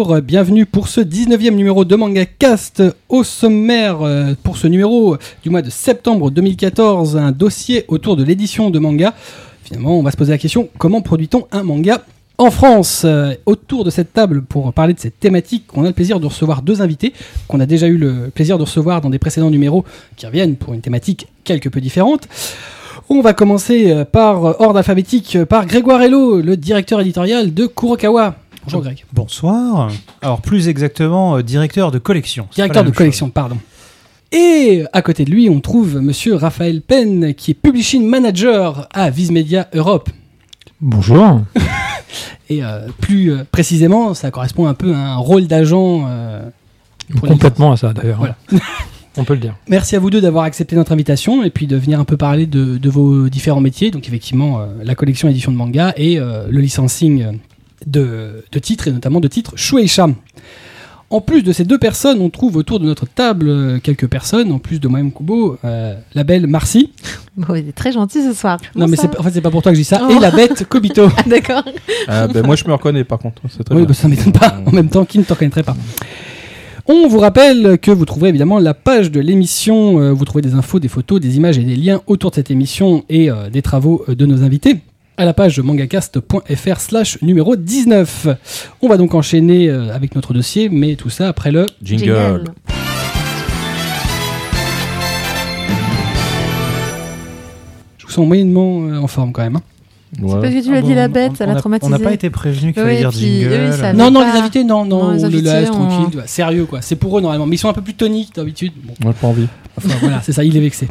Bienvenue pour ce 19e numéro de Manga Cast. Au sommaire, euh, pour ce numéro du mois de septembre 2014, un dossier autour de l'édition de manga. Finalement, on va se poser la question comment produit-on un manga en France? Euh, Autour de cette table, pour parler de cette thématique, on a le plaisir de recevoir deux invités qu'on a déjà eu le plaisir de recevoir dans des précédents numéros qui reviennent pour une thématique quelque peu différente. On va commencer euh, par ordre alphabétique par Grégoire Hello, le directeur éditorial de Kurokawa. Bonjour Greg. Bonsoir. Alors plus exactement, euh, directeur de collection. Directeur de collection, pardon. Et à côté de lui, on trouve monsieur Raphaël Penn, qui est Publishing Manager à Viz Media Europe. Bonjour. Et euh, plus euh, précisément, ça correspond un peu à un rôle d'agent. euh, Complètement à ça d'ailleurs. Voilà. On peut le dire. Merci à vous deux d'avoir accepté notre invitation et puis de venir un peu parler de, de vos différents métiers. Donc effectivement, euh, la collection édition de manga et euh, le licensing de, de titres et notamment de titres Shueisha. En plus de ces deux personnes, on trouve autour de notre table euh, quelques personnes, en plus de moi-même Kubo, euh, la belle Marcy. Bon, il est très gentil ce soir. Non, mais c'est Bonsoir. pas- en fait, c'est pas pour toi que je dis ça. Oh. Et la bête Kobito. Ah, D'accord. Ah, ben, moi je me reconnais par contre, c'est très Oui, bien. bah, ça m'étonne pas. En même temps, qui ne te reconnaîtrait pas? On vous rappelle que vous trouverez évidemment la page de l'émission. euh, vous trouverez des infos, des photos, des images et des liens autour de cette émission et des travaux de nos invités à la page mangacast.fr slash numéro 19. On va donc enchaîner euh, avec notre dossier, mais tout ça après le... Jingle. Je vous sens moyennement euh, en forme quand même. hein. Ouais. Parce que tu Ah l'as bon, dit la on- bête, ça on l'a a- traumatisé. On n'a pas été prévenu qu'il Oui, fallait dire puis eux, jingle. Non, non, pas. les invités, non, non, Non, les on le laisse on- tranquille. tu vois, Sérieux quoi, c'est pour eux normalement. Mais ils sont un peu plus toniques d'habitude. Bon, Moi j'ai pas envie. enfin voilà, c'est ça, il est vexé.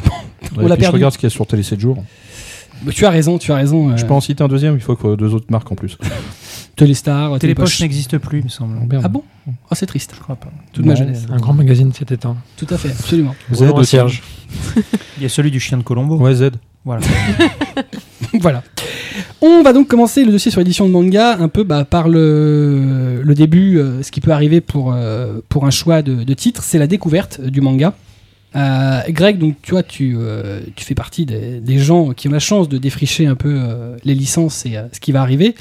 On Ouais, l'a puis Je perdu. regarde ce qu'il y a sur Télé 7 jours. Mais tu as raison, tu as raison. Je euh, peux en citer un deuxième, il faut que deux autres marques en plus. Téléstar, Télépoche Télépoche. n'existe plus, il me semble. Ah bon? Oh, c'est triste. Je crois pas. Toute ma jeunesse. Un grand magazine s'est éteint. Tout à fait, absolument. Z aussi. Serge. Il y a celui du chien de Colombo. Ouais, Z. Voilà. voilà. On va donc commencer le dossier sur l'édition de manga un peu bah, par le, le début, euh, ce qui peut arriver pour, euh, pour un choix de, de titre, c'est la découverte du manga. Euh, Greg, donc tu euh, tu fais partie des, gens qui ont la chance de défricher un peu euh, les licences et ce qui va arriver.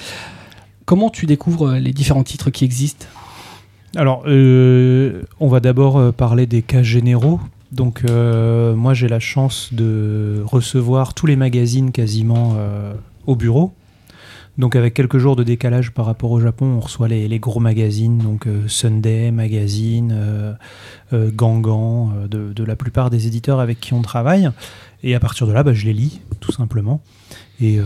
Comment tu découvres les différents titres qui existent? Alors, on va d'abord parler des cas généraux. Donc, moi, j'ai la chance de recevoir tous les magazines quasiment au bureau. Donc, avec quelques jours de décalage par rapport au Japon, on reçoit les, gros magazines, donc euh, Sunday Magazine, euh, euh, Gangan, de, la plupart des éditeurs avec qui on travaille. Et à partir de là, bah, je les lis, tout simplement. Et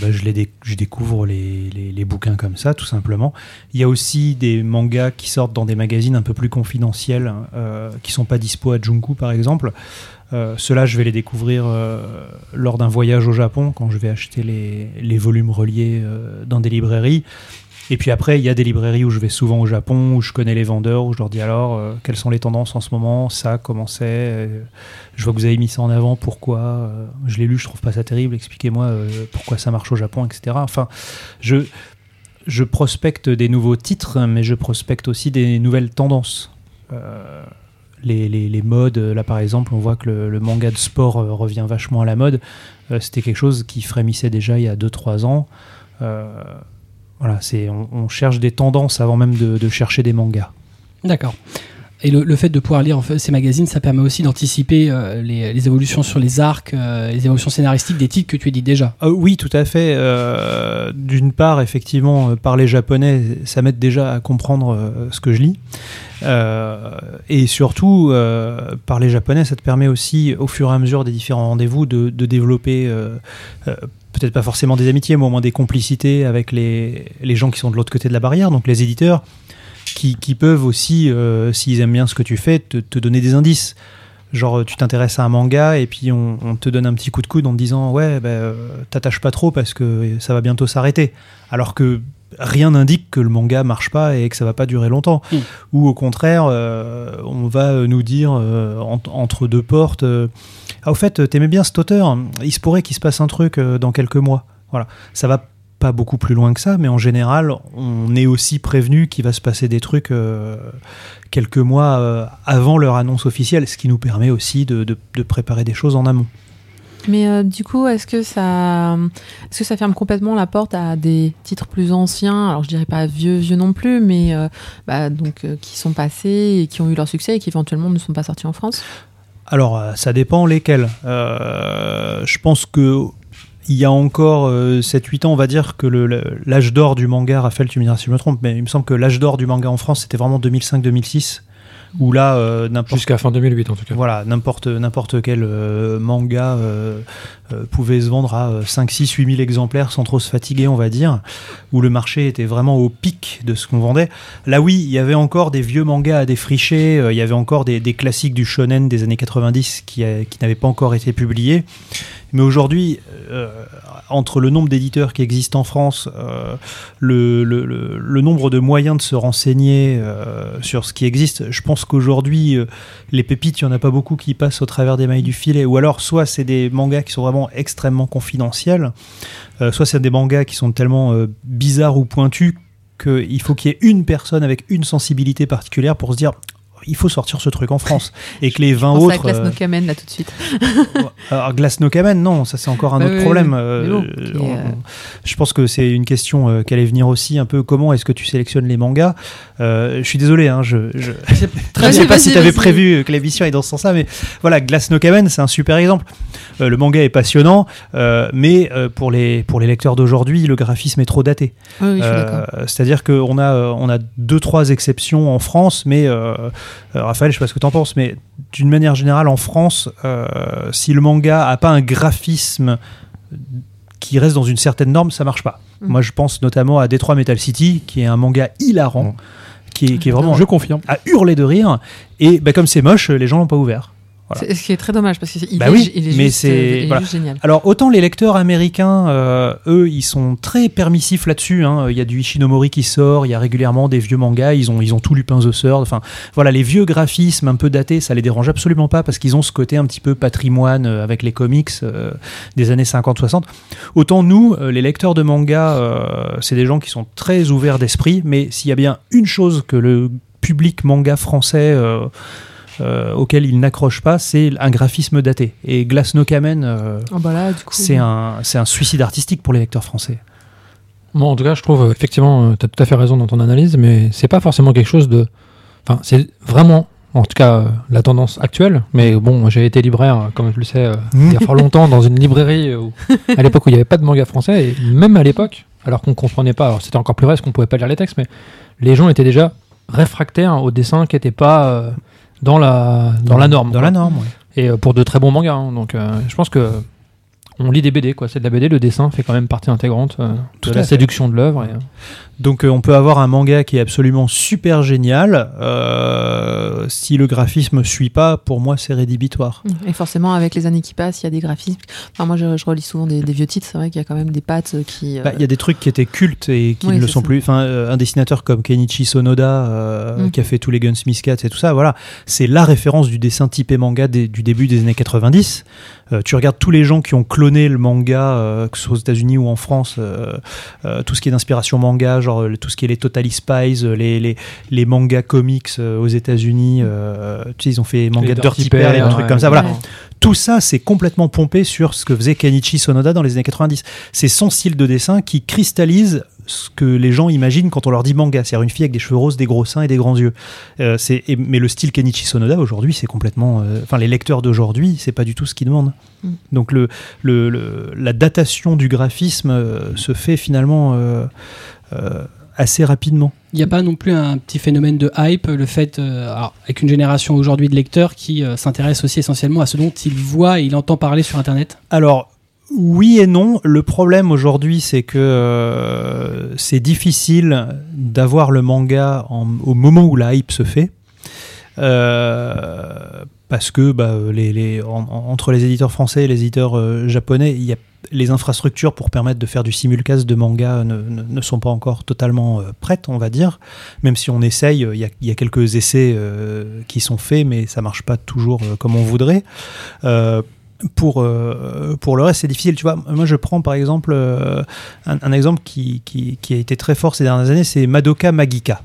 bah, je, découvre les, bouquins comme ça, tout simplement. Il y a aussi des mangas qui sortent dans des magazines un peu plus confidentiels, qui sont pas dispo à Junku par exemple. Euh, Ceux-là, je vais les découvrir euh, lors d'un voyage au Japon, quand je vais acheter les, volumes reliés euh, dans des librairies. Et puis après, il y a des librairies où je vais souvent au Japon, où je connais les vendeurs, où je leur dis alors quelles sont les tendances en ce moment, ça, comment c'est? je vois que vous avez mis ça en avant, pourquoi? Je l'ai lu, je trouve pas ça terrible, expliquez-moi pourquoi ça marche au Japon, etc. Enfin, je prospecte des nouveaux titres, mais je prospecte aussi des nouvelles tendances. Euh, les, les- modes, là par exemple, on voit que le, manga de sport euh, revient vachement à la mode. Euh, C'était quelque chose qui frémissait déjà il y a 2-3 ans. Euh, voilà, on, on cherche des tendances avant même de chercher des mangas. D'accord. Et le, fait de pouvoir lire ces magazines, ça permet aussi d'anticiper euh, les, les évolutions sur les arcs, euh, les évolutions scénaristiques des titres que tu édites déjà. Ah oui, tout à fait. Euh, D'une part, effectivement, euh, parler japonais, ça m'aide déjà à comprendre ce que je lis. Et surtout, euh, parler japonais, ça te permet aussi, au fur et à mesure des différents rendez-vous, de, développer, peut-être pas forcément des amitiés, mais au moins des complicités avec les, les gens qui sont de l'autre côté de la barrière, donc les éditeurs, qui, qui peuvent aussi, euh, s'ils aiment bien ce que tu fais, te, te donner des indices. Genre, tu t'intéresses à un manga et puis on, on te donne un petit coup de coude en te disant Ouais, ben, euh, t'attaches pas trop parce que ça va bientôt s'arrêter. Alors que rien n'indique que le manga marche pas et que ça va pas durer longtemps. Mm. Ou au contraire, euh, on va nous dire euh, en- entre deux portes euh, Ah, au fait, t'aimais bien cet auteur, il se pourrait qu'il se passe un truc dans quelques mois. Voilà. Ça va pas beaucoup plus loin que ça, mais en général, on est aussi prévenu qu'il va se passer des trucs euh, quelques mois euh, avant leur annonce officielle, ce qui nous permet aussi de, de- de préparer des choses en amont. Mais euh, du coup, est-ce que ça, est-ce que ça ferme complètement la porte à des titres plus anciens? Alors, je dirais pas vieux, vieux non plus, mais bah, donc qui sont passés et qui ont eu leur succès et qui éventuellement ne sont pas sortis en France? Alors, ça dépend lesquels. Euh, je pense que il y a encore euh, 7-8 ans, on va dire que l'âge d'or du manga, Raphaël, tu me diras si je me trompe, mais il me semble que l'âge d'or du manga en France, c'était vraiment 2005-2006, où là, euh, n'importe Jusqu'à fin 2008 en tout cas. voilà, n'importe n'importe quel euh, manga euh, euh, pouvait se vendre à euh, 5, 6, 8 000 exemplaires sans trop se fatiguer, on va dire, où le marché était vraiment au pic de ce qu'on vendait. Là, oui, il y avait encore des vieux mangas à défricher, euh, il y avait encore des, des classiques du shonen des années 90 qui, a- qui n'avaient pas encore été publiés. Mais aujourd'hui, euh, entre le nombre d'éditeurs qui existent en France, euh, le, nombre de moyens de se renseigner euh, sur ce qui existe, je pense qu'aujourd'hui, les pépites, il n'y en a pas beaucoup qui passent au travers des mailles du filet. Ou alors, soit c'est des mangas qui sont vraiment extrêmement confidentiels, soit c'est des mangas qui sont tellement bizarres ou pointus qu'il faut qu'il y ait une personne avec une sensibilité particulière pour se dire il faut sortir ce truc en France. Et que les 20 Je pense à autres. Glass euh, no Kamen là tout de suite. alors Glass no Kamen, non, ça c'est encore un Bah autre oui, problème. oui. Euh, bon, euh, on- Je pense que c'est une question euh, qui allait venir aussi un peu. Comment est-ce que tu sélectionnes les mangas? Je suis désolé, hein, je, Très sais pas si tu avais prévu que l'émission est dans ce sens-là, mais voilà, Glass no Kamen, c'est un super exemple. Le manga est passionnant, mais pour les pour les lecteurs d'aujourd'hui, le graphisme est trop daté. Oui, oui, Euh. C'est-à-dire qu'on a, on a deux, trois exceptions en France, mais euh, Raphaël, je sais pas ce que tu en penses, mais d'une manière générale, en France, euh, si le manga a pas un graphisme qui reste dans une certaine norme, ça marche pas. Mm. Moi, je pense notamment à Detroit Metal City, qui est un manga hilarant, Mm. qui, est, qui est vraiment Je confirme. à hurler de rire, et bah, comme c'est moche, les gens l'ont pas ouvert. Voilà. Ce qui est très dommage parce qu'il Bah est, oui, il est mais juste, c'est- euh, il est voilà. juste génial. Alors autant les lecteurs américains, euh, eux, ils sont très permissifs là-dessus. hein. Il y a du Ishinomori qui sort, il y a régulièrement des vieux mangas. Ils ont, ils ont tout Lupin the Third. Enfin, voilà, les vieux graphismes un peu datés, ça les dérange absolument pas parce qu'ils ont ce côté un petit peu patrimoine euh, avec les comics euh, des années 50-60. Autant nous, les lecteurs de manga, euh, c'est des gens qui sont très ouverts d'esprit. Mais s'il y a bien une chose que le public manga français euh, euh, auquel il n'accroche pas, c'est un graphisme daté. Et Glass no Kamen, euh, Oh, bah là, du coup, c'est un, c'est un suicide artistique pour les lecteurs français. Moi, en tout cas, je trouve euh, effectivement, tu as tout à fait raison dans ton analyse, mais c'est pas forcément quelque chose de. Enfin, c'est vraiment, en tout cas, euh, la tendance actuelle. Mais bon, j'ai été libraire, euh, comme je le sais, euh, il y a fort longtemps, dans une librairie euh, où- à l'époque où il n'y avait pas de manga français, et même à l'époque, alors qu'on comprenait pas, alors c'était encore plus vrai parce qu'on pouvait pas lire les textes, mais les gens étaient déjà réfractaires au dessin qui n'était pas euh, dans la dans la norme. Dans quoi. la norme, ouais. Et euh, pour de très bons mangas. hein. donc euh, je pense que on lit des BD, quoi. C'est de la BD, le dessin fait quand même partie intégrante euh, Tout de la fait. séduction de l'œuvre. et, euh, Donc euh, on peut avoir un manga qui est absolument super génial. euh, si le graphisme suit pas, pour moi c'est rédhibitoire. Et forcément, avec les années qui passent, il y a des graphismes. Enfin, moi, je, je relis souvent des, des vieux titres. C'est vrai qu'il y a quand même des pattes qui. euh, Bah, Il y a des trucs qui étaient cultes et qui Oui, ne le sont ça. plus. Enfin, euh, un dessinateur comme Kenichi Sonoda, euh, Mm. qui a fait tous les Gunsmith Cats et tout ça, voilà, c'est la référence du dessin typé manga des- du début des années 90. Euh, tu regardes tous les gens qui ont cloné le manga, euh, que ce soit aux États-Unis ou en France, euh, euh, tout ce qui est d'inspiration manga, genre tout ce qui est les Totally Spies, les, les, les mangas comics aux États-Unis, euh, tu sais, ils ont fait manga les Dirty Pair, Pair, trucs ouais. comme ça, voilà. Tout ça, c'est complètement pompé sur ce que faisait Kenichi Sonoda dans les années 90. C'est son style de dessin qui cristallise ce que les gens imaginent quand on leur dit manga, c'est-à-dire une fille avec des cheveux roses, des gros seins et des grands yeux. Euh, c'est- mais le style Kenichi Sonoda aujourd'hui, c'est complètement. euh, Enfin, les lecteurs d'aujourd'hui, c'est pas du tout ce qu'ils demandent. Mm. Donc le, le- le- la datation du graphisme euh, se fait finalement assez rapidement. Il n'y a pas non plus un petit phénomène de hype, le fait, euh, alors, avec une génération aujourd'hui de lecteurs qui euh, s'intéresse aussi essentiellement à ce dont il voit et il entend parler sur Internet? Alors, oui et non. Le problème aujourd'hui, c'est que euh, c'est difficile d'avoir le manga au moment où la hype se fait. Euh, parce que bah, les, les- en- en- entre les éditeurs français et les éditeurs euh, japonais, les infrastructures pour permettre de faire du simulcast de manga ne, sont pas encore totalement euh, prêtes, on va dire. Même si on essaye, il y a, y a quelques essais qui sont faits, mais ça marche pas toujours comme on voudrait. Pour, euh, pour le reste, c'est difficile. Tu vois, moi, je prends par exemple euh, un, un exemple qui, qui, qui a été très fort ces dernières années, c'est Madoka Magica.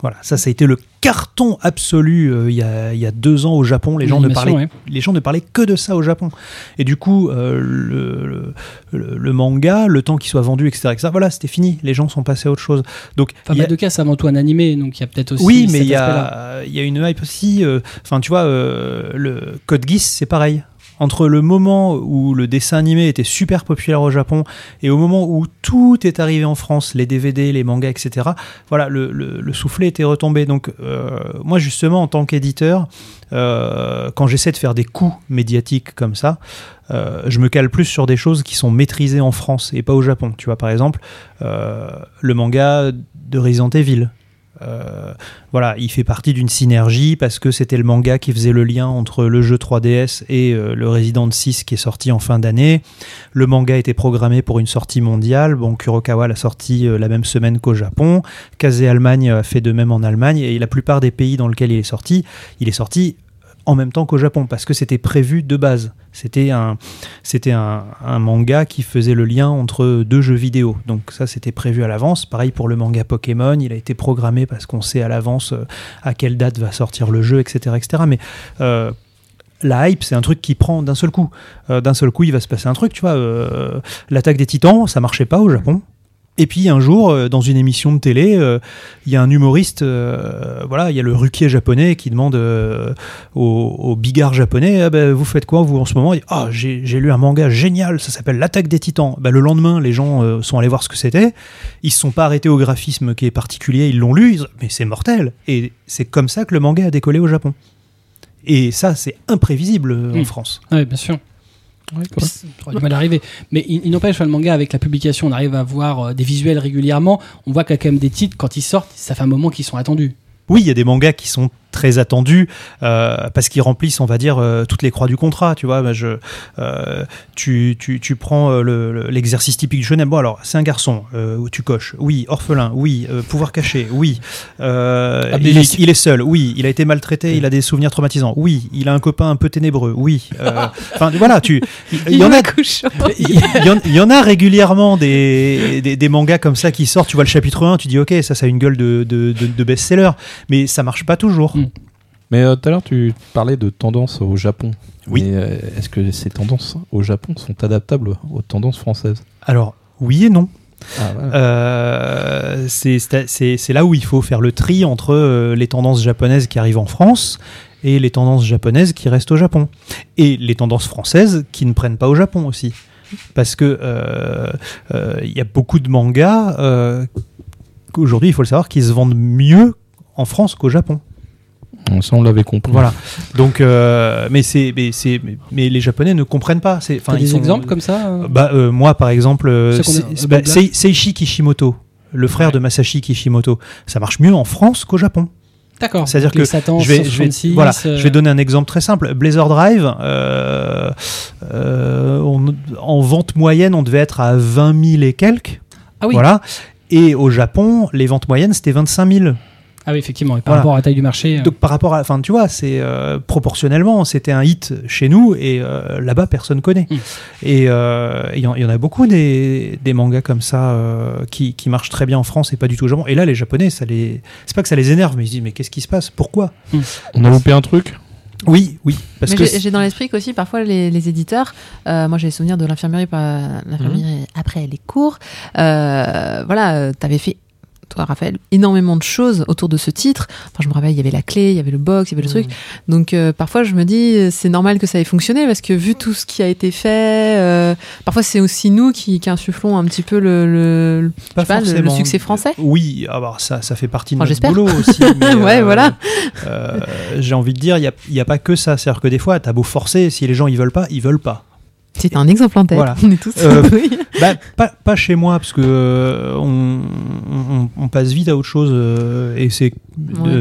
Voilà, ça, ça a été le carton absolu euh, il y, a, il y a deux ans au Japon. Les gens, ne parlaient, ouais. les gens ne parlaient que de ça au Japon. Et du coup, euh, le, le, le manga, le temps qu'il soit vendu, etc., etc., voilà, c'était fini. Les gens sont passés à autre chose. Donc, Enfin, y a- Madoka, c'est avant tout un animé, donc il y a peut-être aussi. oui, mais il y, a, il y a une hype aussi. euh, Enfin, tu vois, le Code Geass, c'est pareil. Entre le moment où le dessin animé était super populaire au Japon et au moment où tout est arrivé en France, les DVD, les mangas, etc., voilà, le, le, le soufflet était retombé. Donc, euh, moi, justement, en tant qu'éditeur, euh, quand j'essaie de faire des coups médiatiques comme ça, euh, je me cale plus sur des choses qui sont maîtrisées en France et pas au Japon. Tu vois, par exemple, le manga de Resident Evil. Euh, voilà, il fait partie d'une synergie parce que c'était le manga qui faisait le lien entre le jeu 3DS et euh, le Resident 6 qui est sorti en fin d'année. Le manga était programmé pour une sortie mondiale. Bon, Kurokawa l'a sorti euh, la même semaine qu'au Japon. Kaze Allemagne a fait de même en Allemagne. Et la plupart des pays dans lesquels il est sorti, il est sorti en même temps qu'au Japon parce que c'était prévu de base. C'était un, c'était un, manga qui faisait le lien entre deux jeux vidéo. Donc ça, c'était prévu à l'avance. Pareil pour le manga Pokémon, il a été programmé parce qu'on sait à l'avance euh, à quelle date va sortir le jeu, etc., etc. Mais euh, la hype, c'est un truc qui prend d'un seul coup. Euh, d'un seul coup, il va se passer un truc, tu vois. L'attaque des Titans, ça marchait pas au Japon. Et puis un jour, euh, dans une émission de télé, euh, il y a un humoriste, euh, voilà, il y a le ruquier japonais qui demande euh, au, au bigard japonais, Ah ben, vous faites quoi vous en ce moment? Ah, j'ai j'ai lu un manga génial, ça s'appelle L'attaque des Titans. Ben, le lendemain, les gens sont allés voir ce que c'était. Ils se sont pas arrêtés au graphisme qui est particulier, ils l'ont lu, ils mais c'est mortel. Et c'est comme ça que le manga a décollé au Japon. Et ça, c'est imprévisible en Mm. France. Ouais, bien sûr. Ça aurait du mal à arriver. Mais il, il n'empêche, le manga, avec la publication, on arrive à voir euh, des visuels régulièrement. On voit qu'il y a quand même des titres, quand ils sortent, ça fait un moment qu'ils sont attendus. Oui, il y a des mangas qui sont très attendus euh, parce qu'ils remplissent, on va dire, euh, toutes les croix du contrat. Tu vois, Bah, je, euh, tu, tu, tu prends le- le- l'exercice typique du shonen. Bon, alors, c'est un garçon, où tu coches. Oui, orphelin. Oui, pouvoir caché. Oui, euh, il, est, il est seul. Oui, il a été maltraité. Il a des souvenirs traumatisants. Oui, il a un copain un peu ténébreux. Oui. Enfin, voilà, tu. Il y en a. Il y, en, il y en a régulièrement des, des, des mangas comme ça qui sortent. Tu vois le chapitre 1, tu dis ok, ça, ça a une gueule de, de, de, de best-seller, mais ça marche pas toujours. Mm. Mais euh, tout à l'heure, tu parlais de tendances au Japon. Oui. Euh, Est-ce que ces tendances au Japon sont adaptables aux tendances françaises? Alors, oui et non. Ah, voilà. Euh, c'est- là où il faut faire le tri entre euh, les tendances japonaises qui arrivent en France et les tendances japonaises qui restent au Japon. Et les tendances françaises qui ne prennent pas au Japon aussi. Parce que euh, euh, il y a beaucoup de mangas euh, qu'aujourd'hui, il faut le savoir, qui se vendent mieux en France qu'au Japon. Ça, on l'avait compris. Voilà. Donc, euh, mais c'est, mais c'est, mais, mais les Japonais ne comprennent pas. C'est, ils des sont- exemples comme ça euh Bah, euh, moi, par exemple, C'est bah, Seishi Kishimoto, le frère Ouais. de Masashi Kishimoto, ça marche mieux en France qu'au Japon. D'accord. c'est-à-dire que je vais, je vais, 166, voilà, euh, je vais donner un exemple très simple. Blazer Drive, euh, euh, on- en vente moyenne, on devait être à 20 000 et quelques. Ah oui. Voilà. Et au Japon, les ventes moyennes, c'était 25 000. Ah oui, effectivement. Et par Voilà. rapport à la taille du marché. euh, Donc par rapport à, enfin tu vois, c'est euh, proportionnellement, c'était un hit chez nous et euh, là-bas personne connaît. Mm. Et euh, il y, en- il y en a beaucoup des, des mangas comme ça euh, qui, qui marchent très bien en France et pas du tout au Japon. Et là, les Japonais, ça les, c'est pas que ça les énerve, mais ils se disent mais qu'est-ce qui se passe? Pourquoi? On a loupé un truc? Oui, oui, parce Mais que j'ai- j'ai dans l'esprit qu'aussi parfois les, les éditeurs, euh, moi j'ai le souvenir de l'infirmerie, Mhm. après les cours, euh, voilà, tu avais fait toi Raphaël énormément de choses autour de ce titre. Enfin je me rappelle il y avait la clé, il y avait le box, il y avait le truc. Donc euh, parfois je me dis euh, c'est normal que ça ait fonctionné parce que vu tout ce qui a été fait, euh, parfois c'est aussi nous qui, qui insufflons un petit peu le, le- pas pas, le- le succès français Oui, alors ça, ça fait partie de Enfin, notre boulot aussi. mais, Ouais, voilà. euh, J'ai envie de dire, il n'y a, a pas que ça. C'est-à-dire que des fois, t'as beau forcer, si les gens ils veulent pas, ils veulent pas. C'est un exemple en tête. Voilà. On est tous. Euh. Bah, pas, pas chez moi, parce que euh, on, on- on passe vite à autre chose, euh, et c'est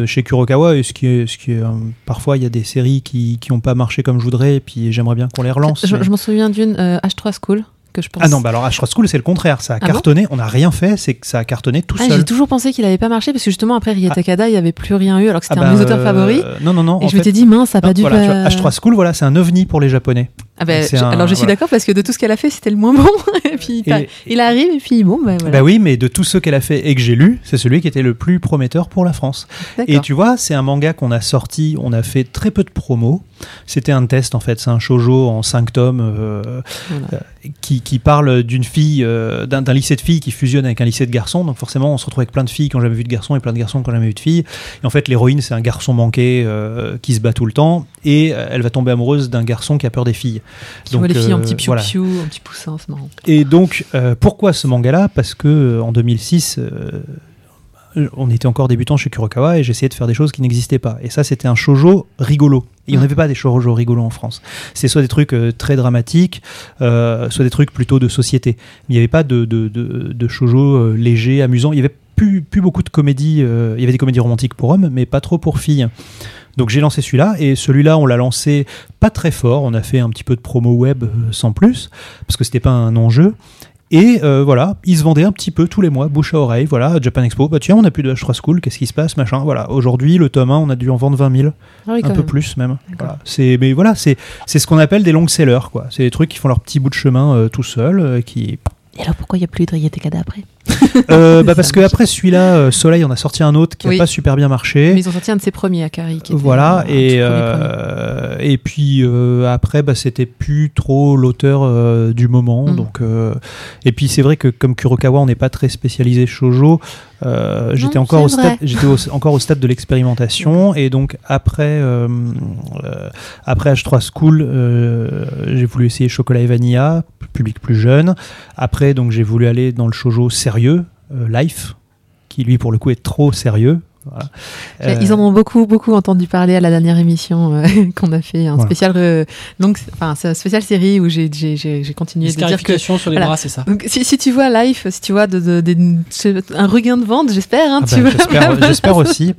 chez Kurokawa, et ce qui est, ce qui est parfois il y a des séries qui qui ont pas marché comme je voudrais, et puis j'aimerais bien qu'on les relance. Je, mais- je m'en souviens d'une euh, H3 School que je pense. Ah non, bah alors Ashra School c'est le contraire, ça a Ah bon cartonné, on n'a rien fait, c'est que ça a cartonné tout Ah, seul. j'ai toujours pensé qu'il avait pas marché parce que justement après Rie Takada, il y avait plus rien eu alors que Ah c'était bah, un de mes auteurs euh, favoris. Non, non, non. Et je m'étais dit mince, ça a non, pas dû. voilà, tu pas- vois, H3 School, voilà, c'est un ovni pour les Japonais. Ah je- un- alors je suis voilà. d'accord parce que de tout ce qu'elle a fait, c'était le moins bon. et puis Et- il arrive et puis bon, ben voilà. Bah oui, mais de tous ceux qu'elle a fait et que j'ai lu, c'est celui qui était le plus prometteur pour la France. Et tu vois, c'est un manga qu'on a sorti, on a fait très peu de promos. C'était un test en fait, c'est un shoujo en 5 tomes euh, Voilà. euh, qui, qui parle d'une fille, euh, d'un lycée de filles qui fusionne avec un lycée de garçons. Donc forcément, on se retrouve avec plein de filles qui n'ont jamais vu de garçons et plein de garçons qui n'ont jamais vu de filles. Et en fait, l'héroïne, c'est un garçon manqué qui se bat tout le temps et euh, elle va tomber amoureuse d'un garçon qui a peur des filles. Qui voit les filles en euh, petit piou voilà. en petit poussin, c'est marrant. Et donc, euh, pourquoi ce manga-là? Parce que en 2006, euh, on était encore débutant chez Kurokawa et j'essayais de faire des choses qui n'existaient pas. Et ça, c'était un shojo rigolo. Il n'y en avait pas des shoujo rigolos en France. C'est soit des trucs euh, très dramatiques, euh, soit des trucs plutôt de société. Il n'y avait pas de, de, de, de shoujo euh, léger, amusant. Il y avait plus, plus beaucoup de comédies. il y avait des comédies romantiques pour hommes, mais pas trop pour filles. Donc j'ai lancé celui-là et celui-là on l'a lancé pas très fort. On a fait un petit peu de promo web euh, sans plus parce que c'était pas un enjeu. Et euh, voilà, il se vendait un petit peu tous les mois, bouche à oreille. Voilà, Japan Expo, bah tiens, on a plus de H3 School, qu'est-ce qui se passe, machin. Voilà, aujourd'hui, le tome 1, on a dû en vendre 20 000, Ah oui, un peu même. plus même. Voilà. C'est, mais voilà, c'est, c'est ce qu'on appelle des long sellers, quoi. C'est des trucs qui font leur petit bout de chemin euh, tout seuls, euh, qui. Et alors pourquoi il n'y a plus de Rietekada après? Euh, bah parce Ça que marche. après celui-là, euh, Soleil, on a sorti un autre qui Oui. a pas super bien marché. Mais ils ont sorti un de ses premiers. Qui était Voilà, un et, premier premier. euh, et puis après, bah, c'était plus trop l'auteur du moment. Mm. Donc, et puis c'est vrai que comme Kurokawa, on n'est pas très spécialisé shoujo. Euh, j'étais encore, au stade, j'étais encore au stade de l'expérimentation. Et donc après, euh, euh, après H3 School, euh, j'ai voulu essayer Chocolat et Vanilla, public plus jeune. Après, donc j'ai voulu aller dans le shoujo sérieux, euh, Life, qui lui pour le coup est trop sérieux. Voilà. Euh, Ils en ont beaucoup, beaucoup entendu parler à la dernière émission euh, qu'on a fait, un Voilà. spécial, euh, donc, enfin, c'est un spécial série où j'ai, j'ai, j'ai, j'ai continué de dire que. Sur les voilà. bras, c'est ça. Donc, si, si tu vois Life, si tu vois de, de- de- un regain de vente, j'espère, hein, Ah tu bah, vois. j'espère, j'espère aussi.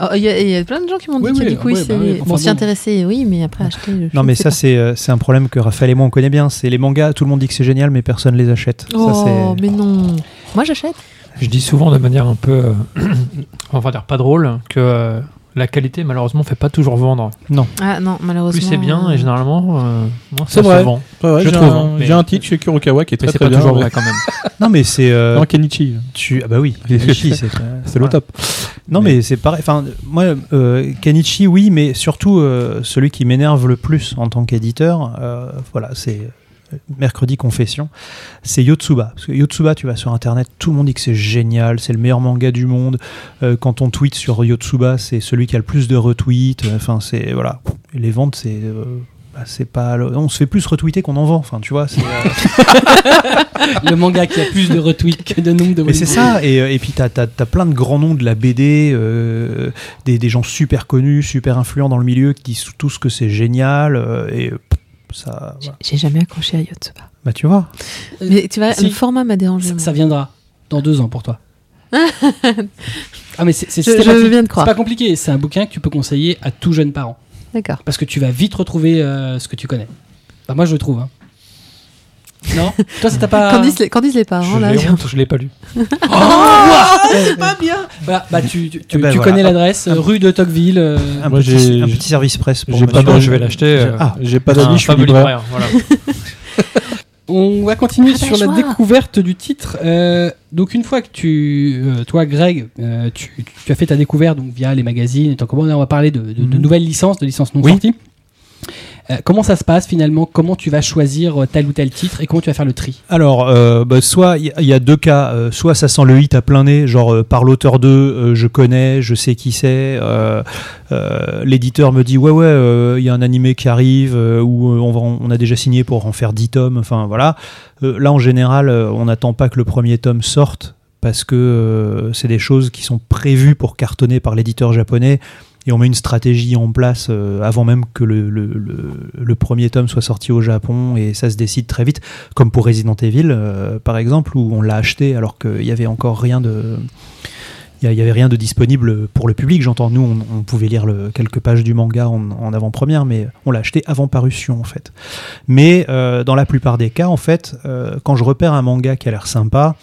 Oh, Il y, a- il y a plein de gens qui m'ont dit Oui, que du coup, oui, bah enfin bon, s'y bon. intéresser, oui, mais après acheter. Non, mais ça, c'est euh, c'est un problème que Raphaël et moi on connaît bien. C'est les mangas, tout le monde dit que c'est génial, mais personne les achète. Ça, Oh, c'est- mais non. Moi, j'achète. Je dis souvent de manière un peu, euh, on va dire pas drôle, que euh, la qualité malheureusement fait pas toujours vendre. Ah non, malheureusement. Plus c'est bien et généralement, euh, moins ça vrai. se vend. Ouais, Je j'ai trouve, un, mais- j'ai un titre chez Kurokawa qui est Mais très c'est très pas bien. toujours vrai quand même. Non, mais c'est. euh, Non, Kenichi, tu... Ah, bah oui, Kenichi, c'est c'est le voilà. top. Non, mais, c'est pareil. Enfin, moi, euh, Kenichi, oui, mais surtout euh, celui qui m'énerve le plus en tant qu'éditeur, euh, voilà, c'est euh, mercredi confession, c'est Yotsuba. Parce que Yotsuba, tu vas sur internet, tout le monde dit que c'est génial, c'est le meilleur manga du monde. Euh, quand on tweet sur Yotsuba, c'est celui qui a le plus de retweets. Enfin, c'est voilà, Et les ventes, c'est euh, bah, c'est pas, on se fait plus retweeter qu'on en vend. Enfin, tu vois, c'est. euh, Le manga qui a plus de retweets que de nombre de Mais c'est ça, et, euh, et puis t'as as, plein de grands noms de la BD, euh, des, des gens super connus, super influents dans le milieu qui disent tous que c'est génial, euh, et ça. voilà. J'ai jamais accroché à Yotsuba. Bah tu vois. Mais tu vois, si. le format m'a dérangé. Ça, viendra dans deux ans pour toi. ah mais c'est Je- te C'est croire. pas compliqué. C'est un bouquin que tu peux conseiller à tout jeune parent D'accord. parce que tu vas vite retrouver euh, ce que tu connais. Bah moi je le trouve. hein. Non Toi ça t'a pas. Qu'en disent les, les parents là J'ai honte, je l'ai pas lu. Oh, ouah, c'est pas bien. Voilà, bah tu, tu, tu- Eh ben tu voilà. connais l'adresse, rue de Tocqueville. euh, Un, Moi, petit, j'ai- un petit service presse pour j'ai pas je vais l'acheter. euh, Ah, J'ai pas un d'avis, je suis libraire. libraire, voilà. On va continuer Ah, bah, sur la joie. découverte du titre. Euh, donc une fois que tu, euh, toi Greg, euh, tu, tu as fait ta découverte donc via les magazines et tant on va parler de, de- de Mhm. nouvelles licences, de licences non Oui. sorties. Euh, comment ça se passe finalement? Comment tu vas choisir euh, tel ou tel titre et comment tu vas faire le tri? Alors, euh, bah, soit il y, a deux cas, soit ça sent le hit à plein nez, genre par l'auteur 2, euh, je connais, je sais qui c'est, l'éditeur me dit ouais ouais, il y a un animé qui arrive, ou on, on a déjà signé pour en faire 10 tomes, enfin voilà. Là en général, on n'attend pas que le premier tome sorte, parce que c'est des choses qui sont prévues pour cartonner par l'éditeur japonais. Et on met une stratégie en place euh, avant même que le, premier tome soit sorti au Japon et ça se décide très vite comme pour Resident Evil euh, par exemple où on l'a acheté alors qu'il y avait encore rien de il y a- il y avait rien de disponible pour le public. J'entends nous on, pouvait lire quelques pages du manga en, avant-première mais on l'a acheté avant parution en fait. Mais euh, dans la plupart des cas en fait quand je repère un manga qui a l'air sympa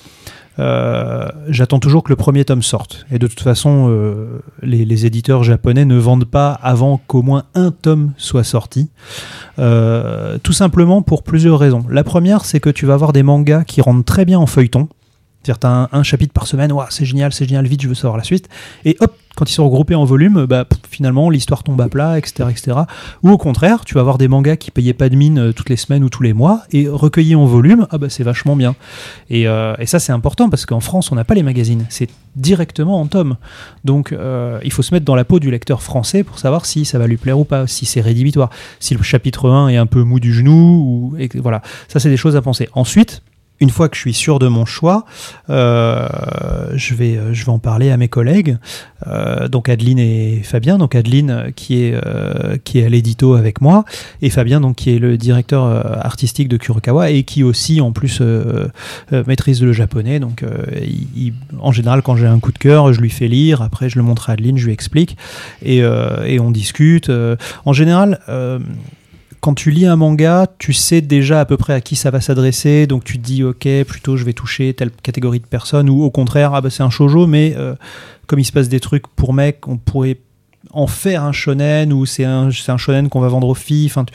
euh, j'attends toujours que le premier tome sorte. Et de toute façon, euh, les, éditeurs japonais ne vendent pas avant qu'au moins un tome soit sorti. Euh, tout simplement pour plusieurs raisons. La première, c'est que tu vas avoir des mangas qui rentrent très bien en feuilleton. C'est-à-dire, tu un, chapitre par semaine, Ouah, c'est génial, c'est génial, vite, je veux savoir la suite. Et hop, quand ils sont regroupés en volume, bah, finalement, l'histoire tombe à plat, etc., etc. Ou au contraire, tu vas avoir des mangas qui payaient pas de mine euh, toutes les semaines ou tous les mois, et recueillis en volume, ah bah, c'est vachement bien. Et, euh, et ça, c'est important parce qu'en France, on n'a pas les magazines, c'est directement en tome. Donc, euh, il faut se mettre dans la peau du lecteur français pour savoir si ça va lui plaire ou pas, si c'est rédhibitoire, si le chapitre 1 est un peu mou du genou, voilà. Ça, c'est des choses à penser. Ensuite, une fois que je suis sûr de mon choix, euh, je, vais, euh, je vais en parler à mes collègues, euh, donc Adeline et Fabien. Donc Adeline euh, qui est, euh, qui est à l'édito avec moi, et Fabien donc qui est le directeur euh, artistique de Kurokawa et qui aussi en plus maîtrise le japonais. Donc il- il- en général quand j'ai un coup de cœur, je lui fais lire, après je le montre à Adeline, je lui explique, et, et on discute. En général... quand tu lis un manga, tu sais déjà à peu près à qui ça va s'adresser, donc tu te dis ok, plutôt je vais toucher telle catégorie de personnes, ou au contraire, ah bah c'est un shojo, mais euh, comme il se passe des trucs pour mecs, on pourrait en faire un shonen, ou c'est un, un shonen qu'on va vendre aux filles. Enfin, tu-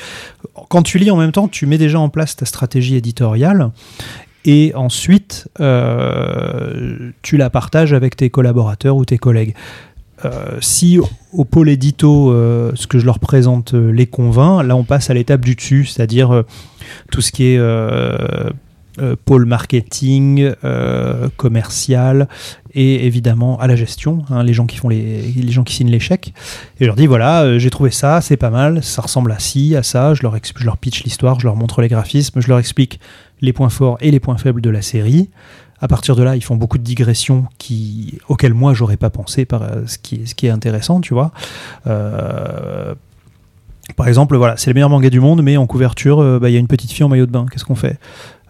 quand tu lis en même temps, tu mets déjà en place ta stratégie éditoriale. Et ensuite, euh, tu la partages avec tes collaborateurs ou tes collègues. Euh, si au pôle édito, euh, ce que je leur présente euh, les convainc, là on passe à l'étape du dessus, c'est-à-dire tout ce qui est pôle marketing, commercial et évidemment à la gestion, hein, les gens qui font les, gens qui signent les chèques. Et je leur dis voilà, j'ai trouvé ça, c'est pas mal, ça ressemble à ci, à ça. Je leur, je leur pitch l'histoire, je leur montre les graphismes, je leur explique les points forts et les points faibles de la série. À partir de là, ils font beaucoup de digressions auxquelles moi j'aurais pas pensé, par, euh, ce, qui, est- ce qui est intéressant, tu vois. Euh, par exemple, voilà, c'est le meilleur manga du monde, mais en couverture, euh, bah, il y a une petite fille en maillot de bain. Qu'est-ce qu'on fait?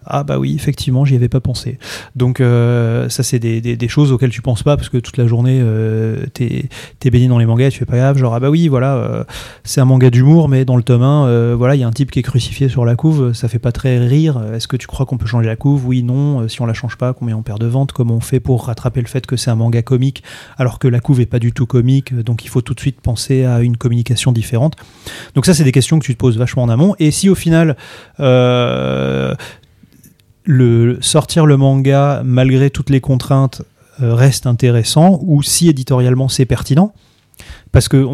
Ah bah oui, effectivement, j'y avais pas pensé. Donc euh, ça c'est des, des- des choses auxquelles tu penses pas parce que toute la journée euh, t'es t'es baigné dans les mangas, tu fais pas grave, genre ah bah oui voilà, euh, c'est un manga d'humour, mais dans le tome 1, euh, voilà il y a un type qui est crucifié sur la couve, ça fait pas très rire. Est-ce que tu crois qu'on peut changer la couve? Oui, non. Euh, Si on la change pas, combien on perd de ventes? Comment on fait pour rattraper le fait que c'est un manga comique alors que la couve est pas du tout comique? Donc il faut tout de suite penser à une communication différente. Donc ça c'est des questions que tu te poses vachement en amont. Et si au final euh, le sortir le manga malgré toutes les contraintes euh, reste intéressant ou si éditorialement c'est pertinent? Parce que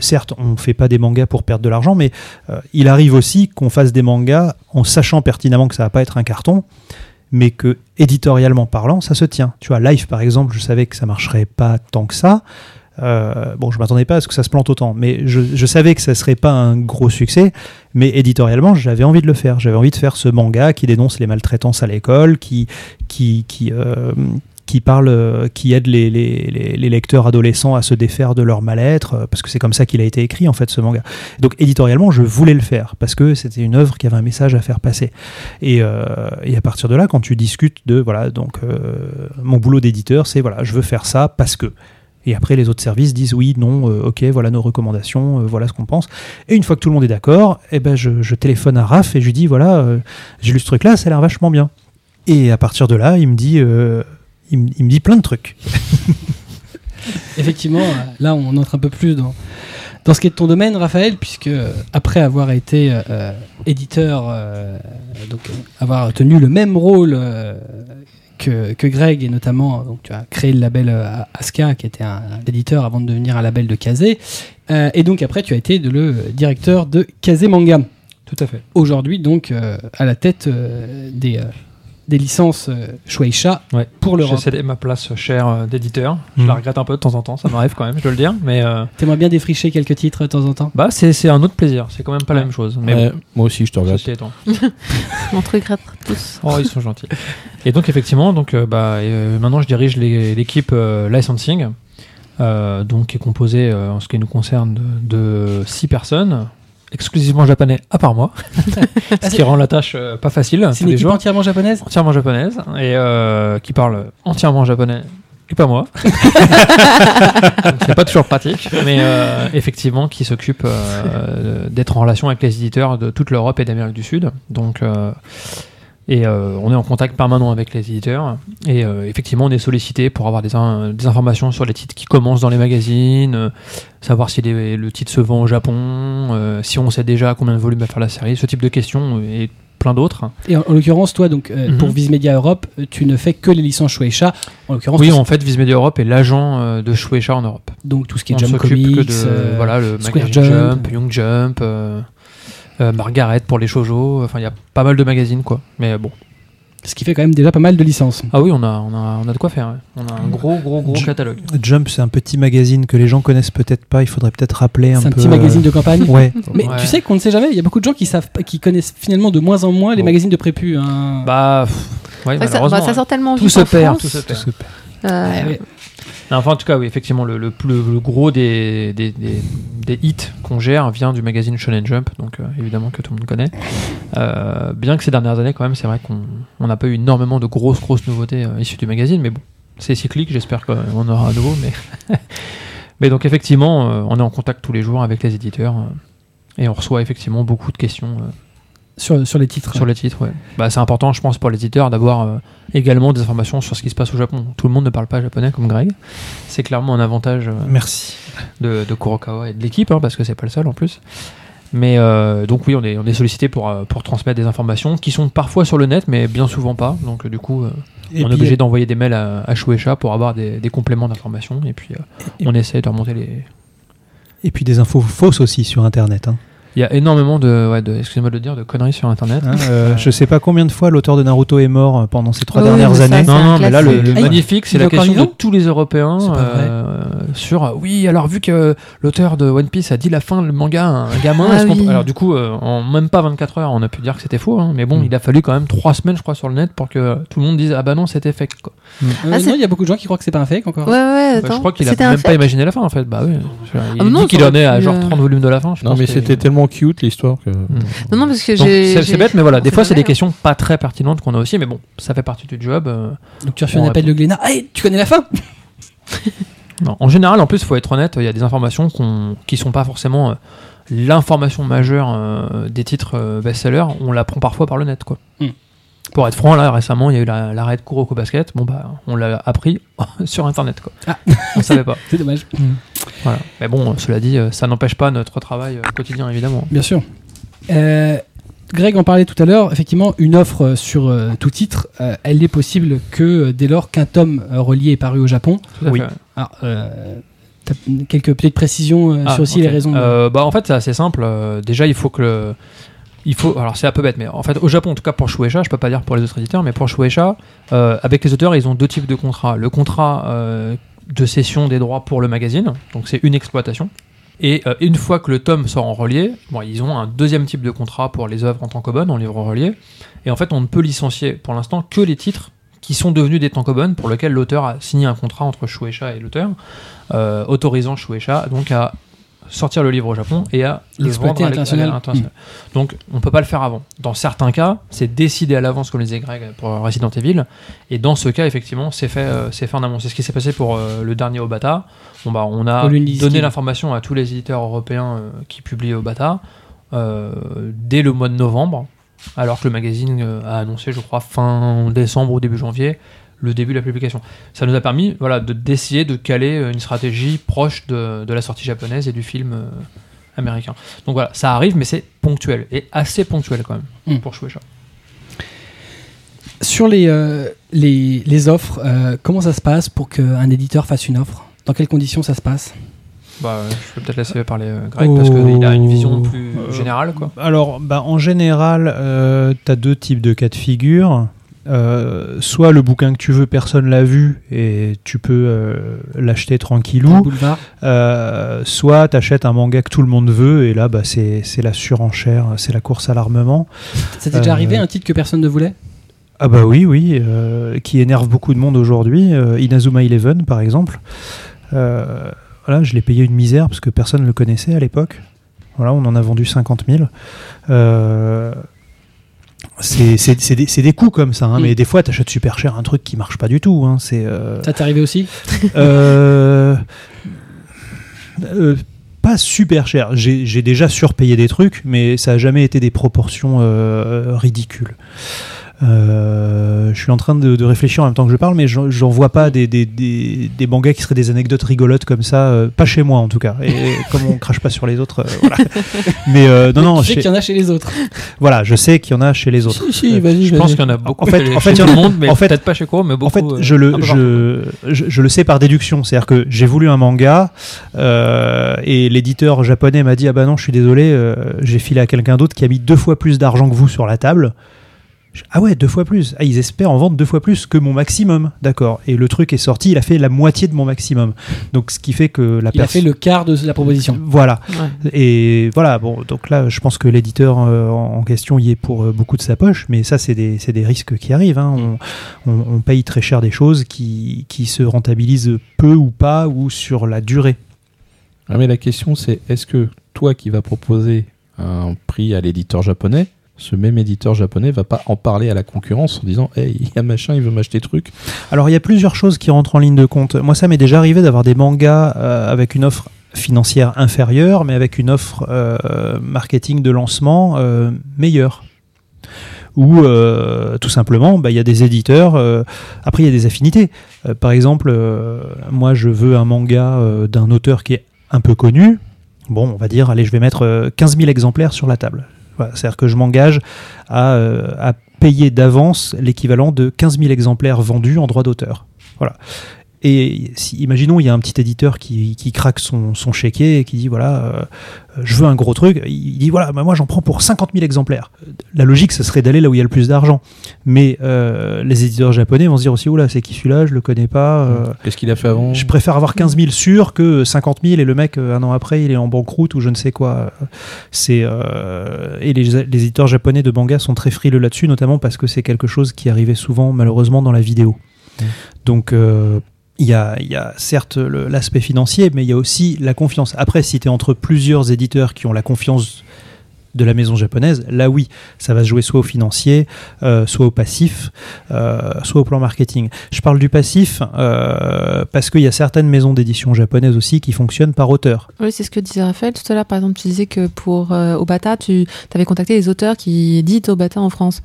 certes on fait pas des mangas pour perdre de l'argent mais euh, il arrive aussi qu'on fasse des mangas en sachant pertinemment que ça va pas être un carton mais que éditorialement parlant ça se tient. Tu vois Life par exemple je savais que ça marcherait pas tant que ça Euh, bon, je m'attendais pas à ce que ça se plante autant, mais je, savais que ça serait pas un gros succès. Mais éditorialement, j'avais envie de le faire. J'avais envie de faire ce manga qui dénonce les maltraitances à l'école, qui qui qui euh, qui parle, qui aide les, les, lecteurs adolescents à se défaire de leur mal-être, euh, parce que c'est comme ça qu'il a été écrit en fait ce manga. Donc éditorialement, je voulais le faire parce que c'était une œuvre qui avait un message à faire passer. Et, à partir de là, quand tu discutes de voilà, donc mon boulot d'éditeur, c'est voilà, je veux faire ça parce que. Et après, les autres services disent oui, non, euh, ok, voilà nos recommandations, euh, voilà ce qu'on pense. Et une fois que tout le monde est d'accord, eh ben, je, téléphone à Raph et je lui dis voilà, euh, j'ai lu ce truc-là, ça a l'air vachement bien. Et à partir de là, il me dit, il, me- dit plein de trucs. Effectivement, là, on entre un peu plus dans, dans ce qui est de ton domaine, Raphaël, puisque après avoir été éditeur, donc avoir tenu le même rôle que, que Greg, et notamment, donc, tu as créé le label euh, Aska, qui était un, un éditeur avant de devenir un label de Kazé. Euh, et donc après, tu as été de- le directeur de Kazé Manga. Tout à fait. Aujourd'hui, donc, euh, à la tête des, des licences euh, Shueisha Ouais. pour J'ai l'Europe. cédé ma place chère euh, d'éditeur. Je Mhm. la regrette un peu de temps en temps, ça m'arrive quand même, je dois le dire. Mais euh, T'aimerais bien défricher quelques titres de temps en temps bah, c'est un autre plaisir, c'est quand même pas la même chose. Mais Ouais, bon, moi aussi, je te regrette. On te regrette tous. Oh, ils sont gentils. Et donc, effectivement, donc, euh, bah, euh, maintenant, je dirige l'équipe euh, licensing, euh, donc, qui est composée, euh, en ce qui nous concerne, de, de six personnes, exclusivement japonais, à part moi, ce qui rend la tâche euh, pas facile C'est une équipe jours. entièrement japonaise? Entièrement japonaise, et euh, qui parle entièrement japonais. Et pas moi. C'est pas toujours pratique, mais euh, effectivement, qui s'occupe d'être en relation avec les éditeurs de toute l'Europe et d'Amérique du Sud. Donc, Et euh, on est en contact permanent avec les éditeurs. Et euh, effectivement, on est sollicité pour avoir des, in- des informations sur les titres qui commencent dans les magazines, euh, savoir si les- le titre se vend au Japon, si on sait déjà combien de volumes va faire la série, ce type de questions et plein d'autres. Et en, en l'occurrence, toi, donc, Mhm. pour Viz Media Europe, tu ne fais que les licences Shueisha. En l'occurrence, Oui, en fait, Viz Media Europe est l'agent de Shueisha en Europe. donc tout ce qui est on Jump Comics, que de voilà, le Square Jump. Jump, Young Jump, Margaret pour les shoujo. Enfin, il y a pas mal de magazines, quoi. Mais bon. ce qui fait quand même déjà pas mal de licences. Ah oui, on a, on a, on a de quoi faire. ouais. On a un gros, gros, gros Ju- catalogue. Jump, c'est un petit magazine que les gens connaissent peut-être pas. Il faudrait peut-être rappeler un C'est un peu. petit magazine de campagne. euh, Ouais. Mais Ouais. tu sais qu'on ne sait jamais, il y a beaucoup de gens qui savent qui connaissent finalement de moins en moins les Bon. magazines de prépu. hein. Bah, pff, ouais, Ouais, ça, malheureusement. bah, ça sort tellement Tout vite tout se perd. Tout se perd. Euh, Ouais, ouais. Enfin, en tout cas, oui, effectivement, le, plus- le gros des, hits qu'on gère vient du magazine Shonen Jump, donc euh, évidemment que tout le monde connaît. Euh, bien que ces dernières années, quand même, c'est vrai qu'on on n'a pas eu énormément de grosses, grosses nouveautés euh, issues du magazine, mais bon, c'est cyclique, j'espère qu'on aura à nouveau. Mais, donc, effectivement, on est en contact tous les jours avec les éditeurs et on reçoit effectivement beaucoup de questions Sur, sur les titres. sur les titres. Ouais. Bah, c'est important, je pense, pour l'éditeur d'avoir euh, également des informations sur ce qui se passe au Japon. Tout le monde ne parle pas japonais comme Greg. C'est clairement un avantage. euh, Merci. de, de Kurokawa et de l'équipe, hein, parce que c'est pas le seul en plus. Mais euh, donc oui, on est, on est sollicité pour, pour transmettre des informations qui sont parfois sur le net, mais bien souvent pas. Donc du coup, Et on est obligé d'envoyer des mails à, à Shueisha pour avoir des, des compléments d'informations. Et puis Et- on essaie de remonter les... et puis des infos fausses aussi sur Internet. hein. Il y a énormément de, ouais, de excusez-moi de le dire, de conneries sur Internet. Hein, euh, je sais pas combien de fois l'auteur de Naruto est mort euh, pendant ces trois dernières années. Non, non, mais là, le, le Ah, magnifique, c'est il est la question de tous les Européens euh, sur euh, oui. Alors vu que l'auteur de One Piece a dit la fin, le manga, à un gamin. Ah oui. Alors du coup, euh, en même pas 24 heures, on a pu dire que c'était faux. hein, mais bon, Mm. il a fallu quand même trois semaines, je crois, sur le net pour que tout le monde dise ah bah non, c'était fake. Quoi. Euh, Ah, non, il y a beaucoup de gens qui croient que c'est pas un fake encore. Ouais, ouais, Bah, je crois qu'il a même pas imaginé la fin en fait. Bah oui. Il Ah, non, dit qu'il en est à genre euh, 30 volumes de la fin. Je Non, mais c'était tellement cute l'histoire que. Non, non, parce que j'ai. C'est bête, mais voilà, des fois c'est des hein. questions pas très pertinentes qu'on a aussi, mais bon, ça fait partie du job. euh, Donc tu reçu un appel de Glénat. Hey, tu connais la fin? Non, en général, en plus, il faut être honnête, il y a des informations qu'on, qui sont pas forcément euh, l'information majeure euh, des titres euh, best-sellers. On la prend parfois par le net, quoi. Hmm. Pour être franc, là, récemment, il y a eu la- l'arrêt de Kuroko Basket. Bon, bah, on l'a appris sur Internet, quoi. Ah. On savait pas. C'est dommage. Voilà. Mais bon, cela dit, euh, ça n'empêche pas notre travail euh, quotidien, évidemment. Bien sûr. Euh, Greg en parlait tout à l'heure. Effectivement, une offre sur euh, tout titre, euh, elle n'est possible que dès lors qu'un tome euh, relié est paru au Japon. Tout à Oui. fait. Alors, euh, t'as quelques petites précisions euh, Ah, sur aussi les raisons. de- Euh, bah, en fait, c'est assez simple. Déjà, il faut que le- Il faut, alors c'est un peu bête, mais en fait au Japon, en tout cas pour Shueisha, je peux pas dire pour les autres éditeurs, mais pour Shueisha, euh, avec les auteurs, ils ont deux types de contrats. Le contrat euh, de cession des droits pour le magazine, donc c'est une exploitation. Et euh, une fois que le tome sort en relié, bon, ils ont un deuxième type de contrat pour les œuvres en tankobon, en livre relié. Et en fait, on ne peut licencier pour l'instant que les titres qui sont devenus des tankobon pour lesquels l'auteur a signé un contrat entre Shueisha et l'auteur, autorisant Shueisha donc à sortir le livre au Japon et à le vendre à international. l'international. Donc on peut pas le faire avant. Dans certains cas, c'est décidé à l'avance, comme le disait Greg pour Resident Evil. Et dans ce cas, effectivement, c'est fait, euh, c'est fait en amont. C'est ce qui s'est passé pour euh, le dernier Obata. Bon, bah, on a donné l'information à tous les éditeurs européens euh, qui publient Obata dès le mois de novembre, alors que le magazine a annoncé, je crois, fin décembre ou début janvier, le début de la publication. Ça nous a permis voilà, de- d'essayer de caler euh, une stratégie proche de, de la sortie japonaise et du film euh, américain. Donc voilà, ça arrive, mais c'est ponctuel, et assez ponctuel quand même, Mm. pour Shueisha. Sur les, euh, les, les offres, euh, comment ça se passe pour qu'un éditeur fasse une offre? Dans quelles conditions ça se passe? Bah, je peux peut-être laisser parler Greg, parce qu'il a une vision plus Euh, générale. Quoi. Alors, bah, en général, tu as deux types de cas de figure. Euh, soit le bouquin que tu veux, personne l'a vu et tu peux euh, l'acheter tranquillou. Euh, soit tu achètes un manga que tout le monde veut et là, bah, c'est la surenchère, c'est la course à l'armement. Ça t'est déjà arrivé un titre que personne ne voulait? Ah bah oui, oui, qui énerve beaucoup de monde aujourd'hui. Inazuma Eleven, par exemple. Voilà, je l'ai payé une misère parce que personne ne le connaissait à l'époque. Voilà, on en a vendu 50 000. C'est des, coûts comme ça, hein, Mm. mais des fois, tu achètes super cher un truc qui marche pas du tout. hein, c'est euh, Ça t'est arrivé aussi euh, euh, pas super cher. J'ai déjà surpayé des trucs, mais ça a jamais été des proportions ridicules. Euh, je suis en train de, de réfléchir en même temps que je parle, mais j'en vois pas des, des, des, des mangas qui seraient des anecdotes rigolotes comme ça, euh, pas chez moi en tout cas. Et comme on crache pas sur les autres, euh, voilà. Mais euh, non, non, tu sais chez- qu'il y en a chez les autres. voilà, je sais qu'il y en a chez les autres. Si, si, vas-y, Je pense qu'il y en a beaucoup En fait- chez, en fait, chez il y en tout a- le monde, mais en fait- peut-être pas chez Kuro, mais beaucoup. En fait, euh, je le, je, je, je le sais par déduction. C'est-à-dire que j'ai voulu un manga euh, et l'éditeur japonais m'a dit Ah bah non, je suis désolé, euh, j'ai filé à quelqu'un d'autre qui a mis deux fois plus d'argent que vous sur la table. Ah ouais, deux fois plus. Ah, ils espèrent en vendre deux fois plus que mon maximum. D'accord. Et le truc est sorti, il a fait la moitié de mon maximum. Donc, ce qui fait que la Il a fait le quart de la proposition. Voilà. Ouais. Et voilà, bon, donc là, je pense que l'éditeur euh, en question y est pour euh, beaucoup de sa poche, mais ça, c'est des, c'est des risques qui arrivent. hein. On, on- on paye très cher des choses qui, qui se rentabilisent peu ou pas, ou sur la durée. Ah, mais la question c'est est-ce que toi qui vas proposer un prix à l'éditeur japonais, ce même éditeur japonais va pas en parler à la concurrence en disant Hey, il y a machin, il veut m'acheter truc. Alors, il y a plusieurs choses qui rentrent en ligne de compte. Moi, ça m'est déjà arrivé d'avoir des mangas euh, avec une offre financière inférieure, mais avec une offre euh, marketing de lancement euh, meilleure. Ou tout simplement, bah, il y a des éditeurs. après, il y a des affinités. Par exemple, moi, je veux un manga d'un auteur qui est un peu connu. Bon, on va dire, allez, je vais mettre euh, 15 000 exemplaires sur la table. C'est-à-dire que je m'engage à, euh, à payer d'avance l'équivalent de 15 000 exemplaires vendus en droit d'auteur. Voilà. Et si, imaginons, il y a un petit éditeur qui, qui craque son, son chéquier et qui dit voilà, euh, je veux un gros truc. Il dit voilà, bah, moi j'en prends pour 50 000 exemplaires. La logique, ce serait d'aller là où il y a le plus d'argent. Mais euh, les éditeurs japonais vont se dire aussi oula, c'est qui celui-là? Je le connais pas. euh, Qu'est-ce qu'il a fait avant? je préfère avoir 15 000 sûrs que 50 000 et le mec, euh, un an après, il est en banqueroute ou je ne sais quoi. C'est, euh, et les, les éditeurs japonais de manga sont très frileux là-dessus, notamment parce que c'est quelque chose qui arrivait souvent, malheureusement, dans la vidéo. Mm. Donc, euh, il y, a, certes l'aspect financier, mais il y a aussi la confiance. Après, si tu entre plusieurs éditeurs qui ont la confiance de la maison japonaise, là oui, ça va se jouer soit au financier, euh, soit au passif, euh, soit au plan marketing. Je parle du passif euh, parce qu'il y a certaines maisons d'édition japonaises aussi qui fonctionnent par auteur. Oui, c'est ce que disait Raphaël tout à l'heure. Par exemple, tu disais que pour euh, Obata, tu avais contacté les auteurs qui éditent Obata en France.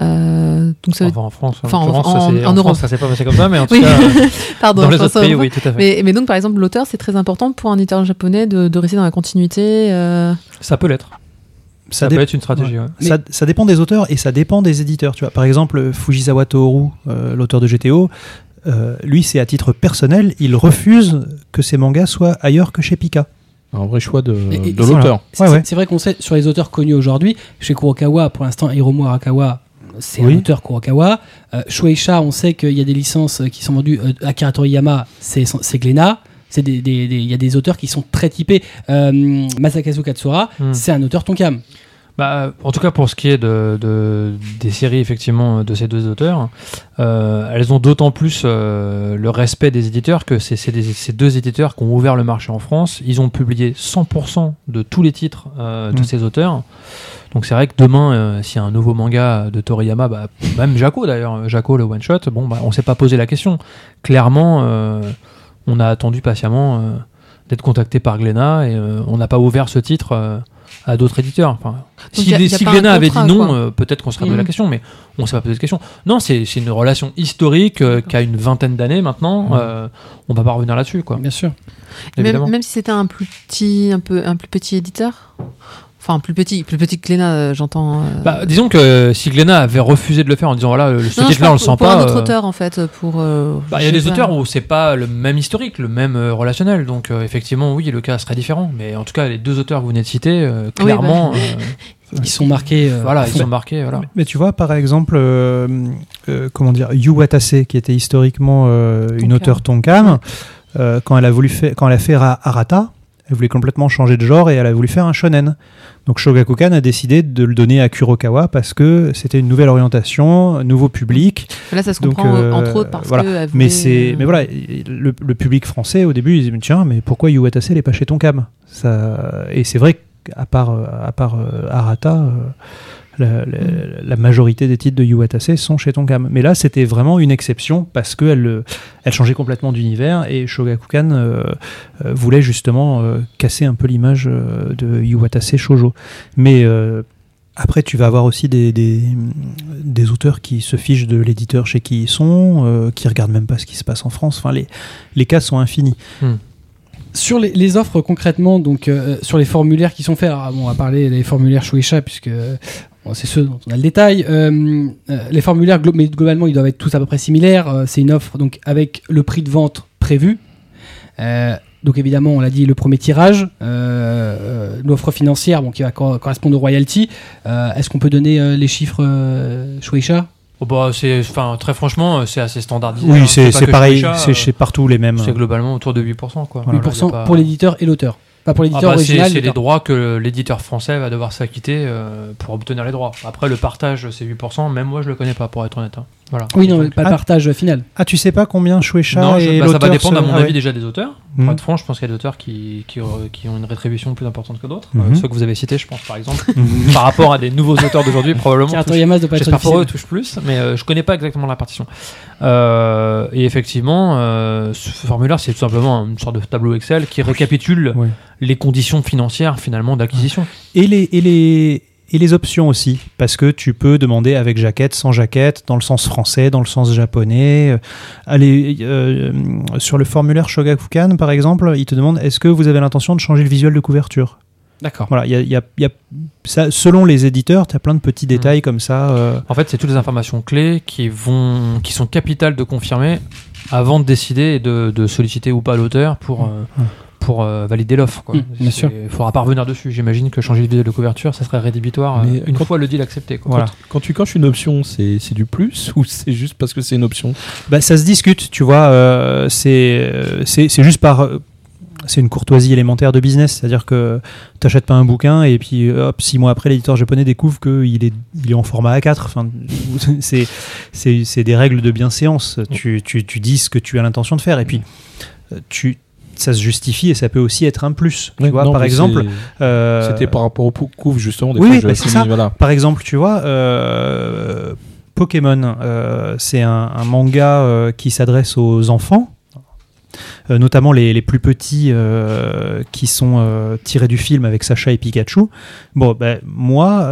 Euh, donc ça veut Enfin, en France, en, Enfin, en- en- ça, c'est- en en Europe. France, ça s'est pas passé comme ça, mais en tout Oui. cas, Pardon, dans je les pense autres pays, oui, tout à fait. Mais, mais donc, par exemple, l'auteur, c'est très important pour un éditeur japonais de, de rester dans la continuité. euh, Ça peut l'être. Ça, dé- peut être une stratégie. ouais. ça, ça dépend des auteurs et ça dépend des éditeurs. Tu vois, par exemple, Fujisawa Tohoru, euh, l'auteur de GTO, euh, lui, c'est à titre personnel, il refuse que ses mangas soient ailleurs que chez Pika. Un vrai choix de, l'auteur. C'est Ouais, ouais. c'est vrai qu'on sait sur les auteurs connus aujourd'hui, chez Kurokawa, pour l'instant, Hiromu Arakawa, c'est Oui. un auteur Kurokawa. Euh, Shueisha, on sait qu'il y a des licences qui sont vendues. Euh, Akira Toriyama, c'est c'est Glénat. C'est des- des- des- Il y a des auteurs qui sont très typés. Euh, Masakazu Katsura, Hmm. c'est un auteur Tonkam. Bah, en tout cas, pour ce qui est de, de- des séries effectivement de ces deux auteurs, euh, elles ont d'autant plus euh, le respect des éditeurs que c'est ces deux éditeurs qui ont ouvert le marché en France. Ils ont publié 100% de tous les titres euh, de Mm. ces auteurs. Donc c'est vrai que demain, s'il y a un nouveau manga de Toriyama, bah, même Jaco d'ailleurs, Jaco le one shot, bon, bah, on s'est pas posé la question. Clairement, on a attendu patiemment euh, d'être contacté par Glénat et euh, on n'a pas ouvert ce titre. euh, à d'autres éditeurs. Enfin, si y a- les- y a si pas un Glénat avait dit non, peut-être qu'on se serait posé la Mhm. question, mais on s'est pas posé de question. Non, c'est une relation historique qui a une vingtaine d'années maintenant. On va pas revenir là-dessus, quoi. Bien sûr. Même, même si c'était un plus petit, un peu, un plus petit éditeur? Enfin, plus petit, plus petit que Glénat, euh, j'entends. euh, Bah, disons que si Glénat avait refusé de le faire en disant voilà, le- ce titre-là on le sent pour, pour pas. un autre euh, auteur, en fait, pour. euh, bah, il y a des pas. auteurs où c'est pas le même historique, le même euh, relationnel. Donc euh, effectivement, oui, le cas serait différent. Mais en tout cas, les deux auteurs que vous venez de citer, euh, Oui, clairement, bah. euh, Ils sont marqués. euh, voilà, ils sont marqués. Voilà. Mais, mais tu vois, par exemple, euh, euh, comment dire, Yu Watase, qui était historiquement euh, une auteure Tonkam, euh, quand elle a voulu faire, quand elle a fait Ra- Arata, elle voulait complètement changer de genre et elle a voulu faire un shonen. Donc Shogakukan a décidé de le donner à Kurokawa parce que c'était une nouvelle orientation, un nouveau public. Là, ça se Donc, comprend, euh, entre autres, parce voilà. que. Mais c'est, euh, mais voilà, le, le public français au début, ils disaient tiens, mais pourquoi Yu Watase n'est pas chez Tonkam? Ça, et c'est vrai qu'à part, à part euh, Arata, la, la- la majorité des titres de Yu Watase sont chez Tonkam. Mais là, c'était vraiment une exception parce qu'elle euh, elle changeait complètement d'univers et Shogakukan euh, euh, voulait justement euh, casser un peu l'image de Yu Watase shoujo. Mais euh, Après, tu vas avoir aussi des, des, des auteurs qui se fichent de l'éditeur chez qui ils sont, euh, qui regardent même pas ce qui se passe en France. Enfin, les, les cas sont infinis. Sur les, les offres concrètement, donc euh, sur les formulaires qui sont faits, alors, bon, on va parler des formulaires Shueisha puisque bon, c'est ceux dont on a le détail. Euh, euh, les formulaires, glo- mais globalement, ils doivent être tous à peu près similaires. Euh, c'est une offre donc avec le prix de vente prévu. Euh, donc évidemment, on l'a dit, le premier tirage, euh, l'offre financière, bon, qui va cor- correspondre aux royalties. Euh, Est-ce qu'on peut donner euh, les chiffres euh, Shueisha? Oh, bah, c'est, enfin, très franchement, c'est assez standardisé. hein. Oui, c'est pas c'est pareil, c'est euh, chez partout les mêmes. C'est globalement autour de 8%. Quoi. 8% Voilà, y a pas- pour l'éditeur et l'auteur. Pas pour Ah l'éditeur bah, c'est, original. c'est les droits que l'éditeur français va devoir s'acquitter euh, pour obtenir les droits. Après, le partage, c'est 8%. Même moi, je le connais pas, pour être honnête. hein. Voilà. Oui, non, Donc, mais pas le Ah. partage final. Ah, tu sais pas combien Shueisha non, je- et bah, ça va dépendre, à mon ah avis, ouais. déjà des auteurs. Mhm. Pour être franc, je pense qu'il y a des auteurs qui, qui, euh, qui ont une rétribution plus importante que d'autres. Mhm. Euh, ceux que vous avez cités, je pense, par exemple. par rapport à des nouveaux auteurs d'aujourd'hui, probablement. Car Toriyama doit pas être J'espère pour eux, touche plus, mais euh, je connais pas exactement la partition. Euh, et effectivement, euh, ce formulaire, c'est tout simplement une sorte de tableau Excel qui récapitule les conditions financières finalement d'acquisition. Et les, et, les, et les options aussi, parce que tu peux demander avec jaquette, sans jaquette, dans le sens français, dans le sens japonais. Euh, Allez, euh, sur le formulaire Shogakukan, par exemple, il te demande est-ce que vous avez l'intention de changer le visuel de couverture? D'accord. Voilà, il y a, y a- il y a- ça, selon les éditeurs, tu as plein de petits détails comme ça. euh, En fait, c'est toutes les informations clés qui vont, qui sont capitales de confirmer avant de décider et de, de solliciter ou pas l'auteur pour. Pour euh, valider l'offre. quoi. Mm, bien sûr. Il faudra pas revenir dessus. J'imagine que changer le visuel de couverture, ça serait rédhibitoire euh, une quand- fois le deal accepté. quoi. Voilà. Quand tu coches une option, c'est c'est du plus ou c'est juste parce que c'est une option? Bah, ça se discute, tu vois. euh, c'est euh, c'est c'est juste par. euh, C'est une courtoisie élémentaire de business, c'est-à-dire que t'achètes pas un bouquin et puis hop, six mois après, l'éditeur japonais découvre qu'il est, il est en format A4. Enfin, c'est c'est c'est des règles de bienséance. Tu, tu, tu dis ce que tu as l'intention de faire et puis tu ça se justifie et ça peut aussi être un plus. Tu Ouais, vois, non, par exemple, euh, C'était par rapport au couvre justement. Des oui, fois, oui, je bah, c'est ça. Voilà. Par exemple, tu vois, euh, Pokémon, euh, c'est un, un manga euh, qui s'adresse aux enfants, euh, notamment les, les plus petits euh, qui sont tirés du film avec Sacha et Pikachu. Bon, ben moi,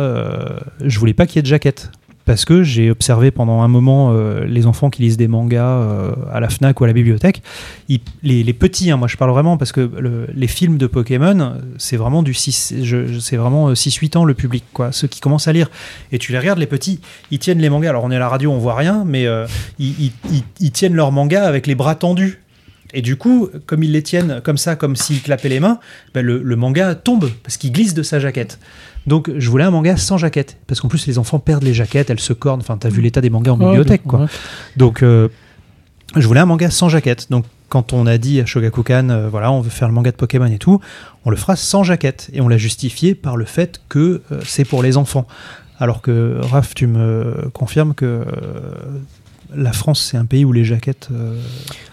je voulais pas qu'il y ait de jaquette. Parce que j'ai observé pendant un moment euh, les enfants qui lisent des mangas euh, à la FNAC ou à la bibliothèque. Les, petits, hein, moi je parle vraiment parce que le- les films de Pokémon, c'est vraiment du 6, je- je- c'est vraiment euh, 6-8 ans le public, quoi. Ceux qui commencent à lire. Et tu les regardes, les petits, ils tiennent les mangas. Alors on est à la radio, on voit rien, mais euh, ils- ils- ils tiennent leurs mangas avec les bras tendus. Et du coup, comme ils les tiennent comme ça, comme s'ils clapaient les mains, ben, le, le manga tombe parce qu'il glisse de sa jaquette. Donc je voulais un manga sans jaquette. Parce qu'en plus, les enfants perdent les jaquettes, elles se cornent. Enfin, t'as vu l'état des mangas en bibliothèque, quoi. Ouais. Donc, euh, je voulais un manga sans jaquette. Donc, quand on a dit à Shogakukan, euh, voilà, on veut faire le manga de Pokémon et tout, on le fera sans jaquette. Et on l'a justifié par le fait que euh, c'est pour les enfants. Alors que, Raph, tu me confirmes que la France, c'est un pays où les jaquettes. euh,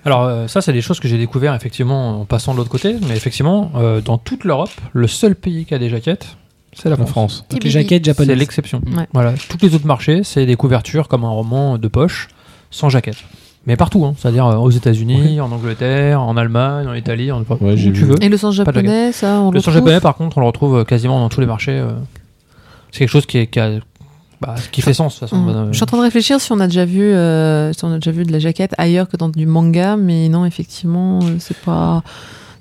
Alors euh, ça, c'est des choses que j'ai découvert effectivement en passant de l'autre côté. Mais effectivement, euh, dans toute l'Europe, le seul pays qui a des jaquettes, c'est la France. France. Donc les jaquettes C'est japonaises. l'exception. Ouais. Voilà, tous les autres marchés, c'est des couvertures comme un roman de poche, sans jaquette. Mais partout, hein. c'est-à-dire euh, aux États-Unis, en Angleterre, en Allemagne, en Italie, en, Ouais, où tu vu. veux. Et le de japonais, ça, on Le sang retrouve japonais, par contre, on le retrouve quasiment dans tous les marchés. euh. C'est quelque chose qui, est, qui, a- bah, qui fait sens de toute façon. Euh, Je suis en train de réfléchir si on a déjà vu, euh, si on a déjà vu de la jaquette ailleurs que dans du manga, mais non, effectivement, euh, c'est pas,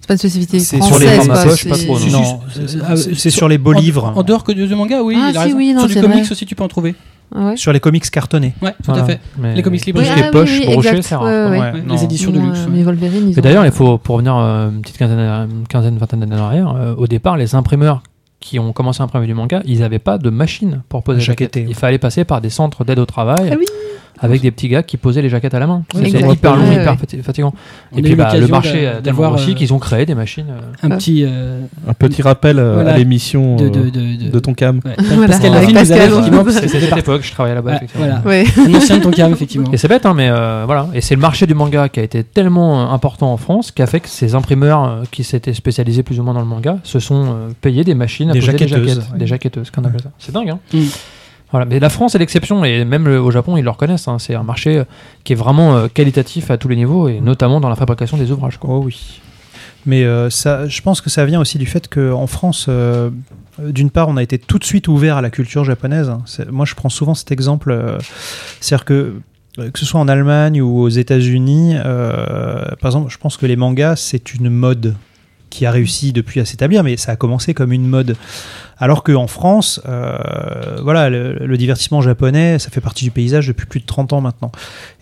c'est pas une spécificité C'est sur les formats pas trop, non. Ah, c'est c'est sur les beaux en- livres. En dehors que du manga, oui. Ah, si, oui, non, Sur du c'est comics vrai. aussi, tu peux en trouver. Ah ouais. Sur les comics cartonnés. Ouais, tout voilà. à fait. Mais- Les comics libres. Oui, ce ah, poche, oui, oui, brochet, exact, c'est rare. ouais, ouais. Les éditions de luxe. euh. Mais Wolverine, ils Et ont- d'ailleurs, il faut, pour revenir euh, une petite quinzaine, une quinzaine, vingtaine d'années en arrière, euh, au départ, les imprimeurs qui ont commencé à imprimer du manga, ils n'avaient pas de machine pour poser. Jaqueter, ouais. Il fallait passer par des centres d'aide au travail Ah oui. Avec des petits gars qui posaient les jaquettes à la main. Oui, exact. hyper long, hyper fatigant. On Et puis bah, le marché a tellement d'avoir, grossi euh, qu'ils ont créé des machines. euh, Un Ah. petit. euh, Un petit rappel euh, Voilà. à l'émission de, euh, de, de, de- de ton cam. Ouais. Voilà. Pascal avait Pascal, effectivement, on- parce que C'était cette époque, je travaillais là-bas. Voilà. Un ancien de ton cam, effectivement. Et c'est bête, hein, mais euh, voilà. Et c'est le marché du manga qui a été tellement euh, important en France qu'a fait que ces imprimeurs euh, qui s'étaient spécialisés plus ou moins dans le manga se sont euh, payés des machines à Des poser des jaquetteuses. jaquettes. Des jaquetteuses, qu'on appelle ça. C'est dingue, hein. Voilà. Mais la France est l'exception et même au Japon, ils le reconnaissent. hein. C'est un marché euh, qui est vraiment euh, qualitatif à tous les niveaux et notamment dans la fabrication des ouvrages. Oh oui. Mais euh, ça, je pense que ça vient aussi du fait qu'en France, d'une part, on a été tout de suite ouvert à la culture japonaise. C'est- Moi, je prends souvent cet exemple. C'est-à-dire que, que ce soit en Allemagne ou aux États-Unis, par exemple, je pense que les mangas, c'est une mode qui a réussi depuis à s'établir, mais ça a commencé comme une mode. Alors qu'en France, euh, voilà, le, divertissement japonais, ça fait partie du paysage depuis plus de 30 ans maintenant.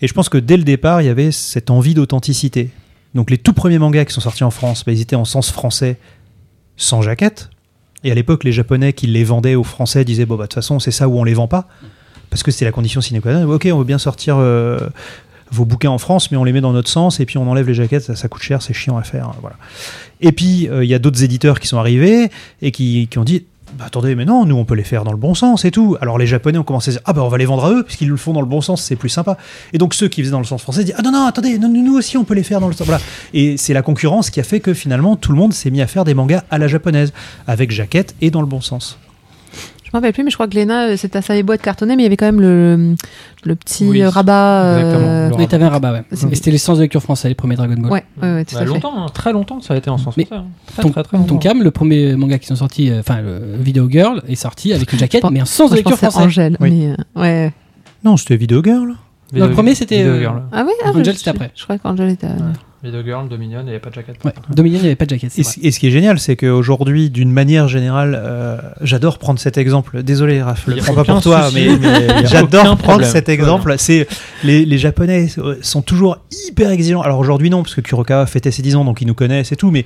Et je pense que dès le départ, il y avait cette envie d'authenticité. Donc les tout premiers mangas qui sont sortis en France, bah, ils étaient en sens français, sans jaquette. Et à l'époque, les Japonais qui les vendaient aux Français disaient bon bah de toute façon c'est ça où on les vend pas, parce que c'était la condition sine qua non. Ok, on veut bien sortir euh, vos bouquins en France, mais on les met dans notre sens et puis on enlève les jaquettes, ça, coûte cher, c'est chiant à faire, voilà. Et puis euh, il y a d'autres éditeurs qui sont arrivés et qui, qui ont dit bah, attendez, mais non, nous on peut les faire dans le bon sens et tout. Alors les Japonais ont commencé à dire ah bah on va les vendre à eux puisqu'ils le font dans le bon sens, c'est plus sympa. Et donc ceux qui faisaient dans le sens français disent ah non non attendez, non, nous aussi on peut les faire dans le sens voilà. Et c'est la concurrence qui a fait que finalement tout le monde s'est mis à faire des mangas à la japonaise avec jaquette et dans le bon sens. Je m'en rappelle plus, mais je crois que Léna, euh, c'était à sa boîte cartonnée, mais il y avait quand même le, le petit Oui, rabat. euh, exactement. Le Oui, t'avais un rabat, ouais. Et c'était les sens de lecture français, les premiers Dragon Ball. Ouais, ouais, ouais, tout Bah, à fait. longtemps, hein, très longtemps, ça a été en sens Mais français. hein. Très, Ton, très, très longtemps. ton Cam, le premier manga qui sont sortis, euh, enfin le Video Girl, est sorti avec une jaquette, mais un sens de lecture pensais français. Angèle, Oui. mais euh, ouais. Non, c'était Video Girl. Video- Non, le premier, c'était, Video euh, Girl. Ah ouais ah, Angel, je- c'était après. Je crois qu'Angel était. Ouais. Video Girl, Dominion, il n'y avait pas de jaquette. Ouais. Dominion, il n'y avait pas de jaquette. c'est Et, ce- et ce qui est génial, c'est qu'aujourd'hui, d'une manière générale, euh, j'adore prendre cet exemple. Désolé, Raph, le a prends pas pour toi, souci. mais, j'adore prendre problème. cet exemple. C'est les, les Japonais euh, sont toujours hyper exigeants. Alors aujourd'hui, non, parce que Kurokawa fêtait ses 10 ans, donc ils nous connaissent et tout, mais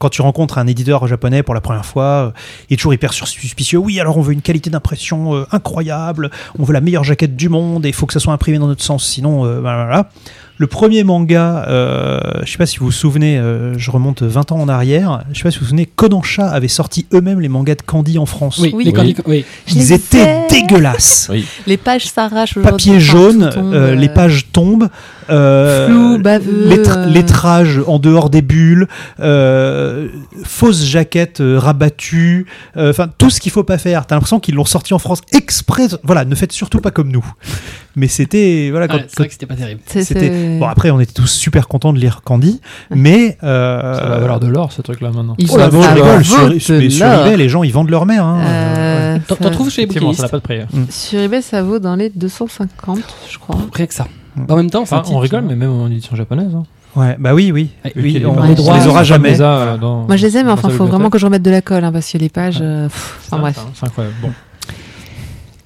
quand tu rencontres un éditeur japonais pour la première fois, euh, il est toujours hyper sus- suspicieux. Oui, alors on veut une qualité d'impression euh, incroyable, on veut la meilleure jaquette du monde et il faut que ça soit imprimé dans notre sens, sinon, euh, voilà, voilà. Le premier manga, euh, je sais pas si vous vous souvenez, euh, je remonte 20 ans en arrière, je sais pas si vous vous souvenez, Kodansha avait sorti eux-mêmes les mangas de Candy en France. Oui, Oui. les Oui. Candy- oui. Je Ils étaient ai. dégueulasses. Les pages s'arrachent. Papier jaune, euh, les pages tombent. Euh, Flou, baveux, lettre- euh. Lettrage en dehors des bulles, euh, fausse jaquette euh, rabattue, euh, enfin tout ce qu'il faut pas faire. T'as l'impression qu'ils l'ont sorti en France exprès. Voilà, ne faites surtout pas comme nous. Mais c'était voilà quand, Ouais, c'est vrai que c'était pas terrible. c'est- c'était c'est- bon après on était tous super contents de lire Candy, mais euh, Ça va valoir de l'or, ce truc-là, maintenant. Ils Oh je rigole, sur, eBay, les gens ils vendent leur mère. hein. Euh, T'en trouves chez les Effectivement, ça n'a bouquinistes pas de prix. Sur eBay, ça vaut dans les 250, je crois. Rien que ça. En même temps, Enfin, titre- on rigole, mais même en édition japonaise. Hein. Ouais, bah oui, oui, les on, les aura jamais. Euh, dans- Moi, je les aime, mais enfin, sa faut vraiment que je remette de la colle, hein, parce que les pages. euh, pff, enfin, bref. un- C'est incroyable. Bon.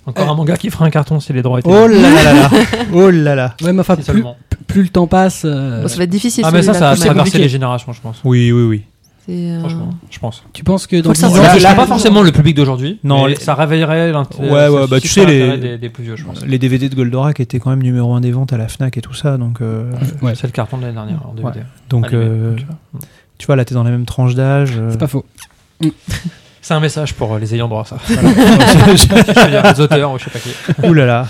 Encore un manga qui fera un carton si les droits étaient. Oh là là là là, oh là là. Ouais, mais enfin, Si plus, plus le temps passe. euh, Bon, ça va être difficile. Ah, mais ça, ça a quand même. traversé compliqué. les générations, je pense. Oui, oui, oui. Euh, Franchement, je pense. Tu penses que dans 10 savoir. ans, Là, Ça pas forcément le public d'aujourd'hui. Non, les- ça réveillerait l'intérêt. Ouais, ouais, ça bah, tu sais, les- des, des plus vieux, je pense. Les DVD de Goldorak étaient quand même numéro un des ventes à la Fnac et tout ça, donc euh, Ouais. C'est le carton de l'année dernière en DVD. euh, donc, euh, tu vois là t'es dans la même tranche d'âge. euh, c'est pas faux. C'est un message pour euh, les ayants droit, ça. voilà. Les auteurs ou je sais pas qui. Ouh là là.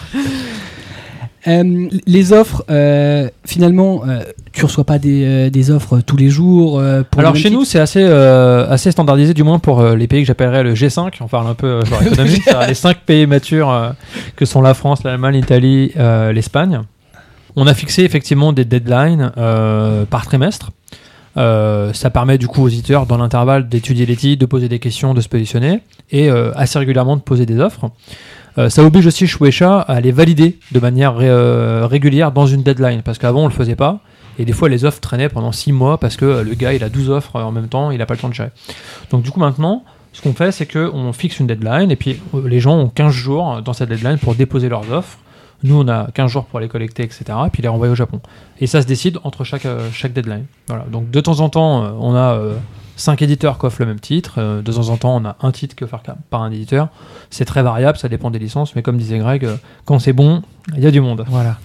Euh, les offres, euh, finalement, euh, tu reçois pas des, euh, des offres tous les jours. pour Alors chez nous, c'est assez, assez standardisé, du moins pour les pays que j'appellerais le G5. On parle un peu genre économique. les cinq pays matures que sont la France, l'Allemagne, l'Italie, l'Espagne. On a fixé effectivement des deadlines par trimestre. Euh, ça permet du coup aux éditeurs, dans l'intervalle, d'étudier les titres, de poser des questions, de se positionner et euh, assez régulièrement de poser des offres. Euh, ça oblige aussi Shueisha à les valider de manière euh, régulière dans une deadline parce qu'avant on le faisait pas et des fois les offres traînaient pendant 6 mois parce que le gars il a 12 offres en même temps, il a pas le temps de gérer. Donc du coup maintenant, ce qu'on fait c'est qu'on fixe une deadline et puis euh, les gens ont 15 jours dans cette deadline pour déposer leurs offres. Nous on a 15 jours pour les collecter etc. et puis les renvoyer au Japon. Et ça se décide entre chaque, chaque deadline. Voilà. Donc de temps en temps on a 5 éditeurs qui offrent le même titre, euh, de temps en temps on a un titre que par un éditeur. C'est très variable, ça dépend des licences, mais comme disait Greg, euh, quand c'est bon, il y a du monde. Voilà.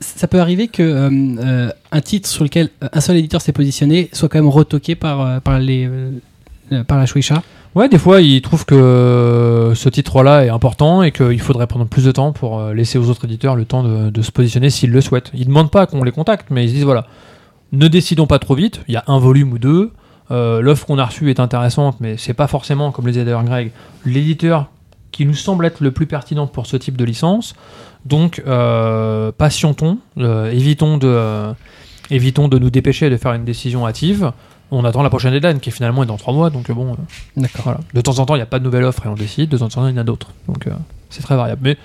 Ça peut arriver que euh, euh, un titre sur lequel un seul éditeur s'est positionné soit quand même retoqué par, par, les, par la Shueisha. Ouais, des fois, ils trouvent que ce titre-là est important et qu'il faudrait prendre plus de temps pour laisser aux autres éditeurs le temps de, de se positionner s'ils le souhaitent. Ils demandent pas qu'on les contacte, mais ils se disent voilà, ne décidons pas trop vite. Il y a un volume ou deux. Euh, L'offre qu'on a reçue est intéressante, mais c'est pas forcément, comme le disait d'ailleurs Greg, l'éditeur qui nous semble être le plus pertinent pour ce type de licence. Donc, euh, patientons, euh, évitons de, évitons de nous dépêcher de faire une décision hâtive. on attend la prochaine deadline qui finalement est dans 3 mois. Donc bon, D'accord. voilà. De temps en temps, il n'y a pas de nouvelle offre et on décide. De temps en temps, il y en a d'autres. Donc c'est très variable. Mais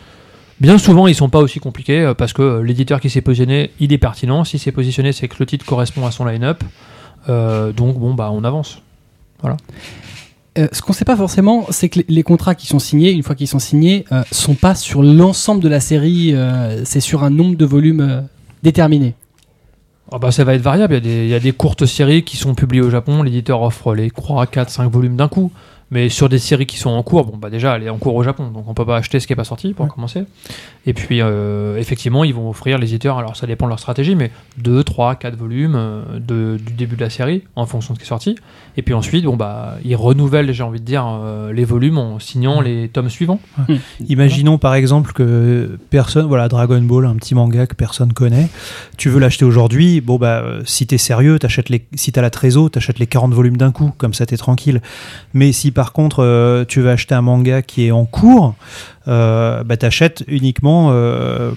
bien souvent, ils sont pas aussi compliqués parce que l'éditeur qui s'est positionné, il est pertinent. Si c'est positionné, c'est que le titre correspond à son line-up. Euh, donc bon, bah on avance. Euh, ce qu'on sait pas forcément, c'est que les- les contrats qui sont signés, une fois qu'ils sont signés, euh, sont pas sur l'ensemble de la série, euh, c'est sur un nombre de volumes déterminé. Ah bah, ça va être variable. Il y, a des, il y a des courtes séries qui sont publiées au Japon. L'éditeur offre les 3, 4, 5 volumes d'un coup. Mais sur des séries qui sont en cours, bon bah déjà elle est en cours au Japon, donc on peut pas acheter ce qui est pas sorti pour Ouais. commencer. Et puis euh, effectivement ils vont offrir les éditeurs, alors ça dépend de leur stratégie, mais 2, 3, 4 volumes euh, de, du début de la série en fonction de ce qui est sorti. Et puis ensuite bon bah ils renouvellent, j'ai envie de dire, euh, les volumes en signant les tomes suivants. Imaginons par exemple que personne, voilà, Dragon Ball, un petit manga que personne connaît, tu veux l'acheter aujourd'hui, bon bah euh, si t'es sérieux, t'achètes les, si t'as la trésor, t'achètes les 40 volumes d'un coup, comme ça t'es tranquille. Mais si par contre euh, tu veux acheter un manga qui est en cours, euh, bah t'achètes uniquement euh,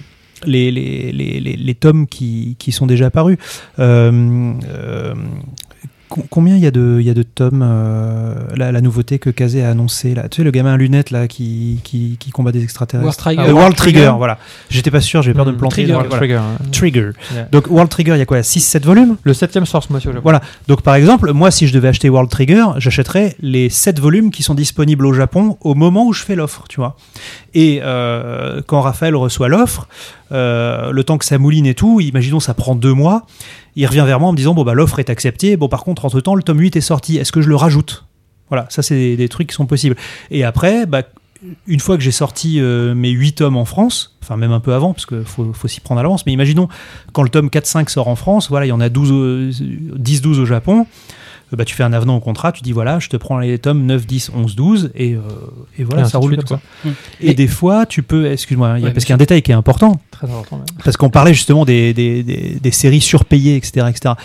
les, les, les, les, les tomes qui, qui sont déjà. Euh, euh, co- Combien il y, a de, il y a de tomes euh, la, la nouveauté que Kazé a annoncé là? Tu sais, le gamin à lunettes là qui, qui, qui combat des extraterrestres. War Trigger. Euh, World Trigger, voilà. J'étais pas sûr, j'avais peur de me planter. Trigger, donc, voilà. Trigger, hein. Trigger. Yeah. Donc World Trigger, il y a quoi? 6-7 volumes? Le septième sort ce mois-ci au Japon. Voilà. Donc par exemple, moi si je devais acheter World Trigger, j'achèterais les 7 volumes qui sont disponibles au Japon au moment où je fais l'offre, tu vois. Et euh, quand Raphaël reçoit l'offre, euh, le temps que ça mouline et tout, imaginons ça prend deux mois, il revient vers moi en me disant bon bah l'offre est acceptée, bon par contre entre temps le tome 8 est sorti, est-ce que je le rajoute? Voilà, ça c'est des, trucs qui sont possibles. Et après, bah, une fois que j'ai sorti euh, mes 8 tomes en France, enfin même un peu avant, parce qu'il faut, faut s'y prendre à l'avance, mais imaginons quand le tome 4-5 sort en France, voilà, il y en a 12 au- 10-12 au Japon, bah, tu fais un avenant au contrat, tu dis voilà, je te prends les tomes 9, 10, 11, 12, et, euh, et voilà, ça roule suite, comme ça. quoi. Et, Et- des fois, tu peux, excuse-moi, Ouais, parce qu'il y a un détail qui est important, Très important. même. parce qu'on parlait justement des, des, des- des séries surpayées, etc. etc.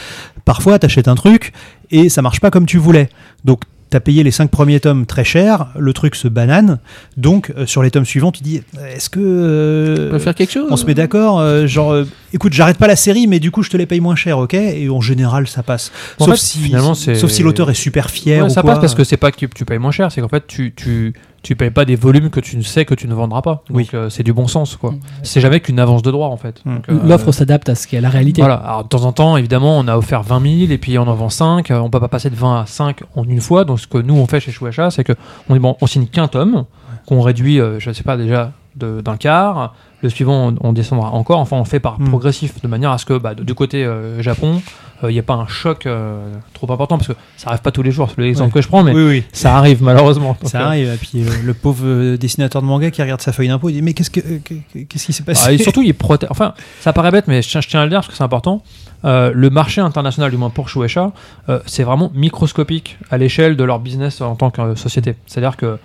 Parfois, tu achètes un truc et ça marche pas comme tu voulais. Donc, tu as payé les cinq premiers tomes très cher, le truc se banane. Donc, euh, sur les tomes suivants, tu dis est-ce que. euh, On peut faire quelque chose on se met d'accord, euh, genre, euh, écoute, j'arrête pas la série, mais du coup, je te les paye moins cher, ok? Et en général, ça passe. Sauf, fait, si, sauf si l'auteur est super fier. Ouais, ou ça quoi. passe parce que c'est pas que tu payes moins cher, c'est qu'en fait tu, tu, tu payes pas des volumes que tu ne sais que tu ne vendras pas. Donc Oui. euh, c'est du bon sens quoi. C'est jamais qu'une avance de droit en fait. Mm. Euh, L'offre s'adapte à ce qu'est la réalité. Voilà, alors de temps en temps, évidemment, on a offert 20 000 et puis on en vend 5. Euh, On peut pas passer de 20 à 5 en une fois. Donc ce que nous on fait chez Shueisha, c'est que on dit bon, on signe qu'un tome, qu'on réduit, euh, je sais pas déjà, de- d'un quart. Le suivant, on, descendra encore. Enfin, on fait par Mm. progressif, de manière à ce que bah, du côté euh, Japon, il n'y ait pas un choc euh, trop important, parce que ça arrive pas tous les jours. C'est l'exemple Ouais. que je prends, mais Oui, oui. ça arrive malheureusement. Donc, Ça euh, arrive, et puis euh, le pauvre euh, dessinateur de manga qui regarde sa feuille d'impôt, il dit Mais qu'est-ce que- euh, que- qu'est-ce qui s'est passé? Ah, et surtout, il protège. Enfin, ça paraît bête, mais je tiens, je tiens à le dire parce que c'est important. Euh, le marché international, du moins pour Shueisha, euh, c'est vraiment microscopique à l'échelle de leur business en tant que euh, société. C'est-à-dire que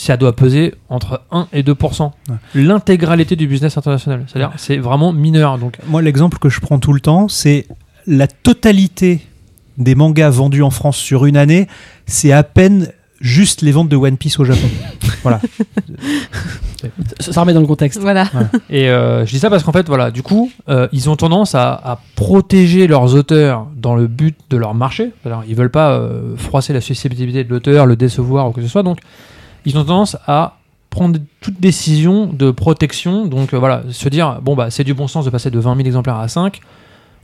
ça doit peser entre 1 et 2% Ouais. l'intégralité du business international. C'est-à-dire c'est vraiment mineur. Donc, Moi, l'exemple que je prends tout le temps, c'est la totalité des mangas vendus en France sur une année, c'est à peine juste les ventes de One Piece au Japon. voilà. Ça, ça remet dans le contexte. Voilà. Et euh, je dis ça parce qu'en fait, voilà, du coup, euh, ils ont tendance à, à protéger leurs auteurs dans le but de leur marché. Alors, ils veulent pas euh, froisser la susceptibilité de l'auteur, le décevoir ou que ce soit. Donc, ils ont tendance à prendre toute décision de protection. Donc, euh, voilà, se dire, bon, bah, c'est du bon sens de passer de 20 000 exemplaires à 5.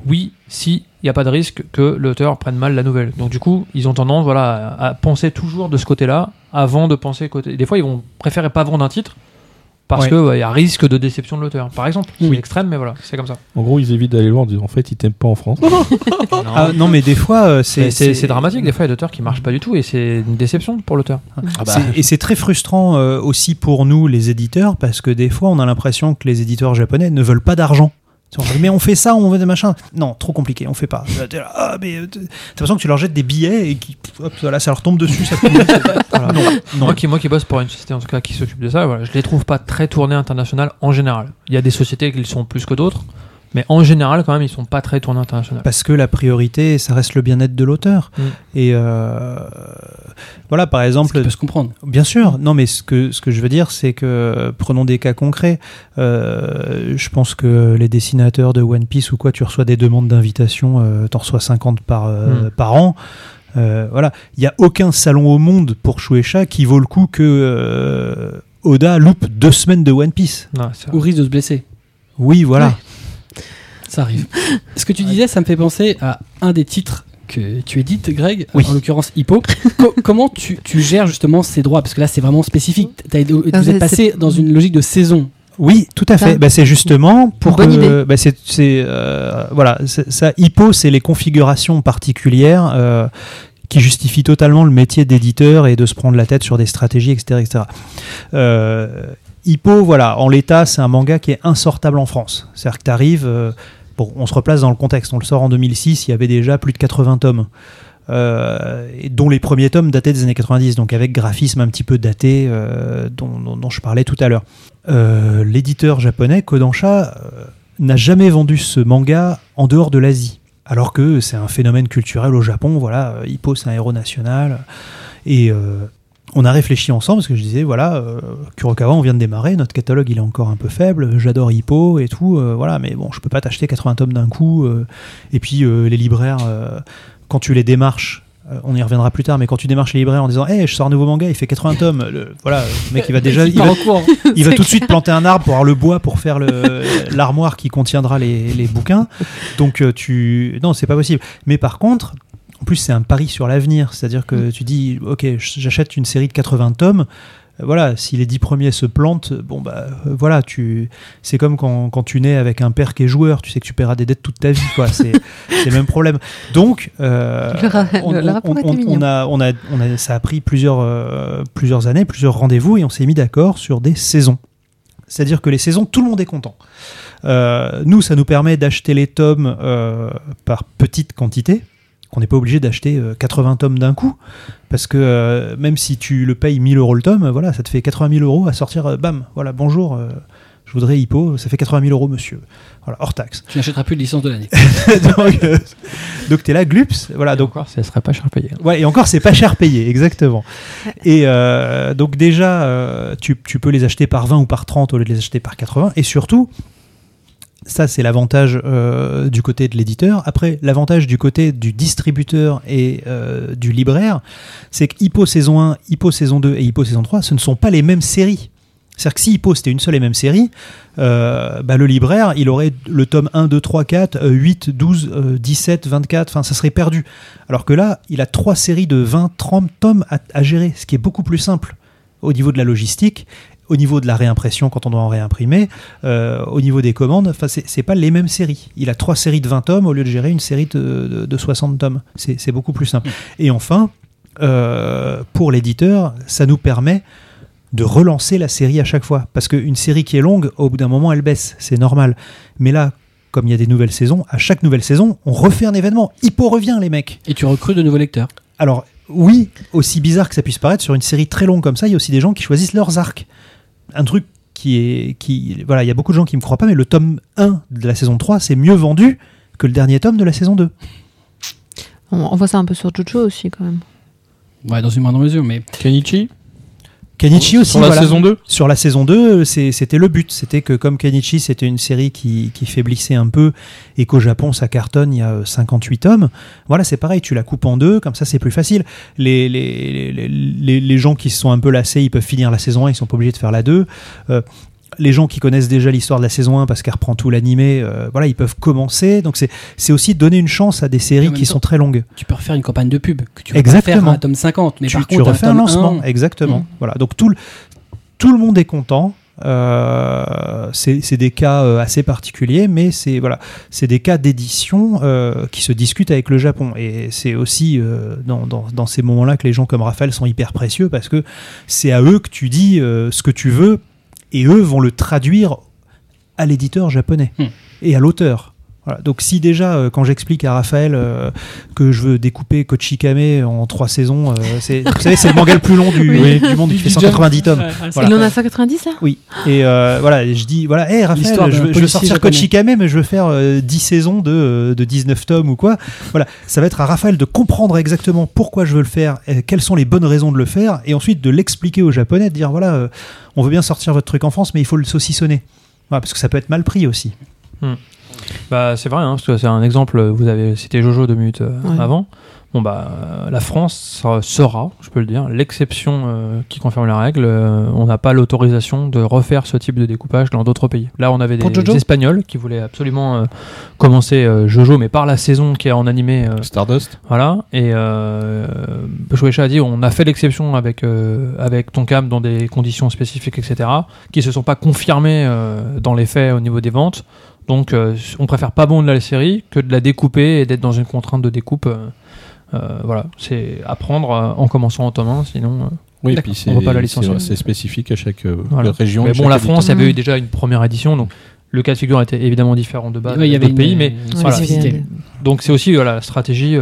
Oui, si il n'y a pas de risque que l'auteur prenne mal la nouvelle. Donc, du coup, ils ont tendance, voilà, à, penser toujours de ce côté-là avant de penser côté. Des fois, ils vont préférer pas vendre un titre parce Ouais. que ouais, il y a risque de déception de l'auteur, par exemple. C'est Oui. extrême, mais voilà, c'est comme ça. En gros, ils évitent d'aller loin en disant en fait, ils t'aiment pas en France. Ah, non, mais des fois, euh, c'est dramatique, des fois il y a d'auteurs qui marchent pas du tout et c'est une déception pour l'auteur. Ah bah. C'est- Et c'est très frustrant euh, aussi pour nous, les éditeurs, parce que des fois, on a l'impression que les éditeurs japonais ne veulent pas d'argent. Mais on fait ça, on veut des machins. Non, trop compliqué, on fait pas. Ah, euh, t'as l'impression que tu leur jettes des billets et qui, hop, là, ça leur tombe dessus. Ça coule. Voilà. Non, non. Moi qui, moi qui bosse pour une société en tout cas qui s'occupe de ça, voilà, je les trouve pas très tournés international en général. Il y a des sociétés qui le sont plus que d'autres, Mais en général, quand même, ils sont pas très tournés international. Parce que la priorité, ça reste le bien-être de l'auteur. Mm. Et euh, voilà, par exemple, peut se comprendre. Bien sûr, non, mais ce que, ce que je veux dire, c'est que prenons des cas concrets. Euh, je pense que les dessinateurs de One Piece ou quoi, tu reçois des demandes d'invitation, euh, t'en reçois 50 par, euh, Hmm. par an. Euh, voilà, il n'y a aucun salon au monde pour Shueisha qui vaut le coup que euh, Oda loupe deux semaines de One Piece. Non, c'est Ou risque de se blesser. Oui, voilà. Ouais. Ça arrive. Ce que tu disais, ça me fait penser à un des titres que tu édites, Greg, Oui. en l'occurrence Hippo. Co- comment tu, tu gères justement ces droits? Parce que là, c'est vraiment spécifique. T'as- vous êtes passé dans une logique de saison. Oui, tout à fait. Bah, c'est justement pour Bonne que idée. bah, c'est euh, voilà, ça Hippo, c'est les configurations particulières euh, qui justifient totalement le métier d'éditeur et de se prendre la tête sur des stratégies, etc., etc. Euh, Hippo, voilà, en l'état, c'est un manga qui est insortable en France. C'est-à-dire que tu arrives, on se replace dans le contexte. On le sort en 2006, il y avait déjà plus de 80 tomes. euh, dont les premiers tomes dataient des années 90, donc avec graphisme un petit peu daté euh, dont, je parlais tout à l'heure. Euh, L'éditeur japonais Kodansha n'a jamais vendu ce manga en dehors de l'Asie, alors que c'est un phénomène culturel au Japon. Voilà, Hippo c'est un héros national et on a réfléchi ensemble parce que je disais voilà euh, Kurokawa on vient de démarrer notre catalogue il est encore un peu faible j'adore Hippo et tout euh, voilà mais bon je peux pas t'acheter 80 tomes d'un coup euh, et puis euh, les libraires euh, quand tu les démarches euh, on y reviendra plus tard mais quand tu démarches les libraires en disant hey je sors un nouveau manga il fait 80 tomes le, voilà le mec il va déjà il va, il tout de suite planter un arbre pour avoir le bois pour faire l'armoire qui contiendra les, les bouquins. Donc euh, tu non, c'est pas possible. Mais par contre, en plus c'est un pari sur l'avenir, c'est-à-dire que tu dis OK, j'achète une série de 80 tomes. Voilà, si les 10 premiers se plantent, bon bah euh, voilà, tu c'est comme quand, quand tu nais avec un père qui est joueur, tu sais que tu paieras des dettes toute ta vie quoi, c'est le même problème. Donc euh, on, a, on a, on a, ça a pris plusieurs, euh, plusieurs années, plusieurs rendez-vous, et on s'est mis d'accord sur des saisons. C'est-à-dire que les saisons, tout le monde est content. Euh, nous, ça nous permet d'acheter les tomes par petite quantité, qu'on n'est pas obligé d'acheter euh, 80 tomes d'un coup, parce que euh, même si tu le payes 1000 euros le tome, voilà, ça te fait 80 000 euros à sortir, euh, bam, voilà, bonjour, euh, je voudrais Hippo, ça fait 80 000 euros, monsieur. Voilà, hors taxe. Tu n'achèteras plus de licence de l'année. donc, euh, donc t'es là, glups, voilà, donc encore, ça serait pas cher payé. Ouais, et encore, c'est pas cher payé, exactement. Et euh, donc déjà, euh, tu, tu peux les acheter par 20 ou par 30 au lieu de les acheter par 80. Et surtout, ça c'est l'avantage euh, du côté de l'éditeur. Après, l'avantage du côté du distributeur et euh, du libraire, c'est que Hippo saison 1, Hippo saison 2 et Hippo saison 3, ce ne sont pas les mêmes séries. C'est-à-dire que si Hippo c'était une seule et même série, euh, bah, le libraire, il aurait le tome 1, 2, 3, 4, euh, 8, 12, euh, 17, 24, enfin ça serait perdu. Alors que là, il a trois séries de 20, 30 tomes à, à gérer, ce qui est beaucoup plus simple au niveau de la logistique, au niveau de la réimpression quand on doit en réimprimer, euh, au niveau des commandes. C'est pas les mêmes séries. Il a trois séries de 20 tomes au lieu de gérer une série de, de- de 60 tomes. C'est c'est beaucoup plus simple. Et enfin, euh, pour l'éditeur, ça nous permet de relancer la série à chaque fois. Parce qu'une série qui est longue, au bout d'un moment, elle baisse. C'est normal. Mais là, comme il y a des nouvelles saisons, à chaque nouvelle saison, on refait un événement. Hippo revient, les mecs. Et tu recrutes de nouveaux lecteurs. Alors, oui, aussi bizarre que ça puisse paraître, sur une série très longue comme ça, il y a aussi des gens qui choisissent leurs arcs. Un truc qui est. Qui, voilà, il y a beaucoup de gens qui ne me croient pas, mais le tome 1 de la saison 3, c'est mieux vendu que le dernier tome de la saison 2. On, on voit ça un peu sur Jojo aussi quand même. Ouais, dans une moindre mesure, mais Kenichi? Kenichi aussi, Sur la voilà. saison 2 Sur la saison 2, c'est- c'était le but. C'était que comme Kenichi, c'était une série qui, qui faiblissait un peu et qu'au Japon, ça cartonne, il y a euh, 58 tomes. Voilà, c'est pareil, tu la coupes en deux, comme ça, c'est plus facile. Les, les, les, les- les gens qui se sont un peu lassés, ils peuvent finir la saison 1, ils sont pas obligés de faire la 2. Euh, les gens qui connaissent déjà l'histoire de la saison 1 parce qu'elle reprend tout l'animé, euh, voilà, ils peuvent commencer. Donc c'est aussi donner une chance à des séries qui temps, sont très longues. tu peux refaire une campagne de pub que tu vas faire un tome 50. Mais tu, par tu contre, refais un lancement, 1, exactement. Mm. Voilà, donc tout le, tout le monde est content. Euh, c'est c'est des cas euh, assez particuliers, mais c'est voilà, c'est des cas d'édition euh, qui se discutent avec le Japon. Et c'est aussi dans, dans, dans ces moments-là que les gens comme Raphaël sont hyper précieux parce que c'est à eux que tu dis ce que tu veux et eux vont le traduire à l'éditeur japonais Hmm. et à l'auteur. Voilà. Donc si déjà, euh, quand j'explique à Raphaël euh, que je veux découper Kochikame en trois saisons, euh, c'est, vous savez, c'est le manga le plus long du, Oui. du monde, il fait Du 190 tomes. Ouais, ouais, Voilà. Il en a 190 là? Oui, et euh, voilà, et je dis, voilà, hé L'histoire Raphaël, je veux, je veux policier sortir. Kochikame, mais je veux faire euh, 10 saisons de, euh, de 19 tomes ou quoi. Voilà, ça va être à Raphaël de comprendre exactement pourquoi je veux le faire, et quelles sont les bonnes raisons de le faire, et ensuite de l'expliquer aux Japonais, de dire, voilà, euh, on veut bien sortir votre truc en France, mais il faut le saucissonner. Voilà, parce que ça peut être mal pris aussi. Bah, c'est vrai, hein, parce que c'est un exemple. Vous avez cité Jojo deux minutes euh, Ouais. avant. Bon, bah, euh, la France sera- je peux le dire, l'exception euh, qui confirme la règle. Euh, on n'a pas l'autorisation de refaire ce type de découpage dans d'autres pays. Là, on avait des, des Espagnols qui voulaient absolument euh, commencer euh, Jojo, mais par la saison qui est en animé. euh, Stardust voilà. Et euh, Shueisha a dit on a fait l'exception avec, euh, avec Tonkam dans des conditions spécifiques, etc., qui se sont pas confirmées euh, dans les faits au niveau des ventes. Donc, euh, on préfère pas bon de la série que de la découper et d'être dans une contrainte de découpe. euh, euh, voilà, c'est apprendre euh, en commençant en tome 1, sinon. euh, Oui, puis c'est On voit pas la licence. c'est- spécifique à chaque euh, Voilà. région. Mais bon, chaque la France avait eu déjà une première édition, donc le cas de figure était évidemment différent de base Ouais, il y des avait pays, mais voilà. donc c'est aussi voilà, la stratégie.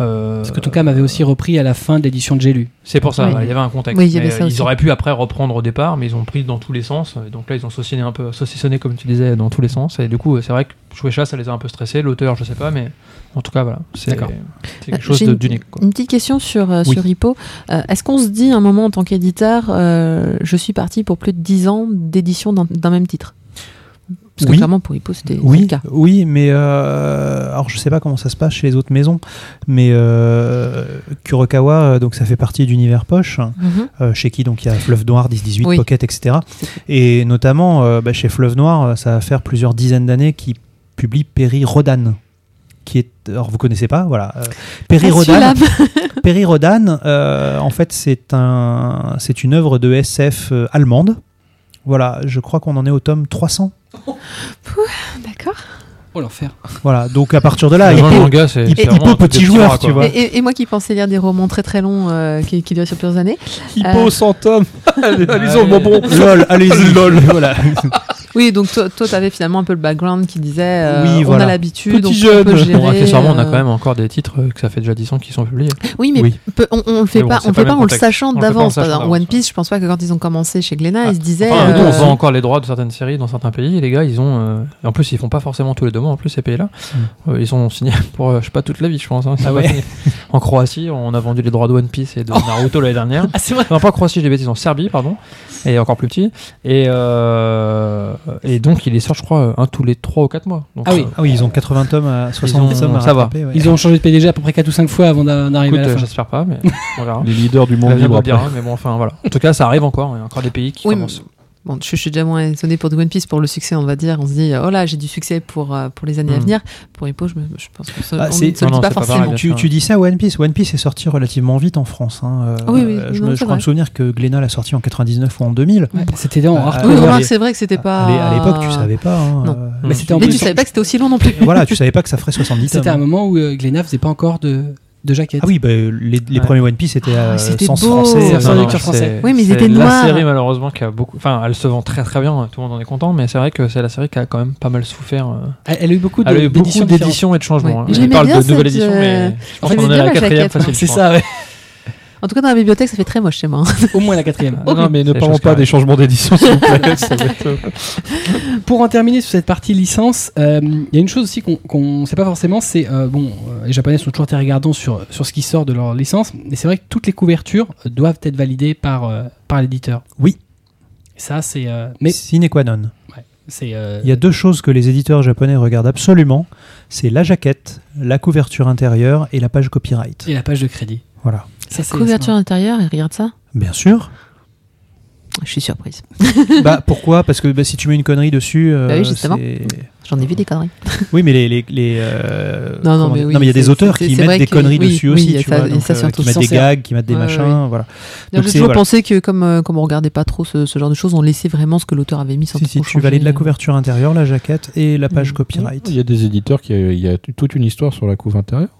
Euh, Parce que Tonkam avait aussi repris à la fin de l'édition de J'ai lu. C'est pour ça, Oui. il y avait un contexte. Oui, il y avait Mais, ça euh, aussi. ils auraient pu après reprendre au départ, mais ils ont pris dans tous les sens. Et donc là, ils ont saucissonné un peu, saucissonné comme tu disais, dans tous les sens. Et du coup, euh, c'est vrai que Shueisha, ça les a un peu stressés. L'auteur, je sais pas, mais en tout cas, voilà, c'est quelque chose d'unique. Une petite question sur, euh, Oui. sur Hippo. Euh, Est-ce qu'on se dit un moment en tant qu'éditeur, euh, je suis parti pour plus de 10 ans d'édition d'un même titre? Parce que Oui. clairement pour Hippo c'était c'était Oui, le cas. oui, mais euh, alors je sais pas comment ça se passe chez les autres maisons, mais euh, Kurokawa, euh, donc ça fait partie d'Univers Poche, Mhm. euh, chez qui donc il y a Fleuve Noir, 10-18, Oui. Pocket, etc. Et notamment bah, chez Fleuve Noir, ça va faire plusieurs dizaines d'années qu'ils publient Perry Rodan. Qui est, alors vous connaissez pas, voilà. Perry Rodan. Perry Rodan, en fait, c'est un, c'est une œuvre de SF allemande. Voilà, je crois qu'on en est au tome 300. D'accord. Oh l'enfer. Voilà, donc à partir de là, il manga, il- peut petit joueur, tu vois. Et, et- et moi qui pensais lire des romans très très longs euh, qui, qui durent sur plusieurs années. Hippo Euh, 100 tomes Allez-y, mon bon lol, allez-y. lol, voilà. Oui, donc toi, toi, t'avais finalement un peu le background qui disait euh, Oui, on voilà. a l'habitude, Petit on, on peut jeune. gérer. Bon, accessoirement, on a euh, quand même encore des titres que ça fait déjà 10 ans qui sont publiés. Oui, mais Oui. peu- on, on le fait Mais bon, pas, c'est on le pas fait le pas même en le sachant On le fait pas en d'avance. One Piece, je pense pas que quand ils ont commencé chez Glénat, Ah, ils se disaient. On vend encore les droits de certaines séries dans certains pays. Et les gars, ils ont. en plus, ils font pas forcément tous les deux En plus, ces pays-là, Euh, ils sont signés pour, euh, je sais pas, toute la vie, je pense. hein. Ah ouais. En Croatie, on a vendu les droits de One Piece et de Naruto l'année dernière. Ah c'est vrai. Non, pas en Croatie, j'ai des bêtises, en Serbie, pardon. Et encore plus petit. Et, euh, et donc, il les sort, je crois, un tous les 3 ou 4 mois. Donc, Ah oui. euh, Ah oui, ils ont 80 tomes à 60 ont- tomes à ça va. ouais. Ils ont changé de PDG à peu près 4 ou 5 fois avant d'a- d'arriver écoute, à la fin. j'espère pas, mais on verra. Les leaders du monde libre dira, mais bon, enfin voilà. En tout cas, ça arrive encore. Il y a encore des pays qui Oui, commencent. Bon, je, je suis déjà moins étonnée pour The One Piece pour le succès, on va dire. On se dit, oh là, j'ai du succès pour, euh, pour les années à Mm. venir. Pour Hippo, je, me- je pense qu'on se, Ah, on c'est- ne se le non, dit non, pas forcément. pareil, tu, tu dis ça, One Piece. One Piece est sorti relativement vite en France. hein. Euh, oui, oui, je, non, me, je crois me souvenir que Glénat l'a sorti en 99 ou en 2000. Ouais, C'était en. Oui, Euh, remarque, les- c'est vrai que c'était pas. À l'é- À l'époque, tu savais pas. hein, Non. Mais Mais tu savais pas que c'était aussi long non plus. voilà, tu savais pas que ça ferait 70 tomes. C'était un moment où Glénat faisait pas encore de, de jaquette. Ah oui, bah, les, les Ouais. premiers One Piece étaient Ah, français. Euh, sans non, lecture c'est- français. Oui, mais ils c'est étaient La noirs. série, malheureusement, qui a beaucoup. Enfin, elle se vend très très bien. Tout le monde en est content, mais c'est vrai que c'est la série qui a quand même pas mal souffert. euh. Elle, elle a eu beaucoup de- Elle a eu beaucoup d'éditions et de changements. Ouais. hein. Je parle bien de nouvelles cette, éditions, euh, mais je pense qu'on en est à la la quatrième facile. C'est ça, ouais. En tout cas, dans la bibliothèque, ça fait très moche chez moi. au moins la quatrième. Non, mais ne parlons pas des changements d'édition, s'il vous plaît. Ça va être- Pour en terminer sur cette partie licence, euh, il y a une chose aussi qu'on ne sait pas forcément, c'est euh, bon, euh, les Japonais sont toujours très regardants sur sur ce qui sort de leur licence, mais c'est vrai que toutes les couvertures doivent être validées par euh, par l'éditeur. Oui. Ça c'est euh, Mais sine qua non. c'est euh, Il y a deux choses que les éditeurs japonais regardent absolument. C'est la jaquette, la couverture intérieure et la page copyright. et la page de crédit. Voilà. Ça c'est Couverture intérieure, et regarde ça. Bien sûr. Je suis surprise. bah pourquoi? Parce que bah, si tu mets une connerie dessus, euh, Bah oui, justement. J'en ai vu des conneries. Oui, mais les, les, les, euh, Non, non, mais il y a des auteurs qui mettent des que- conneries oui, dessus aussi, tu ça- vois, donc, ça euh, qui mettent des gags, qui mettent des Ouais, machins, ouais. voilà. J'ai toujours voilà. pensé que comme, euh, comme on regardait pas trop ce, ce genre de choses, on laissait vraiment ce que l'auteur avait mis sans Si, trop si, tu changer. valides la couverture intérieure, la jaquette et la page Mhm. copyright. Il y a des éditeurs qui il y a toute une histoire sur la couve intérieure.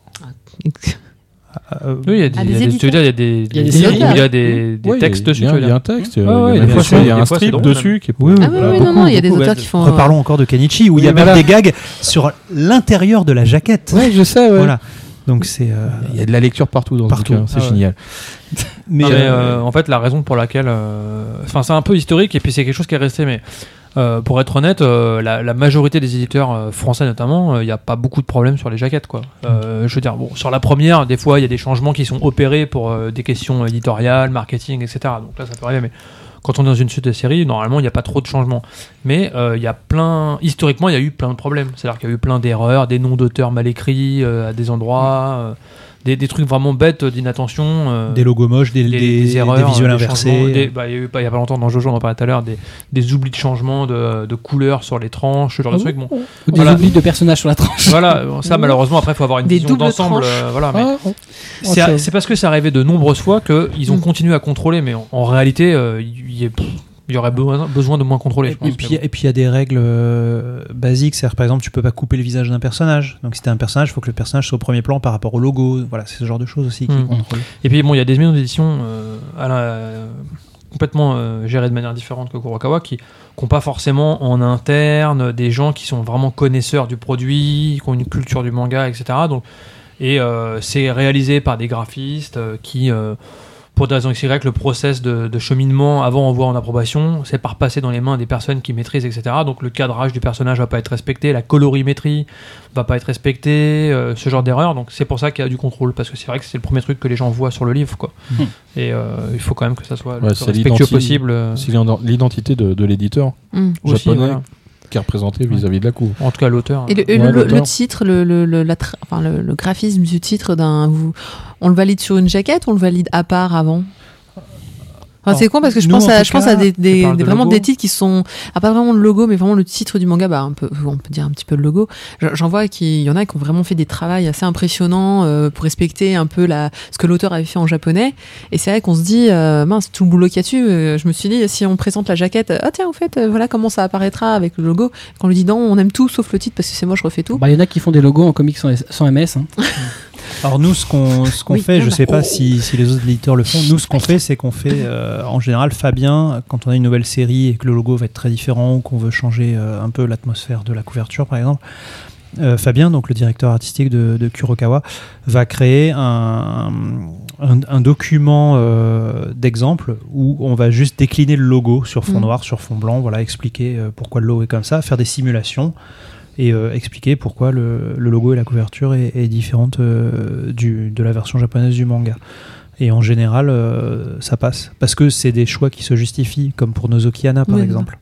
Euh, Oui, il y a des, Ah, il y a des des- tu veux dire, il y a des, Il y a des des- séries. il y a des, des Ouais, textes il dessus. Il y, a- il y a dire. un texte. Ouais, euh, ouais, il y a des fois, fois, il y a un fois, strip dessus qui est Oui, oui. Ah oui, voilà, oui, beaucoup- non, non, il y a des auteurs ouais. qui font. Reparlons encore de Kenichi, où il y a Oui, même des gags sur l'intérieur de la jaquette. Ouais, je sais, ouais. Voilà. Donc c'est. euh, Il y a de la lecture partout dans Partout. c'est Ah ouais. génial. Mais, Non, mais, euh, euh, en fait, la raison pour laquelle. euh, Enfin, c'est un peu historique et puis c'est quelque chose qui est resté, mais. Euh, pour être honnête, euh, la, majorité des éditeurs euh, français notamment, il n'y a pas beaucoup de problèmes sur les jaquettes. Quoi. Je veux dire, bon, sur la première, des fois, il y a des changements qui sont opérés pour des questions éditoriales, marketing, etc. Donc là, ça peut arriver. Mais quand on est dans une suite de séries, normalement, il n'y a pas trop de changements. Mais il y a plein. Historiquement, il y a eu plein de problèmes. C'est-à-dire qu'il y a eu plein d'erreurs, des noms d'auteurs mal écrits à des endroits, des, des trucs vraiment bêtes d'inattention. euh, des logos moches, des, des, des- des erreurs, des visuels des inversés. changements, des- bah, il y a eu pas, il y a pas longtemps dans Jojo, on en parlait tout à l'heure, des, des oublis de changement de, de couleurs sur les tranches, ce genre de Ah trucs. Bon, Ou des Voilà. oublis de personnages sur la tranche. voilà, bon, ça malheureusement après il faut avoir une Des vision d'ensemble. euh, voilà, mais Ah, oh. c'est parce que c'est arrivé de nombreuses fois qu'ils ont Mm. continué à contrôler, mais en, en réalité euh, il y, pff, il y aurait besoin, de moins contrôler. je Et pense, puis, mais bon. et puis il y a des règles euh, basiques, c'est-à-dire par exemple tu peux pas couper le visage d'un personnage. Donc si t'as un personnage, il faut que le personnage soit au premier plan par rapport au logo. Voilà, c'est ce genre de choses aussi qui Hmm. contrôlent. Et puis bon, il y a des maisons d'édition euh, à la- complètement euh, gérées de manière différente que Kurokawa qui n'ont pas forcément en interne des gens qui sont vraiment connaisseurs du produit, qui ont une culture du manga, etc. Donc, et c'est réalisé par des graphistes qui, pour des raisons XY, le process de, de cheminement avant envoi en approbation, c'est par passer dans les mains des personnes qui maîtrisent, etc. Donc le cadrage du personnage va pas être respecté, la colorimétrie va pas être respectée, euh, ce genre d'erreur. Donc c'est pour ça qu'il y a du contrôle, parce que c'est vrai que c'est le premier truc que les gens voient sur le livre, quoi. Hmm. Et euh, il faut quand même que ça soit le plus respectueux possible. euh, C'est l'identité de, de l'éditeur aussi, japonais voilà. Qui est représenté vis-à-vis de la couve. En tout cas, l'auteur. Et le, et Ouais, le- le, l'auteur. titre, le, le, le, la tra- enfin, le, le graphisme du titre d'un. vous- On le valide sur une jaquette ou on le valide à part avant? Enfin, c'est con parce que je nous, pense en à, je pense à des, des, parles des- de vraiment logo des titres qui sont ah, pas vraiment le logo mais vraiment le titre du manga bah un peu on peut dire un petit peu le logo J'en- vois qu'il y en a qui ont vraiment fait des travaux assez impressionnants euh, pour respecter un peu la ce que l'auteur avait fait en japonais et c'est vrai qu'on se dit euh, mince tout le boulot qu'il y a dessus euh, je me suis dit si on présente la jaquette ah tiens au fait euh, voilà comment ça apparaîtra avec le logo quand on lui dit non on aime tout sauf le titre parce que c'est moi je refais tout Bah, il y en a qui font des logos en comics sans, sans MS. hein. Alors nous, ce qu'on ce qu'on Oui, fait, je bah. sais pas si, si les autres éditeurs le font. Nous, ce qu'on fait, c'est qu'on fait euh, en général Fabien quand on a une nouvelle série et que le logo va être très différent ou qu'on veut changer euh, un peu l'atmosphère de la couverture, par exemple. euh, Fabien, donc le directeur artistique de, de Kurokawa, va créer un, un, un document euh, d'exemple où on va juste décliner le logo sur fond Mm. noir, sur fond blanc, voilà, expliquer euh, pourquoi le logo est comme ça, faire des simulations et euh, expliquer pourquoi le, le logo et la couverture est, est différente euh, du, de la version japonaise du manga. Et en général, euh, ça passe. Parce que c'est des choix qui se justifient, comme pour Nozokiana par Oui, exemple.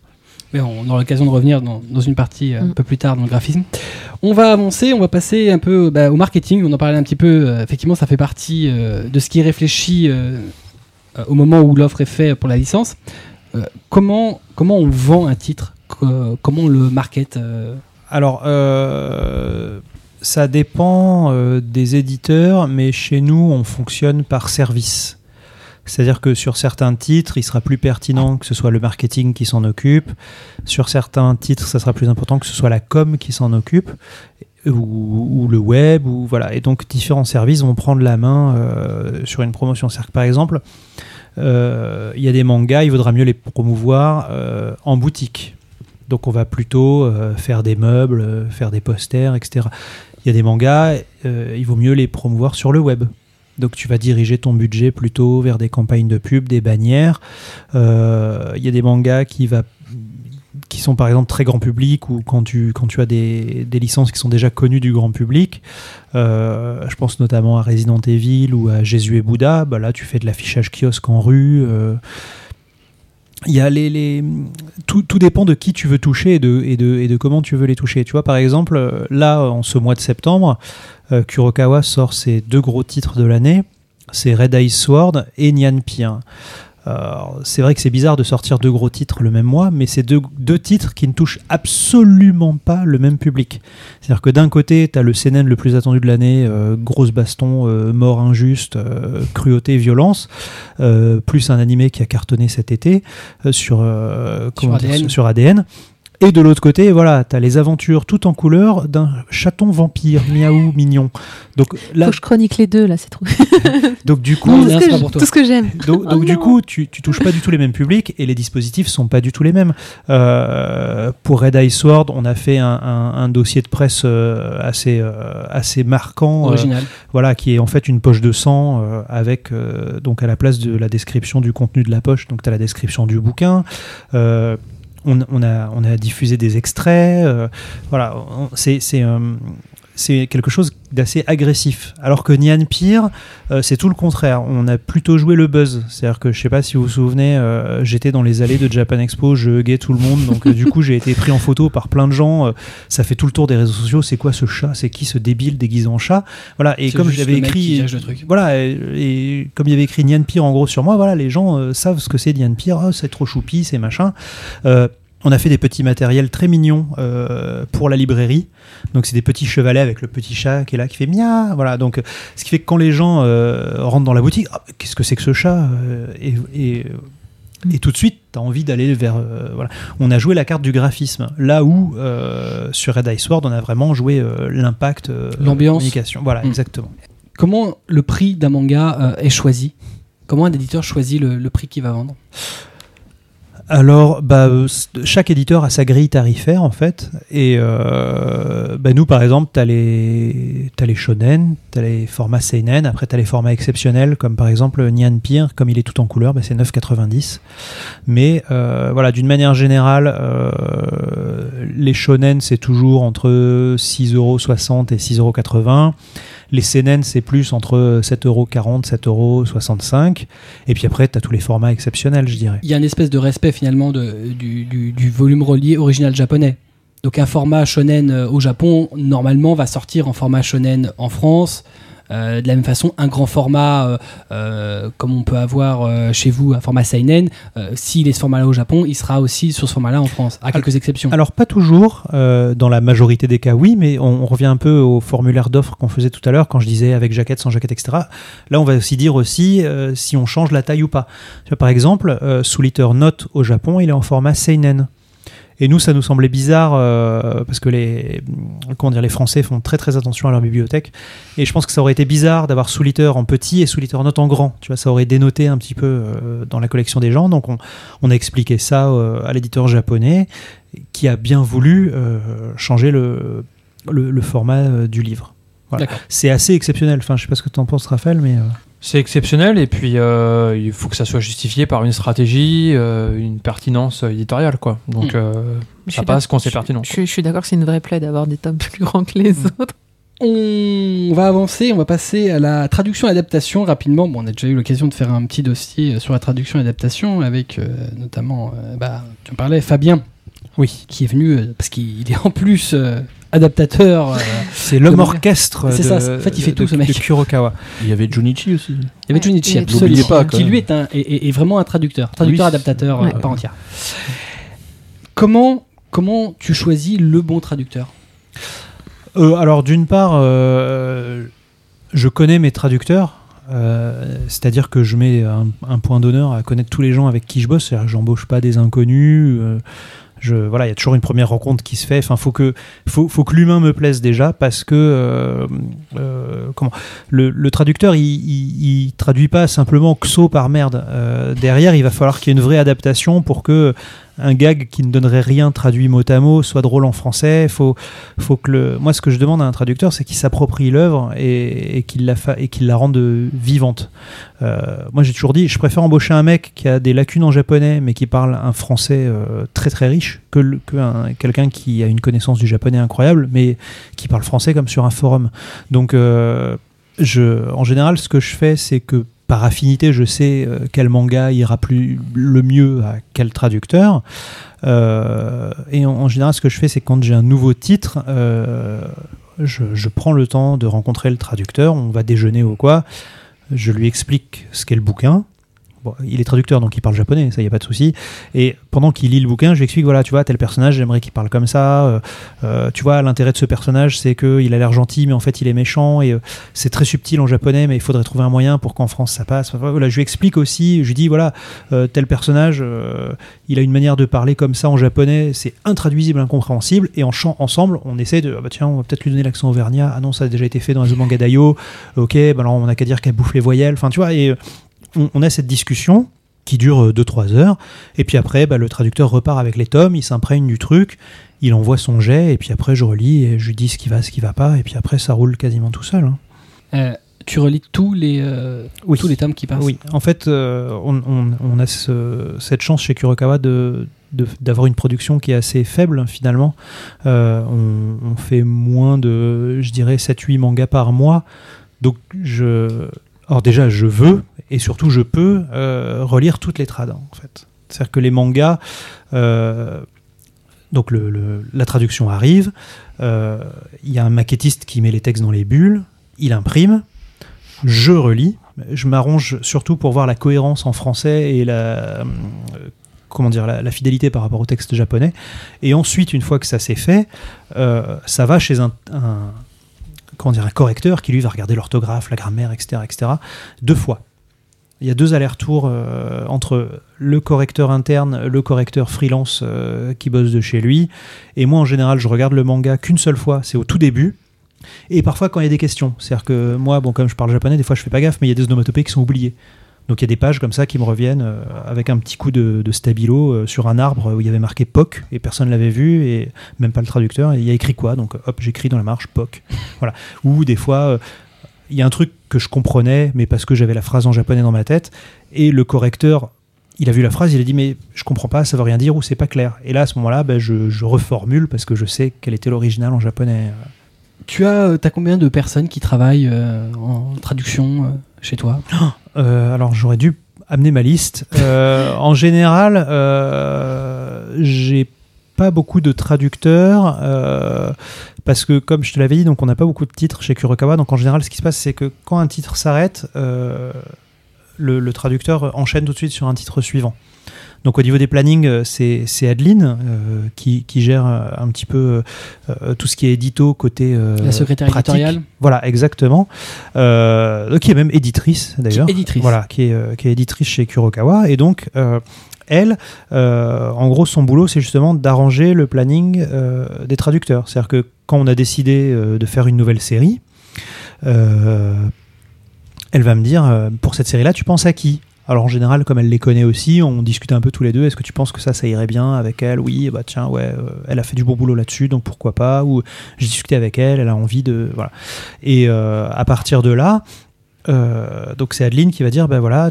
Mais on aura l'occasion de revenir dans, dans une partie euh, un Mm. peu plus tard dans le graphisme. On va avancer, on va passer un peu bah, au marketing. On en parlait un petit peu. euh, effectivement, ça fait partie euh, de ce qui est réfléchi euh, euh, au moment où l'offre est faite pour la licence. Euh, comment, comment on vend un titre? Co- Comment on le market euh, Alors, euh, ça dépend euh, des éditeurs, mais chez nous, on fonctionne par service. C'est-à-dire que sur certains titres, il sera plus pertinent que ce soit le marketing qui s'en occupe. Sur certains titres, ça sera plus important que ce soit la com qui s'en occupe, ou, le web, ou voilà. Et donc, différents services vont prendre la main euh, sur une promotion. Que, par exemple, il y a des mangas, il vaudra mieux les promouvoir en boutique. Donc on va plutôt euh, faire des meubles, euh, faire des posters, etc. Il y a des mangas, euh, il vaut mieux les promouvoir sur le web. Donc tu vas diriger ton budget plutôt vers des campagnes de pub, des bannières. Il y a des mangas qui, sont par exemple très grand public ou quand tu, quand as des, licences qui sont déjà connues du grand public. Je pense notamment à Resident Evil ou à Jésus et Bouddha. Bah là tu fais de l'affichage kiosque en rue. Il y a les, les tout, tout dépend de qui tu veux toucher et de, et, de, et de comment tu veux les toucher. Tu vois, par exemple, euh, là, en ce mois de septembre, euh, Kurokawa sort ses deux gros titres de l'année. C'est Red Ice Sword et Nyan Pien. C'est vrai que c'est bizarre de sortir deux gros titres le même mois, mais c'est deux, deux titres qui ne touchent absolument pas le même public. C'est-à-dire que d'un côté, tu as le CNN le plus attendu de l'année, euh, grosse baston, euh, mort injuste, euh, cruauté, violence, euh, plus un animé qui a cartonné cet été euh, sur, euh, comment dire, ADN. sur ADN. Et de l'autre côté, voilà, t'as les aventures tout en couleur d'un chaton vampire, miaou, mignon. Donc là, Faut que je chronique les deux, là, c'est trop. donc du coup, Non, tout, ce c'est que j'aime. donc, Oh donc du coup, tu, tu touches pas du tout les mêmes publics et les dispositifs sont pas du tout les mêmes. Euh, pour Red Eye Sword, on a fait un, un- un dossier de presse euh, assez euh, assez marquant, euh, Original. voilà, qui est en fait une poche de sang euh, avec euh, donc à la place de la description du contenu de la poche, donc tu as la description du bouquin. Euh, on, on a, on a diffusé des extraits. euh, voilà, c'est c'est, quelque chose d'assez agressif. Alors que Nian Pire, euh, c'est tout le contraire. On a plutôt joué le buzz. C'est-à-dire que je sais pas si vous vous souvenez, euh, j'étais dans les allées de Japan Expo, je huguais tout le monde. Donc euh, du coup, j'ai été pris en photo par plein de gens. ça fait tout le tour des réseaux sociaux. C'est quoi ce chat? C'est qui ce débile déguisé en chat? Voilà. Et comme j'avais écrit, truc. voilà, et, et comme il y avait écrit Nian Pire en gros sur moi, voilà, les gens savent ce que c'est Nian Pire. Oh, c'est trop choupi, c'est machin. On a fait des petits matériels très mignons euh, pour la librairie. Donc c'est des petits chevalets avec le petit chat qui est là qui fait mia. Voilà. Donc ce qui fait que quand les gens euh, rentrent dans la boutique, Ah, qu'est-ce que c'est que ce chat Euh, et, et, et tout de suite, tu as envie d'aller vers. euh, voilà. On a joué la carte du graphisme. Là où sur Red Ice Sword, on a vraiment joué l'impact, L'ambiance. communication. Voilà, Mm. exactement. Comment le prix d'un manga est choisi? Comment un éditeur choisit le, le prix qu'il va vendre? Alors, bah, euh, chaque éditeur a sa grille tarifaire en fait. Et euh, bah, nous, par exemple, tu as t'as les shonen, tu as les formats seinen, après tu as les formats exceptionnels, comme par exemple Nyan Pire, comme il est tout en couleur, bah, c'est 9,90. Mais euh, voilà, d'une manière générale, euh, les shonen, c'est toujours entre 6,60€ et 6,80€. Les seinen, c'est plus entre 7,40€, 7,65€. Et puis après, tu as tous les formats exceptionnels, je dirais. Il y a une espèce de respect finalement du- du volume relié original japonais. Donc un format shonen euh, au Japon, normalement, va sortir en format shonen en France. Euh, de la même façon, un grand format, euh, euh, comme on peut avoir euh, chez vous, un format seinen, euh, s'il est ce format-là au Japon, il sera aussi sur ce format-là en France, à quelques exceptions. Alors pas toujours, euh, dans la majorité des cas oui, mais on, on revient un peu au formulaire d'offre qu'on faisait tout à l'heure quand je disais avec jaquette, sans jaquette, etc. Là on va aussi dire aussi euh, si on change la taille ou pas. Par exemple, euh, sous liter Note au Japon, il est en format seinen. Et nous, ça nous semblait bizarre euh, parce que les, comment dire, les Français font très très attention à leur bibliothèque. Et je pense que ça aurait été bizarre d'avoir sous liter en petit et sous liter Note en grand. Tu vois, ça aurait dénoté un petit peu euh, dans la collection des gens. Donc on, on a expliqué ça euh, à l'éditeur japonais qui a bien voulu changer le, le, le format du livre. Voilà. C'est assez exceptionnel. Enfin, je sais pas ce que tu en penses, Raphaël, mais C'est exceptionnel et puis euh, il faut que ça soit justifié par une stratégie, euh, une pertinence éditoriale quoi. Donc Mm. euh, ça passe quand c'est pertinent. Je, suis- je suis d'accord que c'est une vraie plaie d'avoir des tomes plus grands que les autres. On va avancer, on va passer à la traduction et adaptation rapidement. Bon, on a déjà eu l'occasion de faire un petit dossier euh, sur la traduction et adaptation avec euh, notamment, euh, bah, tu en parlais, Fabien, oui, qui est venu euh, parce qu'il est en plus euh, adaptateur. euh, c'est l'homme orchestre. C'est de- ça, en fait, il fait de- tout, ce mec. De Kurokawa. Il y avait Junichi aussi. Il y avait Junichi, absolument, pas, qui lui est, un, est- est- est vraiment un traducteur, traducteur Oui. adaptateur euh, Ouais. à part entière. Comment, comment tu choisis le bon traducteur? Euh, alors, d'une part, euh, je connais mes traducteurs. euh, C'est-à-dire que je mets un, un point d'honneur à connaître tous les gens avec qui je bosse. C'est-à-dire que j'embauche pas des inconnus. euh, je, voilà, il y a toujours une première rencontre qui se fait. Enfin, faut que, faut, faut que l'humain me plaise déjà parce que euh, euh, comment le, le traducteur, il, il, il traduit pas simplement XO par merde. Euh, derrière, il va falloir qu'il y ait une vraie adaptation pour que un gag qui ne donnerait rien traduit mot à mot soit drôle en français. Faut, faut que le, moi, ce que je demande à un traducteur, c'est qu'il s'approprie l'œuvre et, qu'il la fa- et la rende vivante. Euh, moi, j'ai toujours dit, je préfère embaucher un mec qui a des lacunes en japonais, mais qui parle un français euh, très très riche, que, quelqu'un qui a une connaissance du japonais incroyable, mais qui parle français comme sur un forum. Donc, euh, je, en général, ce que je fais, c'est que par affinité, je sais euh, quel manga ira plus le mieux à quel traducteur. Euh, et en, général, ce que je fais, c'est quand j'ai un nouveau titre, euh, je, je prends le temps de rencontrer le traducteur. On va déjeuner ou quoi. Je lui explique ce qu'est le bouquin. Il est traducteur donc il parle japonais, ça y a pas de souci. Et pendant qu'il lit le bouquin, je lui explique voilà, tu vois, tel personnage, j'aimerais qu'il parle comme ça. euh, euh, tu vois, l'intérêt de ce personnage, c'est qu'il a l'air gentil, mais en fait il est méchant et euh, c'est très subtil en japonais, mais il faudrait trouver un moyen pour qu'en France ça passe. Je lui explique aussi, je lui dis voilà, tel personnage, il a une manière de parler comme ça en japonais, c'est intraduisible, incompréhensible, et en chant ensemble, on essaie de, ah bah tiens, on va peut-être lui donner l'accent auvergnat, ah non, ça a déjà été fait dans les manga d'Ayo, ok, bah alors on n'a qu'à dire qu'elle bouffe les voyelles, enfin tu vois, et on, on a cette discussion qui dure 2-3 heures, et puis après, bah, le traducteur repart avec les tomes, il s'imprègne du truc, il envoie son jet, et puis après je relis, et je lui dis ce qui va, ce qui va pas, et puis après ça roule quasiment tout seul. hein. Euh, tu relis tous les, euh, Oui. tous les tomes qui passent. Oui, en fait, euh, on, on- on a ce- cette chance chez Kurokawa de d'avoir une production qui est assez faible finalement. Euh, on, on fait moins de, je dirais, 7-8 mangas par mois. Donc, je. Alors, déjà, je veux et surtout, je peux euh, relire toutes les trades en fait. C'est-à-dire que les mangas. euh, donc, la traduction arrive. euh, Il y a un maquettiste qui met les textes dans les bulles. Il imprime je relis. Je m'arrange surtout pour voir la cohérence en français et la, comment dire, la, fidélité par rapport au texte japonais. Et ensuite, une fois que ça s'est fait, ça va chez un, un- comment dire, un correcteur qui lui va regarder l'orthographe, la grammaire, etc., etc., deux fois. Il y a deux allers-retours euh, entre le correcteur interne, le correcteur freelance euh, qui bosse de chez lui. Et moi, en général, je regarde le manga qu'une seule fois, c'est au tout début. Et parfois quand il y a des questions. C'est-à-dire que moi, bon, comme je parle japonais, des fois je fais pas gaffe, mais il y a des onomatopées qui sont oubliées. Donc il y a des pages comme ça qui me reviennent euh, avec un petit coup de, stabilo sur un arbre où il y avait marqué POC et personne l'avait vu et même pas le traducteur. Il y a écrit quoi? Donc hop, j'écris dans la marge POC. Voilà. Ou des fois, il y a un truc que je comprenais, mais parce que j'avais la phrase en japonais dans ma tête, et le correcteur. Il a vu la phrase, il a dit mais je comprends pas, ça veut rien dire ou c'est pas clair. Et là à ce moment-là, ben, je, je reformule parce que je sais quel était l'original en japonais. Tu as, as combien de personnes qui travaillent euh, en traduction euh, chez toi? Euh, alors j'aurais dû amener ma liste. Euh, en général, euh, j'ai pas beaucoup de traducteurs euh, parce que comme je te l'avais dit, donc on n'a pas beaucoup de titres chez Kurokawa. Donc en général, ce qui se passe, c'est que quand un titre s'arrête, euh, le, le traducteur enchaîne tout de suite sur un titre suivant. Donc au niveau des plannings, euh, c'est c'est Adeline euh, qui, qui gère un petit peu euh, tout ce qui est édito côté euh, La secrétaire pratique. éditoriale Voilà, exactement. Qui est même éditrice d'ailleurs. Qui est éditrice. Voilà, qui est, qui est éditrice chez Kurokawa. Et donc, elle, euh, en gros, son boulot, c'est justement d'arranger le planning euh, des traducteurs. C'est-à-dire que quand on a décidé euh, de faire une nouvelle série, elle va me dire, pour cette série-là, tu penses à qui? Alors en général, comme elle les connaît aussi, on discute un peu tous les deux. Est-ce que tu penses que ça, ça irait bien avec elle? Oui, bah tiens, ouais, elle a fait du bon boulot là-dessus, donc pourquoi pas? Ou j'ai discuté avec elle, elle a envie de voilà. Et à partir de là, donc c'est Adeline qui va dire, ben voilà,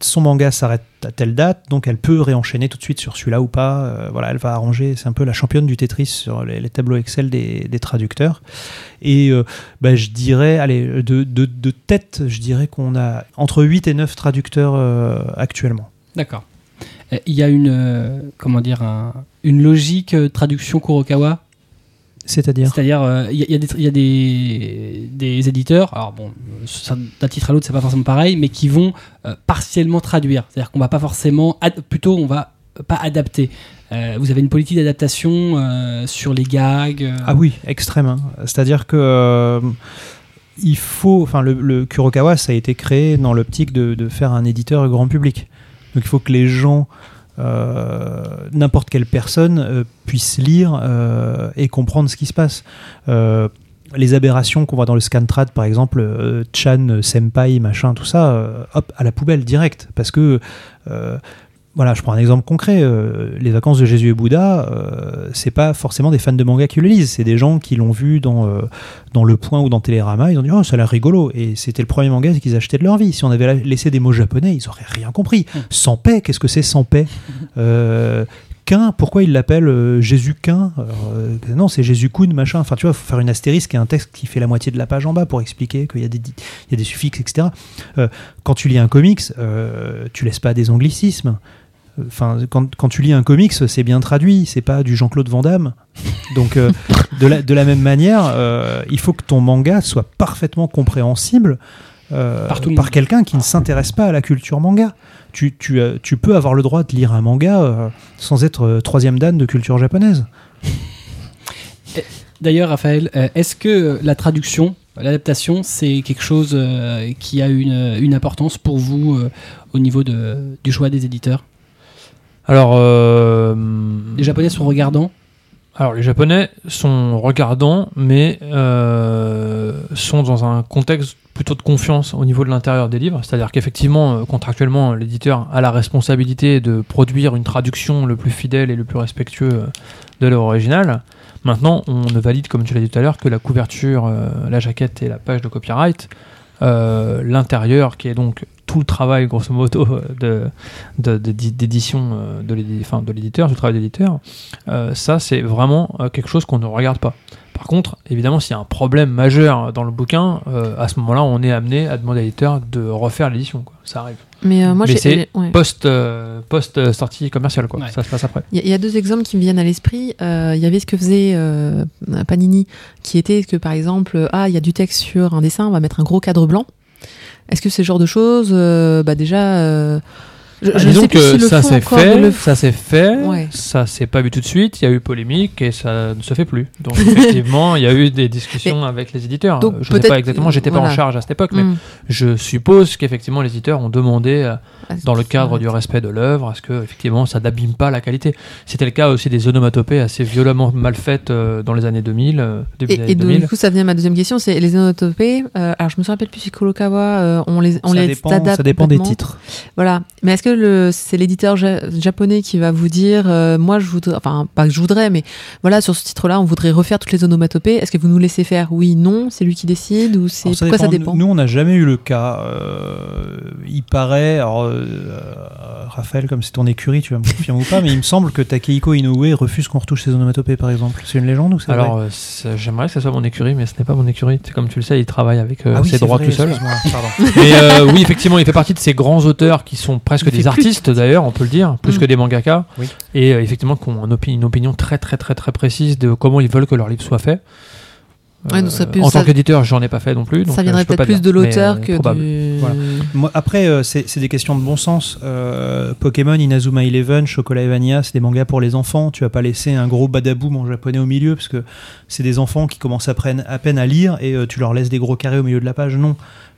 son manga s'arrête à telle date, donc elle peut réenchaîner tout de suite sur celui-là ou pas. Euh, voilà, elle va arranger, c'est un peu la championne du Tetris sur les, tableaux Excel des, traducteurs. Et euh, ben, je dirais, allez, de, de, tête, je dirais qu'on a entre 8 et 9 traducteurs euh, actuellement. D'accord. Il y a une, comment dire, un- une logique traduction Kurokawa? C'est-à-dire C'est-à-dire, euh, il y, a- y a, des, il y a des, des éditeurs, alors bon, d'un titre à l'autre, c'est pas forcément pareil, mais qui vont euh, partiellement traduire. C'est-à-dire qu'on va pas forcément, plutôt, on va pas adapter. Euh, vous avez une politique d'adaptation euh, sur les gags. euh, Ah oui, extrême. hein. C'est-à-dire que il faut, enfin, le, le Kurokawa, ça a été créé dans l'optique de, de faire un éditeur grand public. Donc il faut que les gens, euh, n'importe quelle personne, euh, puisse lire euh, et comprendre ce qui se passe. Les aberrations qu'on voit dans le Scantrad, par exemple, Chan, Senpai, machin, tout ça, hop, à la poubelle direct. Parce que, voilà, je prends un exemple concret. euh, les vacances de Jésus et Bouddha, euh, c'est pas forcément des fans de manga qui le lisent. C'est des gens qui l'ont vu dans, euh, dans Le Point ou dans Télérama. Ils ont dit, oh, ça a l'air rigolo. Et c'était le premier manga qu'ils achetaient de leur vie. Si on avait laissé des mots japonais, ils auraient rien compris. Sans paix, qu'est-ce que c'est sans paix? Quin, pourquoi il l'appelle Jésus Quin Non, c'est Jésus Kun, machin. Enfin, tu vois, il faut faire une astérisque et un texte qui fait la moitié de la page en bas pour expliquer qu'il y, a des- il y a des suffixes, etc. Quand tu lis un comics, tu laisses pas des anglicismes. Enfin, quand, quand tu lis un comics, c'est bien traduit, c'est pas du Jean-Claude Van Damme. Donc, euh, de, la, de la même manière, euh, il faut que ton manga soit parfaitement compréhensible euh, Par quelqu'un qui ne s'intéresse pas à la culture manga. Tu, tu, tu peux avoir le droit de lire un manga sans être troisième dan de culture japonaise. D'ailleurs, Raphaël, est-ce que la traduction, l'adaptation, c'est quelque chose qui a une, une importance pour vous au niveau de, du choix des éditeurs? Alors, euh, Les Japonais sont regardants alors les Japonais sont regardants, mais euh, sont dans un contexte plutôt de confiance au niveau de l'intérieur des livres. C'est-à-dire qu'effectivement, euh, contractuellement, l'éditeur a la responsabilité de produire une traduction le plus fidèle et le plus respectueux de l'œuvre originale. Maintenant, on ne valide, comme tu l'as dit tout à l'heure, que la couverture, la jaquette et la page de copyright. Euh, L'intérieur, qui est donc tout le travail, grosso modo, de, de- d'édition euh, de l'éditeur, du travail d'éditeur, euh, ça, c'est vraiment euh, quelque chose qu'on ne regarde pas. Par contre, évidemment, s'il y a un problème majeur dans le bouquin, euh, à ce moment-là, on est amené à demander à l'éditeur de refaire l'édition. quoi. Ça arrive. Mais euh, moi, Mais j'ai. c'est ouais. Post, euh, post sortie commerciale, quoi. Ouais. Ça se passe après. Il y, a- il y a deux exemples qui me viennent à l'esprit. Euh, Il y avait ce que faisait euh, Panini, qui était que par exemple, ah, il y a du texte sur un dessin, on va mettre un gros cadre blanc. Est-ce que ce genre de choses, euh, bah déjà, euh, je, Ah, je disons sais que ça s'est fait, ça s'est fait, Ouais. ça s'est pas vu tout de suite. Il y a eu polémique et ça ne se fait plus. Donc effectivement, il y a eu des discussions avec les éditeurs. donc, je ne sais pas exactement, j'étais pas en voilà. charge à cette époque, mais Hmm. je suppose qu'effectivement les éditeurs ont demandé, euh, Ah, dans le cadre du respect de l'œuvre, à ce que effectivement ça n'abîme pas la qualité. C'était le cas aussi des onomatopées assez violemment mal faites euh, dans les années 2000, euh, début des Et, années et donc, 2000. du coup, ça vient à ma deuxième question, c'est les onomatopées. Euh, alors, je me rappelle plus si Kurokawa, on les, on ça, les dépend, adapte ça dépend des titres. Voilà. Mais est-ce que le, c'est l'éditeur ja- japonais qui va vous dire, euh, moi, je voudrais, enfin, pas que je voudrais, mais voilà, sur ce titre-là, on voudrait refaire toutes les onomatopées. Est-ce que vous nous laissez faire? Oui, non C'est lui qui décide ou c'est pourquoi ça dépend Nous, on n'a jamais eu le cas. Euh, il paraît, alors, euh, Raphaël, comme c'est ton écurie, tu vas me confirmer ou pas, mais il me semble que Takehiko Inoue refuse qu'on retouche ses onomatopées, par exemple. C'est une légende ou c'est Alors, euh, j'aimerais que ce soit mon écurie, mais ce n'est pas mon écurie. C'est Comme tu le sais, il travaille avec euh, Ah oui, ses droits vrai, tout seul. mais euh, oui, effectivement, il fait partie de ces grands auteurs qui sont presque Des artistes d'ailleurs, on peut le dire, plus Mm. que des mangaka, Oui. et euh, effectivement qui ont un opi- une opinion très très très très précise de comment ils veulent que leur livre soit fait. Ouais, donc ça peut- en ça- tant qu'éditeur, j'en ai pas fait non plus. donc, Ça euh, viendrait peut-être plus dire, de l'auteur euh, que du. Voilà. Moi, après, euh, c'est c'est des questions de bon sens. Euh, Pokémon, Inazuma Eleven, Chocolat et Vanilla, c'est des mangas pour les enfants. Tu vas pas laisser un gros badaboum en japonais au milieu parce que c'est des enfants qui commencent à, prenne- à peine à lire et euh, tu leur laisses des gros carrés au milieu de la page. Non.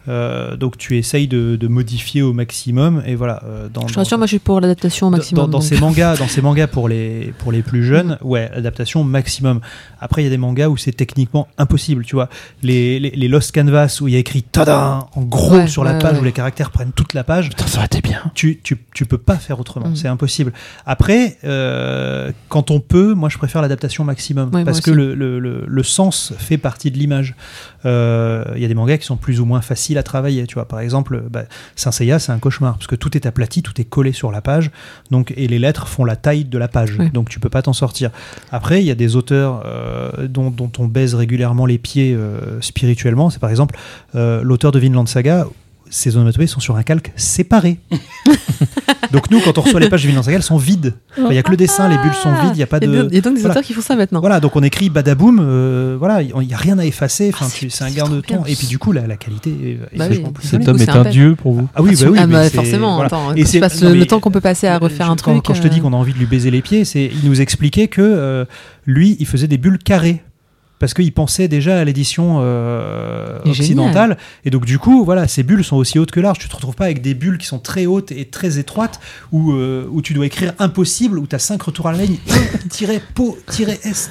Euh, donc tu essayes de, de modifier au maximum et voilà. euh, dans, Je rassure, moi, je suis pour l'adaptation au maximum. Dans, ces mangas, dans ces mangas pour les pour les plus jeunes, ouais, adaptation maximum. Après, il y a des mangas où c'est techniquement impossible, tu vois. Les, les, les Lost Canvas où il y a écrit tada en gros Ouais, sur la ouais, page ouais. où les caractères prennent toute la page. Putain, ça aurait été bien. Tu, tu, tu peux pas faire autrement, Mm. c'est impossible. Après, euh, quand on peut, moi je préfère l'adaptation maximum parce que le, le, le, le sens fait partie de l'image. Euh, Il y a des mangas qui sont plus ou moins faciles à travailler, tu vois. Par exemple, bah, Saint Seiya, c'est un cauchemar parce que tout est aplati, tout est collé sur la page, donc et les lettres font la taille de la page, Ouais. donc tu peux pas t'en sortir. Après, il y a des auteurs euh, dont, dont on baise régulièrement les pieds euh, spirituellement. C'est par exemple euh, l'auteur de Vinland Saga. Ses onomatopées sont sur un calque séparé. donc nous, quand on reçoit les pages de Vinland Saga, elles sont vides. Enfin, Il y a que le dessin, les bulles sont vides, il n'y a pas de. il y a donc des voilà. auteurs qui font ça maintenant. Voilà, donc on écrit badaboum, euh, voilà, il n'y a rien à effacer, enfin, Ah, c'est- c'est un gain de bien. Et puis du coup, la, la qualité est, est Bah oui. plus. Cet homme est un dieu pour vous. Ah oui, bah oui, Ah mais bah, c'est- forcément, voilà. attends, Et quand c'est- tu passes non, le, le mais- temps qu'on peut passer à refaire je- un quand, truc. Quand je te dis euh, qu'on a envie de lui baiser les pieds, c'est il nous expliquait que euh, lui, il faisait des bulles carrées. Parce qu'il pensait déjà à l'édition euh, Génial. occidentale. Et donc, du coup, voilà, ces bulles sont aussi hautes que larges. Tu te retrouves pas avec des bulles qui sont très hautes et très étroites où, euh, où tu dois écrire impossible, où tu as cinq retours à la ligne. E-po, S,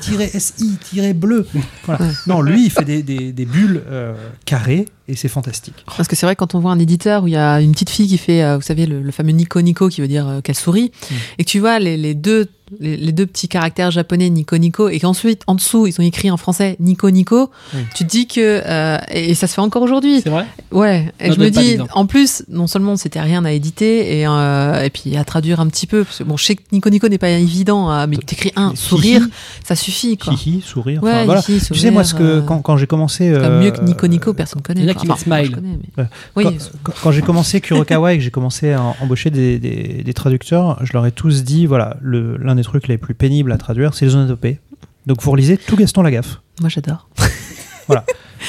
SI, bleu. Voilà. Ouais. Non, lui, il fait des, des, des bulles euh, carrées et c'est fantastique. Parce que c'est vrai, quand on voit un éditeur où il y a une petite fille qui fait, euh, vous savez, le, le fameux Nico Nico qui veut dire euh, qu'elle sourit, Mm. et que tu vois les, les deux. Les, les deux petits caractères japonais Nico Nico et qu'ensuite en dessous ils ont écrit en français Nico Nico, Oui. tu te dis que euh, et, et ça se fait encore aujourd'hui. C'est vrai Ouais, et Non, je me dis, en plus, non seulement c'était rien à éditer et, euh, et puis à traduire un petit peu, parce que bon, je sais que Nico Nico n'est pas évident, hein, mais t'écris un sourire, ça suffit quoi. Hihi, sourire. Ouais, enfin, voilà. hihi, Tu sais, moi, ce que, quand, quand j'ai commencé. euh, mieux que Nico Nico, personne connaît. Enfin, moi, je smile. connais, mais- Ouais. Oui, quand, quand- j'ai commencé Kurokawa et que j'ai commencé à embaucher des, des- des traducteurs, je leur ai tous dit voilà, l'un des trucs les plus pénibles à traduire, c'est les onomatopées. Donc vous relisez tout Gaston Lagaffe. moi j'adore.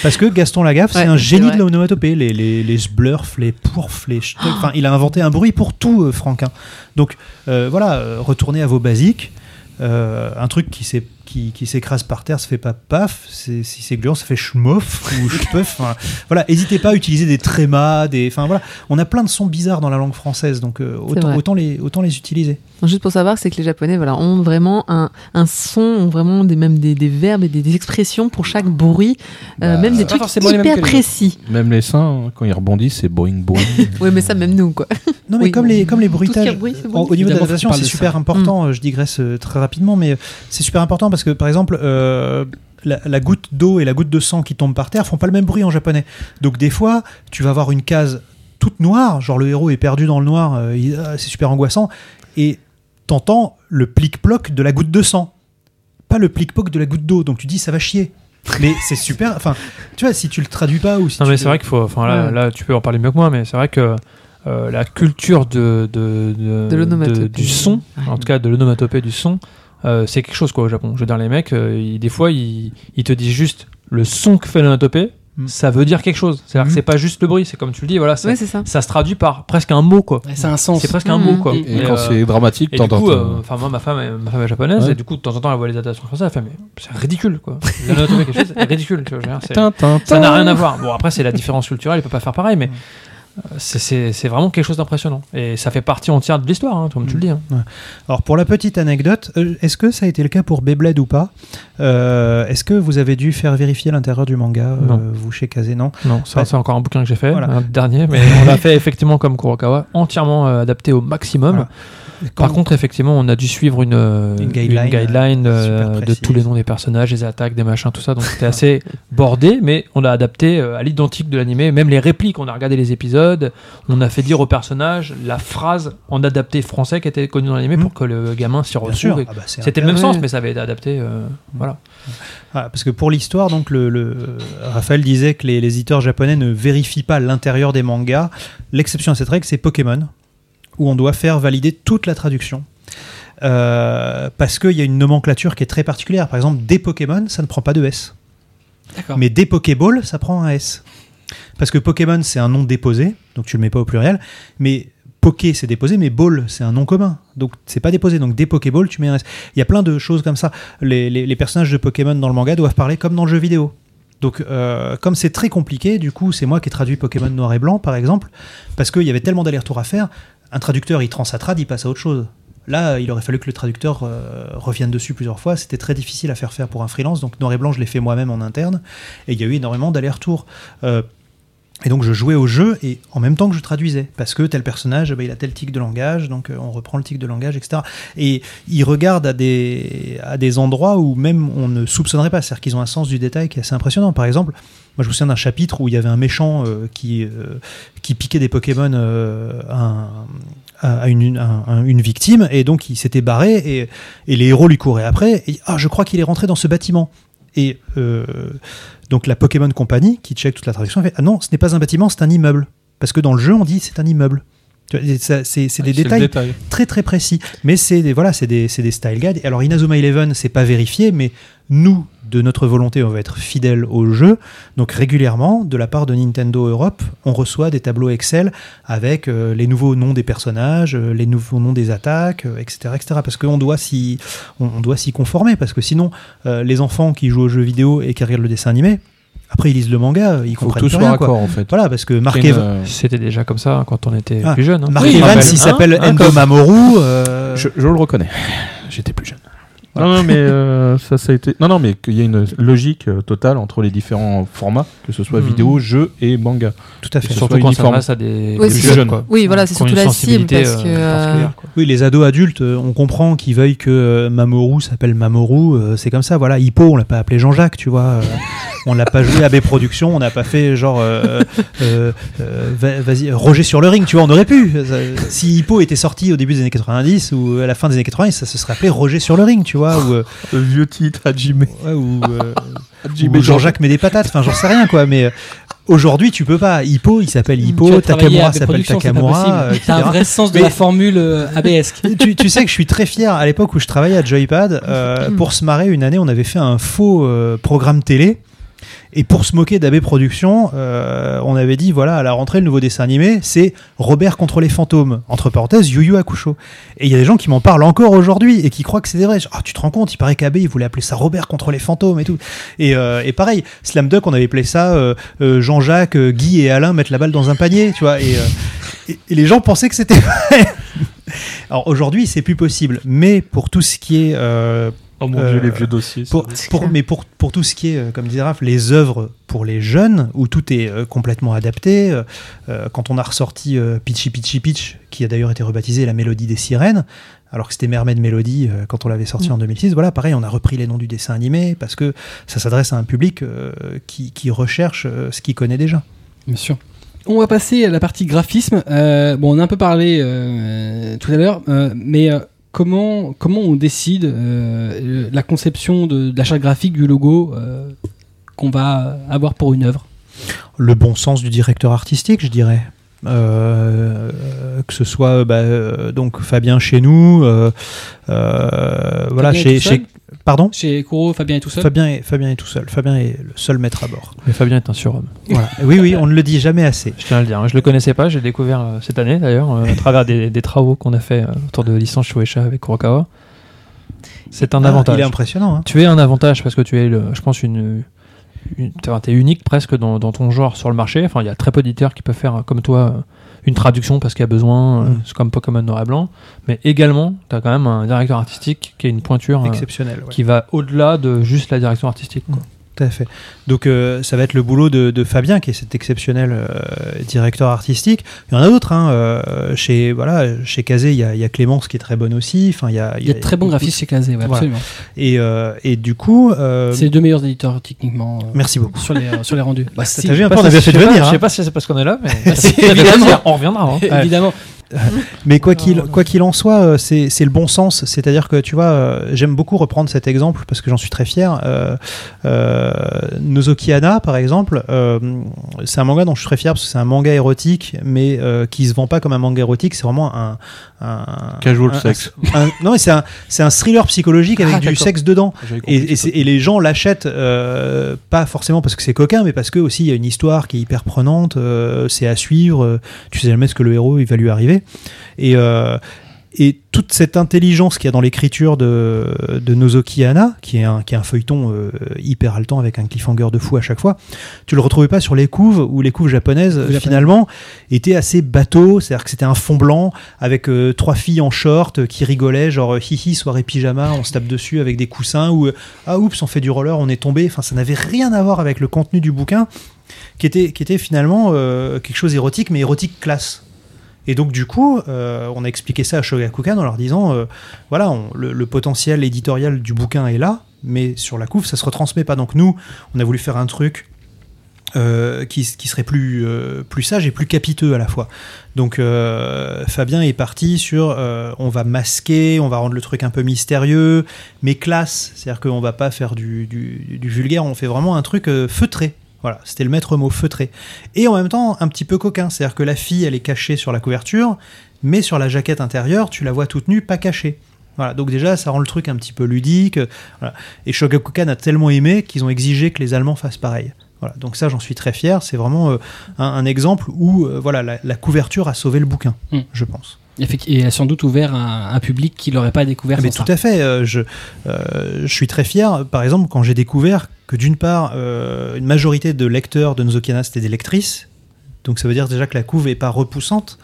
Parce que Gaston Lagaffe, c'est un génie de l'onomatopée. Les, les, les sblurfs, les pourfs, les ch'toucs. Enfin, il a inventé un bruit pour tout, euh, Franquin. Donc, euh, voilà, euh, retournez à vos basiques. Euh, un truc qui s'est- qui, qui s'écrase par terre, ça fait pas paf. Si c'est gluant, ça fait schmoff ou schpeuf. Enfin, voilà, n'hésitez pas à utiliser des trémas, des. Enfin voilà, on a plein de sons bizarres dans la langue française, donc euh, autant, les, autant les utiliser. Juste pour savoir, c'est que les Japonais voilà, ont vraiment un, un son, ont vraiment des, même des, des verbes et des, des expressions pour chaque bruit, euh, Bah, même des trucs hyper précis. Même les seins, hein, quand ils rebondissent, c'est boing boing. Oui, mais ça, même nous, quoi. Non, mais Oui. comme les, comme les bruitages. bruit, Au, bon. au niveau de l'adaptation, c'est super ça. important. euh, Je digresse très rapidement, mais c'est super important parce que, par exemple, euh, la, la goutte d'eau et la goutte de sang qui tombent par terre font pas le même bruit en japonais. Donc, des fois, tu vas avoir une case toute noire, genre le héros est perdu dans le noir, euh, ah, c'est super angoissant, et t'entends le plic-ploc de la goutte de sang, pas le plic-ploc de la goutte d'eau. Donc, tu dis, ça va chier. Mais c'est super. Enfin, tu vois, si tu le traduis pas ou si Non, tu mais le- c'est vrai qu'il faut. Enfin, là, Ouais. là, tu peux en parler mieux que moi, mais c'est vrai que euh, la culture de, de, de- De l'onomatopée. du son, Ouais. en tout cas de l'onomatopée du son, euh, c'est quelque chose quoi au Japon. Je veux dire, les mecs, euh, ils- des fois, ils, ils te disent juste le son que fait l'onomatopée, Mm. ça veut dire quelque chose. C'est-à-dire Mm. que c'est pas juste le bruit, c'est comme tu le dis, voilà, ça, Oui, c'est ça. ça se traduit par presque un mot quoi. C'est un sens. C'est presque un Mm. mot quoi. Et Et, quand euh, c'est dramatique, et du t'entends. coup, euh, enfin moi ma femme, est, ma femme est japonaise Ouais. et du coup de temps en temps elle voit les adaptations françaises, elle fait mais c'est ridicule quoi. L'onomatopée quelque chose, c'est ridicule. Tu vois, je veux dire, c'est- Tintin, ça n'a rien à voir. Bon, après, c'est la différence culturelle, il peut pas faire pareil, mais c'est- vraiment quelque chose d'impressionnant. Et ça fait partie entière de l'histoire, hein, comme tu le dis. hein. Alors pour la petite anecdote, euh, est-ce que ça a été le cas pour Beyblade ou pas? Euh, Est-ce que vous avez dû faire vérifier l'intérieur du manga, euh, vous chez Kazé Non? Non, ça, c'est encore un bouquin que j'ai fait, Voilà. un dernier, mais on l'a fait effectivement comme Kurokawa, entièrement euh, adapté au maximum. Voilà. Par contre, effectivement, on a dû suivre une, euh, Une guideline, guideline, euh, euh, de tous les noms des personnages, des attaques, des machins, tout ça. Donc c'était assez bordé, mais on l'a adapté à l'identique de l'animé. Même les répliques, on a regardé les épisodes, on a fait dire au personnage la phrase en adapté français qui était connue dans l'animé pour que le gamin s'y retrouve. Ah bah, C'était le même sens, mais ça avait été adapté. euh, voilà. Ah, parce que pour l'histoire, donc le, le- Raphaël disait que les, les éditeurs japonais ne vérifient pas l'intérieur des mangas. L'exception à cette règle, c'est Pokémon, où on doit faire valider toute la traduction. Euh, parce qu'il y a une nomenclature qui est très particulière. Par exemple, des Pokémon, ça ne prend pas de S. Mais des Pokéball, ça prend un S. Parce que Pokémon, c'est un nom déposé, donc tu le mets pas au pluriel. Mais Poké, c'est déposé, mais Ball, c'est un nom commun. Donc c'est pas déposé. Donc des Pokéball, tu mets un S. Il y a plein de choses comme ça. Les, les- les personnages de Pokémon dans le manga doivent parler comme dans le jeu vidéo. Donc, euh, comme c'est très compliqué, du coup, c'est moi qui ai traduit Pokémon noir et blanc, par exemple, parce qu'il y avait tellement d'allers-retours à faire. Un traducteur, il transatrade, il passe à autre chose. Là, il aurait fallu que le traducteur euh, revienne dessus plusieurs fois. C'était très difficile à faire faire pour un freelance. Donc, noir et blanc, je l'ai fait moi-même en interne. Et il y a eu énormément d'allers-retours. Euh, et donc, je jouais au jeu et en même temps que je traduisais. Parce que tel personnage, bah, il a tel tic de langage, donc euh, on reprend le tic de langage, etc. Et ils regardent à des, à des endroits où même on ne soupçonnerait pas. C'est-à-dire qu'ils ont un sens du détail qui est assez impressionnant. Par exemple, moi je me souviens d'un chapitre où il y avait un méchant euh, qui, euh, qui piquait des Pokémon euh, à, un- à une, une- un- un- une victime et donc il s'était barré et, et les héros lui couraient après. Et ah, je crois qu'il est rentré dans ce bâtiment. Et euh, donc la Pokémon Company qui check toute la traduction fait ah non, ce n'est pas un bâtiment, c'est un immeuble. Parce que dans le jeu on dit c'est un immeuble. C'est des détails détail. très très précis. Mais c'est des, voilà, c'est des, des style guides. Alors Inazuma Eleven, c'est pas vérifié, mais nous, de notre volonté, on va être fidèles au jeu. Donc régulièrement, de la part de Nintendo Europe, on reçoit des tableaux Excel avec euh, les nouveaux noms des personnages, euh, les nouveaux noms des attaques, euh, etc., etc. Parce qu'on doit s'y, on, on doit s'y conformer. Parce que sinon, euh, les enfants qui jouent aux jeux vidéo et qui regardent le dessin animé, après ils lisent le manga, ils Il faut que comprennent tout plus soit rien. en fait. Voilà, parce que Mark, Une, Ev- euh, C'était déjà comme ça quand on était Ah, plus jeune. hein. Mark Oui, Evans, il hein, s'appelle hein, Endo Mamoru. euh, Je, je le reconnais. J'étais plus jeune. Non, non, mais euh, ça, ça a été. Non, non, mais qu'il y a une logique euh, totale entre les différents formats, que ce soit Mhm. vidéo, jeu et manga. tout à fait. Que Surtout quand ça à des, Oui, des c'est jeunes, jeune. quoi. Oui, voilà, c'est surtout la cible sensibilité, parce que. euh, euh, particulière, quoi. Oui, les ados adultes, euh, on comprend qu'ils veuillent que euh, Mamoru s'appelle Mamoru, euh, c'est comme ça, voilà. Hippo, on l'a pas appelé Jean-Jacques, tu vois. on l'a pas joué à B Productions, on n'a pas fait genre euh, euh, euh, va- vas-y, Roger sur le ring, tu vois, on aurait pu. Si Hippo était sorti au début des années 90 ou à la fin des années 90, ça se serait appelé Roger sur le ring, tu vois, ou, Le vieux titre, Hajime. ouais, ou, euh, Jean-Jacques met des patates, enfin j'en sais rien quoi, mais aujourd'hui tu peux pas. Hippo, il s'appelle Hippo, Takamura à s'appelle Takamura, T'as un vrai sens de Mais- la formule ABS. tu, tu sais que je suis très fier à l'époque où je travaillais à Joypad. euh, pour se marrer, une année, on avait fait un faux euh, programme télé. Et pour se moquer d'AB Productions, euh, on avait dit voilà, à la rentrée, le nouveau dessin animé, c'est Robert contre les fantômes, entre parenthèses, Yu Yu Hakusho. Et il y a des gens qui m'en parlent encore aujourd'hui et qui croient que c'est vrai. Ah, tu te rends compte, il paraît qu'AB, il voulait appeler ça Robert contre les fantômes et tout. Et, euh, pareil, Slam Dunk, on avait appelé ça euh, Jean-Jacques, Guy et Alain mettent la balle dans un panier, tu vois. Et, et- les gens pensaient que c'était vrai. Alors aujourd'hui, c'est plus possible. Mais pour tout ce qui est Oh mon Euh, dieu, les vieux dossiers. ça. pour, pour- mais pour, pour tout ce qui est, euh, comme disait Raph, les œuvres pour les jeunes, où tout est euh, complètement adapté, euh, euh, quand on a ressorti euh, Pitchy Pitchy Pitch, qui a d'ailleurs été rebaptisé La Mélodie des Sirènes, alors que c'était Mermaid Melody euh, quand on l'avait sorti Mm. en 2006, voilà, pareil, on a repris les noms du dessin animé, parce que ça s'adresse à un public euh, qui, qui recherche euh, ce qu'il connaît déjà. Bien sûr. On va passer à la partie graphisme. Euh, bon, on a un peu parlé euh, tout à l'heure, euh, mais euh, comment, on décide euh, la conception de, de la graphique du logo euh, qu'on va avoir pour une œuvre? Le bon sens du directeur artistique, je dirais. Euh, euh, que ce soit bah, euh, donc Fabien chez nous, euh, euh, voilà chez, pardon? Chez Kuro, Fabien est tout seul? Fabien est, Fabien est tout seul. Fabien est le seul maître à bord. Mais Fabien est un surhomme. Voilà. oui, oui, on ne le dit jamais assez. Je tiens à le dire. hein. Je le connaissais pas, j'ai découvert euh, cette année d'ailleurs, euh, à travers des, des travaux qu'on a fait euh, autour de licence Shueisha avec Kurokawa. C'est un Ah, avantage. il est impressionnant. hein. Tu es un avantage parce que tu es, le, je pense, une t'es unique presque dans, dans ton genre sur le marché. Enfin, il y a très peu d'éditeurs qui peuvent faire euh, comme toi euh, une traduction parce qu'il y a besoin, euh, Mm. c'est comme Pokémon Noir et Blanc. Mais également, tu as quand même un directeur artistique qui a une pointure Exceptionnel. ouais. qui va au-delà de juste la direction artistique. quoi. Tout à fait. Donc euh, ça va être le boulot de, de Fabien, qui est cet exceptionnel euh, directeur artistique. Il y en a d'autres. Hein, euh, chez voilà, chez Kazé, il y a, il y a Clémence qui est très bonne aussi. Enfin, il y a, Il y a de très bons graphistes chez Kazé, ouais, Voilà. absolument. Et, et du coup, C'est les deux meilleurs éditeurs techniquement merci beaucoup. sur, les, sur les rendus. Bah, si, T'as vu un peu, on avait fait je sais pas- venir. Je hein. sais pas si c'est parce qu'on est là, mais évidemment. on reviendra. hein. Évidemment. Mais quoi qu'il quoi qu'il en soit, euh, c'est le bon sens. C'est-à-dire que tu vois, euh, j'aime beaucoup reprendre cet exemple parce que j'en suis très fier. Euh, euh, par exemple, euh, c'est un manga dont je suis très fier parce que c'est un manga érotique, mais euh, qui se vend pas comme un manga érotique. C'est vraiment un, un Casual un- sex. un- un- non, mais c'est un c'est un thriller psychologique avec Ah, du sexe dedans. Compris Et, et les gens l'achètent euh, pas forcément parce que c'est coquin, mais parce que aussi il y a une histoire qui est hyper prenante, euh, c'est à suivre, euh, tu sais jamais ce que le héros il va lui arriver. Et, euh, et toute cette intelligence qu'il y a dans l'écriture de, de Nozoki Hana, qui est un, qui est un feuilleton euh, hyper haletant avec un cliffhanger de fou à chaque fois, tu le retrouvais pas sur les couves, où les couves japonaises, finalement, étaient assez bateaux, c'est-à-dire que c'était un fond blanc avec euh, trois filles en short euh, qui rigolaient, genre hihi, soirée pyjama, on se tape dessus avec des coussins, ou ah oups, on fait du roller, on est tombé. Enfin, ça n'avait rien à voir avec le contenu du bouquin, qui était, qui était finalement euh, quelque chose d'érotique, mais érotique classe. Et donc du coup, euh, on a expliqué ça à Shogakukan en leur disant, euh, voilà, le, potentiel éditorial du bouquin est là, mais sur la couve, ça se retransmet pas. Donc nous, on a voulu faire un truc euh, qui, serait plus, sage et plus capiteux à la fois. Donc Fabien est parti sur on va masquer, on va rendre le truc un peu mystérieux, mais classe. C'est-à-dire qu'on va pas faire du, vulgaire, on fait vraiment un truc feutré. Voilà, c'était le maître mot feutré. Et en même temps, un petit peu coquin. C'est-à-dire que la fille, elle est cachée sur la couverture, mais sur la jaquette intérieure, tu la vois toute nue, pas cachée. Voilà, donc déjà, ça rend le truc un petit peu ludique. Voilà. Et Shogakukan a tellement aimé qu'ils ont exigé que les Allemands fassent pareil. Voilà, donc ça, j'en suis très fier. C'est vraiment euh, un, un exemple où euh, voilà, la, la couverture a sauvé le bouquin, Mm. je pense. Et elle a sans doute ouvert un, un public qui l'aurait pas découvert Ah, Mais sans tout ça. à fait. euh, je, euh, je suis très fier, par exemple, quand j'ai découvert que d'une part, euh, une majorité de lecteurs de Nozokana, c'était des lectrices. Donc ça veut dire déjà que la couve est pas repoussante.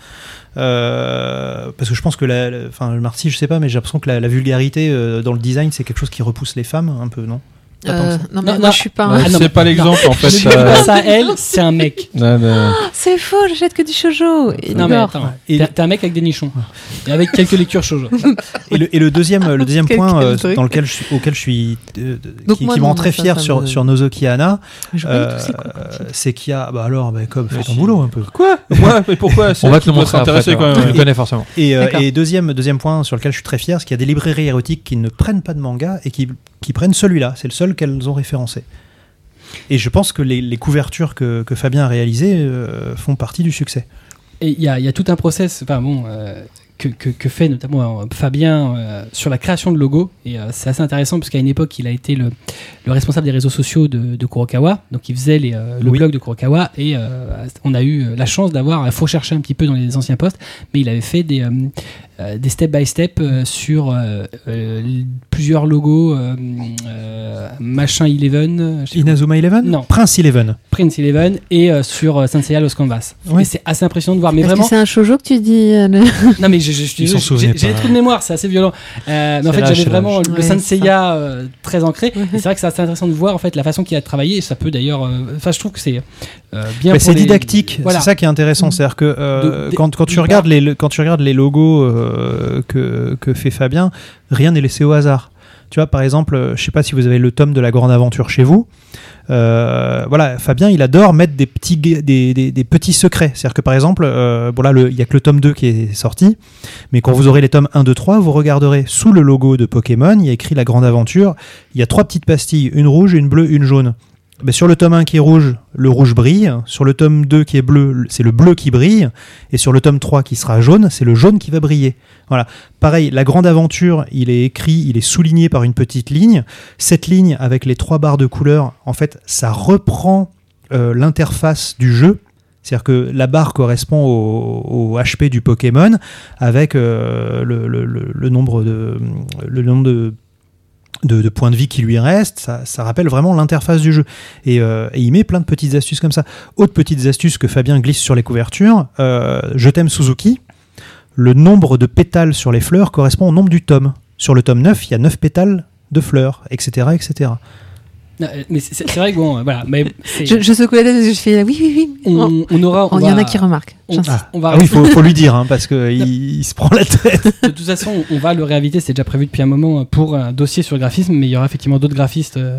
Euh, parce que je pense que la, enfin je sais pas, mais j'ai l'impression que la, la vulgarité dans le design, c'est quelque chose qui repousse les femmes un peu, non? Euh, non, mais Non, moi non. je suis pas. Un- Ah, non, c'est pas l'exemple en fait. Ne dis ça- pas ça à elle, c'est un mec. Non. C'est faux, j'achète que du shoujo. Et Non mais attends, Et- t'es un mec avec des nichons et avec quelques lectures shoujo. Et le, et le deuxième, le deuxième Quel- point quel euh, dans lequel je, auquel je suis, euh, Donc qui, me rend très ça, fier ça sur, me- sur Nozoki Je euh, quoi. c'est qu'il y a, bah alors, bah, Cobb, fais ton boulot un peu. Quoi Ouais, mais pourquoi On va te le montrer après. quand Tu même. le connais forcément. Et, euh, deuxième point sur lequel je suis très fier, c'est qu'il y a des librairies érotiques qui ne prennent pas de manga et qui, qui prennent celui-là. C'est le seul qu'elles ont référencé. Et je pense que les, les couvertures que, que Fabien a réalisées euh, font partie du succès. Et il y a, il y a tout un process, enfin bon, euh, que, que, que fait notamment euh, Fabien sur la création de logos. Et c'est assez intéressant parce qu'à une époque, il a été le, le responsable des réseaux sociaux de, de Kurokawa. Donc il faisait les, le Oui. blog de Kurokawa. Et on a eu la chance d'avoir, il faut chercher un petit peu dans les anciens postes, mais il avait fait des, euh, des step by step euh, sur euh, euh, plusieurs logos, euh, euh, machin Eleven, Inazuma Eleven Non. Prince Eleven. Prince Eleven et euh, sur euh, Senseiya Los Canvas. Ouais. Et c'est assez impressionnant de voir. Mais que vraiment, c'est un shoujo que tu dis euh, le- non mais je, je, je- Ils s'en j'ai- des trous de mémoire, c'est assez violent. Euh, mais en C'est fait, j'avais c'est vraiment le Ouais, Senseiya euh, très ancré. Ouais. Et c'est vrai que c'est assez intéressant de voir en fait la façon qu'il a travaillé. Et ça peut d'ailleurs, euh, enfin, je trouve que c'est euh, bien. Pour c'est les- didactique, Voilà. c'est ça qui est intéressant. C'est-à-dire que euh, De- de- quand, quand, tu regardes les, le- quand tu regardes les logos euh, que, que fait Fabien, rien n'est laissé au hasard. Tu vois, par exemple, euh, je sais pas si vous avez le tome de la grande aventure chez vous. Euh, voilà, Fabien, il adore mettre des petits, des, des- petits secrets. C'est-à-dire que par exemple, bon là, il y a que le tome 2 qui est sorti, mais quand vous aurez les tomes 1, 2, 3, vous regarderez sous le logo de Pokémon, il y a écrit la grande aventure. Il y a trois petites pastilles, une rouge, une bleue, une jaune. Ben, sur le tome 1 qui est rouge, le rouge brille. Sur le tome 2 qui est bleu, c'est le bleu qui brille. Et sur le tome 3 qui sera jaune, c'est le jaune qui va briller. Voilà. Pareil, la grande aventure, il est écrit, il est souligné par une petite ligne. Cette ligne avec les trois barres de couleur, en fait, ça reprend euh, l'interface du jeu. C'est-à-dire que la barre correspond au, HP du Pokémon avec euh, nombre de le nombre de de, de points de vie qui lui reste, ça, ça rappelle vraiment l'interface du jeu. Et, euh, et il met plein de petites astuces comme ça. Autre petites astuces que Fabien glisse sur les couvertures, euh, je t'aime Suzuki, le nombre de pétales sur les fleurs correspond au nombre du tome. Sur le tome 9, il y a 9 pétales de fleurs, etc. etc. Non, euh, Mais c'est vrai que bon, euh, voilà. Mais je, je secoue la tête et je fais oui, oui, oui. on, on aura. on Il y en a qui remarquent. on-. Ah, on va ah oui, il faut, faut lui dire, hein, parce qu'il il se prend la tête. De toute façon, on va le réinviter, c'est déjà prévu depuis un moment euh, pour un dossier sur le graphisme, mais il y aura effectivement d'autres graphistes euh,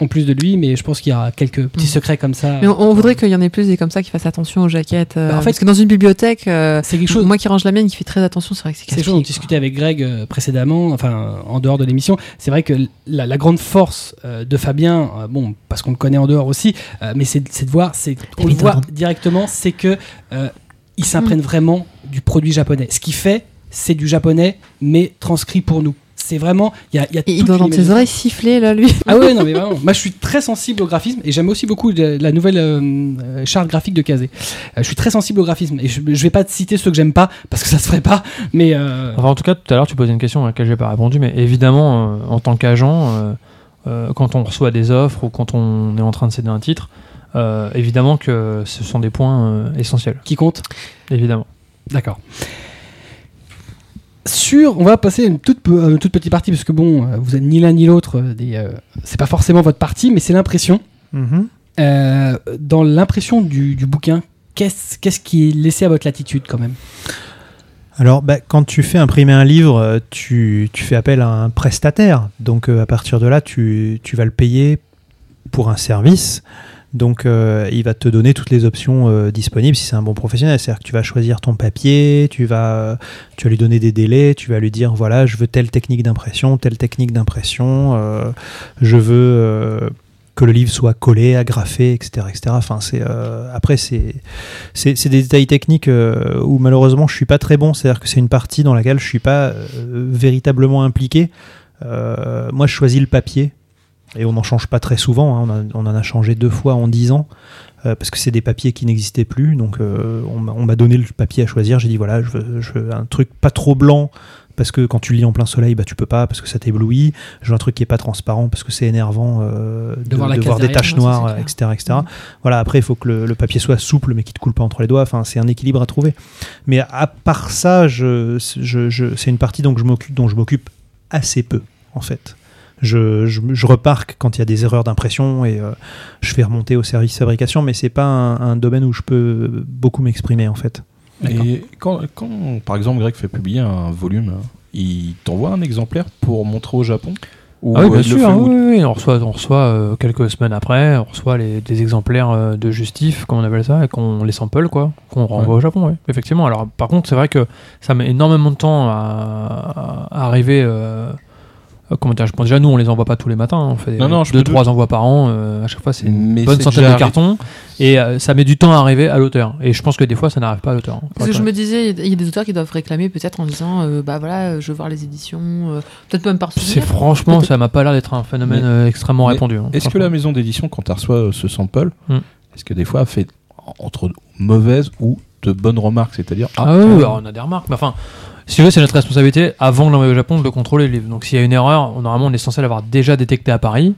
en plus de lui, mais je pense qu'il y aura quelques petits Mm. secrets comme ça. Mais on, on voudrait qu'il y en ait plus des comme ça qui fassent attention aux jaquettes. euh, Bah, en fait, parce que dans une bibliothèque, euh, C'est quelque chose. moi qui range la mienne, qui fait très attention, c'est vrai que c'est C'est quelque chose dont on discutait avec Greg précédemment, enfin en dehors de l'émission. C'est vrai que la, la grande force euh, de Fabien, euh, bon, parce qu'on le connaît en dehors aussi, euh, mais c'est de voir, c'est on le voit directement, c'est que euh, il s'imprègne vraiment du produit japonais. Ce qu'il fait, c'est du japonais, mais transcrit pour nous. C'est vraiment, il y a, il y a Et il toute doit dans tes oreilles siffler, là, lui. Ah ouais, non mais vraiment. Moi, je suis très sensible au graphisme et j'aime aussi beaucoup de- la nouvelle euh, charte graphique de Kazé. Euh, je suis très sensible au graphisme et je, je vais pas te citer ceux que j'aime pas parce que ça se ferait pas. Mais euh, Enfin, en tout cas, tout à l'heure, tu posais une question à laquelle j'ai pas répondu, mais évidemment, euh, en tant qu'agent, quand on reçoit des offres ou quand on est en train de céder un titre, euh, évidemment que ce sont des points euh, essentiels. qui compte? Évidemment. D'accord. Sur, on va passer à une toute, pe- une toute petite partie parce que bon, euh, vous êtes ni l'un ni l'autre. euh, des, euh, c'est pas forcément votre partie, mais c'est l'impression. Mhm. Euh, dans l'impression du, du bouquin, qu'est-ce, qu'est-ce qui est laissé à votre latitude quand même? Alors, bah, quand tu fais imprimer un livre, euh, tu, fais appel à un prestataire. Donc, euh, à partir de là, tu, vas le payer pour un service. Donc, euh, il va te donner toutes les options disponibles si c'est un bon professionnel. C'est-à-dire que tu vas choisir ton papier, tu vas, lui donner des délais, tu vas lui dire voilà, je veux telle technique d'impression, telle technique d'impression, je veux que le livre soit collé, agrafé, etc. etc. Enfin, c'est, euh, après, c'est, des détails techniques euh, où malheureusement je suis pas très bon. C'est-à-dire que c'est une partie dans laquelle je suis pas euh, véritablement impliqué. Moi, je choisis le papier et on n'en change pas très souvent. hein. On, en a changé deux fois en dix ans parce que c'est des papiers qui n'existaient plus. Donc, on m'a- on m'a donné le papier à choisir. J'ai dit voilà, je veux un truc pas trop blanc. Parce que quand tu lis en plein soleil, bah, tu peux pas, parce que ça t'éblouit. Je veux un truc qui est pas transparent, parce que c'est énervant euh, de, voir de des taches ça, noires, etc. etc. Voilà, après, il faut que le, le papier soit souple, mais qui te coule pas entre les doigts. Enfin, c'est un équilibre à trouver. Mais à part ça, je, je, je- c'est une partie dont je m'occupe, dont je m'occupe assez peu, en fait. Je, je, je reparque quand il y a des erreurs d'impression et euh, je fais remonter au service fabrication, mais c'est pas un, un domaine où je peux beaucoup m'exprimer, en fait. Et quand, quand, par exemple, Greg fait publier un volume, il t'envoie un exemplaire pour montrer au Japon Ou Ah oui, bien il le sûr, hein, où- oui, oui, on reçoit, on reçoit euh, quelques semaines après, on reçoit les, des exemplaires euh, de justif, comme on appelle ça, et qu'on les sample, quoi, qu'on renvoie Ouais. au Japon, oui, effectivement. Alors, par contre, c'est vrai que ça met énormément de temps à, à arriver euh, euh, comment dire, je pense déjà nous on les envoie pas tous les matins, hein. on fait Non, non, je deux trois envois par an. euh, à chaque fois c'est une Mais bonne centaine de cartons et euh, ça met du temps à arriver à l'auteur. Et je pense que des fois ça n'arrive pas à l'auteur. hein. Parce que je me disais, il y a des auteurs qui doivent réclamer peut-être en disant, euh, bah voilà, euh, je veux voir les éditions, euh, peut-être même par C'est franchement, ça m'a pas l'air d'être un phénomène Mais- euh, extrêmement mais répandu. hein, Est-ce que la maison d'édition, quand tu reçois euh, ce sample, Hmm. est-ce que des fois elle fait entre mauvaises ou de bonnes remarques C'est-à-dire, Ah, oui, oui, alors on a des remarques. Mais enfin, si veux, c'est notre responsabilité avant de l'envoyer au Japon de le contrôler le livre. Donc s'il y a une erreur, normalement on est censé l'avoir déjà détecté à Paris.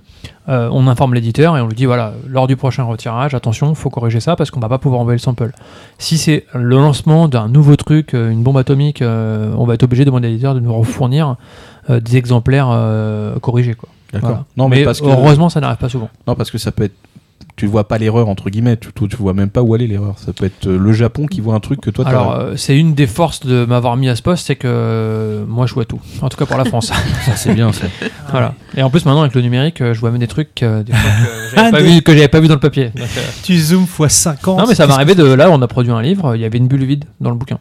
Euh, on informe l'éditeur et on lui dit voilà, lors du prochain retirage, attention, faut corriger ça parce qu'on va pas pouvoir envoyer le sample. Si c'est le lancement d'un nouveau truc, euh, une bombe atomique, euh, on va être obligé de demander à l'éditeur de nous fournir euh, des exemplaires corrigés. Quoi. D'accord. Voilà. Non, mais, mais parce que heureusement, ça n'arrive pas souvent. non, parce que ça peut être. Tu vois pas l'erreur entre guillemets. Tu, tu, tu vois même pas où aller l'erreur. Ça peut être euh, le Japon qui voit un truc que toi. Alors, euh, c'est une des forces de m'avoir mis à ce poste, c'est que euh, moi je vois tout. En tout cas pour la France. ça c'est bien. Ça. Voilà. Et en plus maintenant avec le numérique, je vois même des trucs euh, des fois que Ah, j'avais pas, des- vu, que j'avais pas vu dans le papier. Donc, euh, Tu zoomes x 50. non mais ça m'est arrivé de là, on a produit un livre, il y avait une bulle vide dans le bouquin.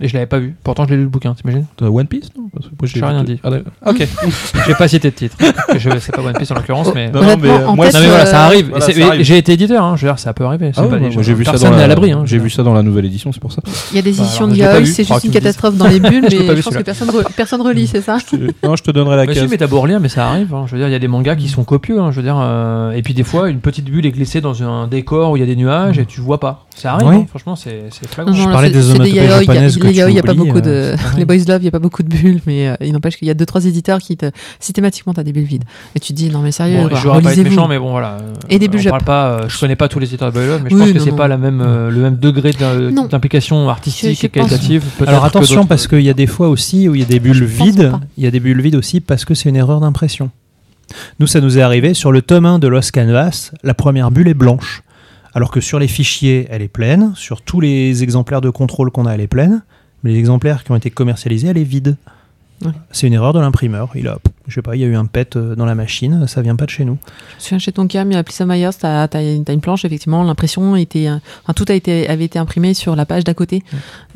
Et je l'avais pas vu. Pourtant je l'ai lu le bouquin, t'imagines? One Piece? Non Parce que moi, J'ai vu rien dit. Ah, d'accord. ok. J'ai pas cité de titre. je sais pas One Piece en l'occurrence, mais. Non, mais, euh, en moi, tête, Non mais voilà, ça arrive. voilà, Et c'est- ça arrive. J'ai été éditeur, hein, je veux dire, ça peut arriver. c'est Ah pas ouais, j'ai vu ça Personne dans n'est la, à l'abri. hein, je j'ai vu ça dans la nouvelle édition, c'est pour ça. Il y a des Bah, éditions de je Yaoi, c'est juste une catastrophe dans les bulles, Je mais je pense que personne, re- personne relit, c'est ça? Je non, je te donnerai la Mais si, case. mais t'as beau relire, mais ça arrive. hein. Je veux dire, il y a des mangas qui sont copieux. Je veux dire, euh, et puis des fois, une petite bulle est glissée dans un décor où il y a des nuages et tu vois pas. Ça arrive. Franchement, c'est c'est flagrant. Je parlais des onomatopées japonaises Les yaoi, il n'y a pas beaucoup euh, de. pareil. Les boys love, il n'y a pas beaucoup de bulles, mais euh, il n'empêche qu'il y a deux trois éditeurs qui te systématiquement t'as des bulles vides. Et tu te dis non mais sérieux, Bon, bah, je pas être méchant, mais bon voilà. Euh, Et des on bulles parle Jap. pas. euh, je connais pas tous les éditeurs de Boy Love, mais je Oui, pense que c'est pas la même, euh, le même degré d'implication artistique et qualitative. Alors attention parce qu'il y a des fois aussi où il y a des bulles vides. Il y a des bulles vides aussi parce que c'est une erreur d'impression. Nous, ça nous est arrivé sur le tome 1 de Lost Canvas. La première bulle est blanche. Alors que sur les fichiers, elle est pleine. Sur tous les exemplaires de contrôle qu'on a, elle est pleine. Mais les exemplaires qui ont été commercialisés, elle est vide. Ouais. C'est une erreur de l'imprimeur. Il a, je sais pas, il y a eu un pet euh, dans la machine. Ça vient pas de chez nous. Je souviens chez Tonkam, il y a Plissa Myers, t'as as, une planche, effectivement, l'impression était. euh, Enfin, tout a été, avait été imprimé sur la page d'à côté.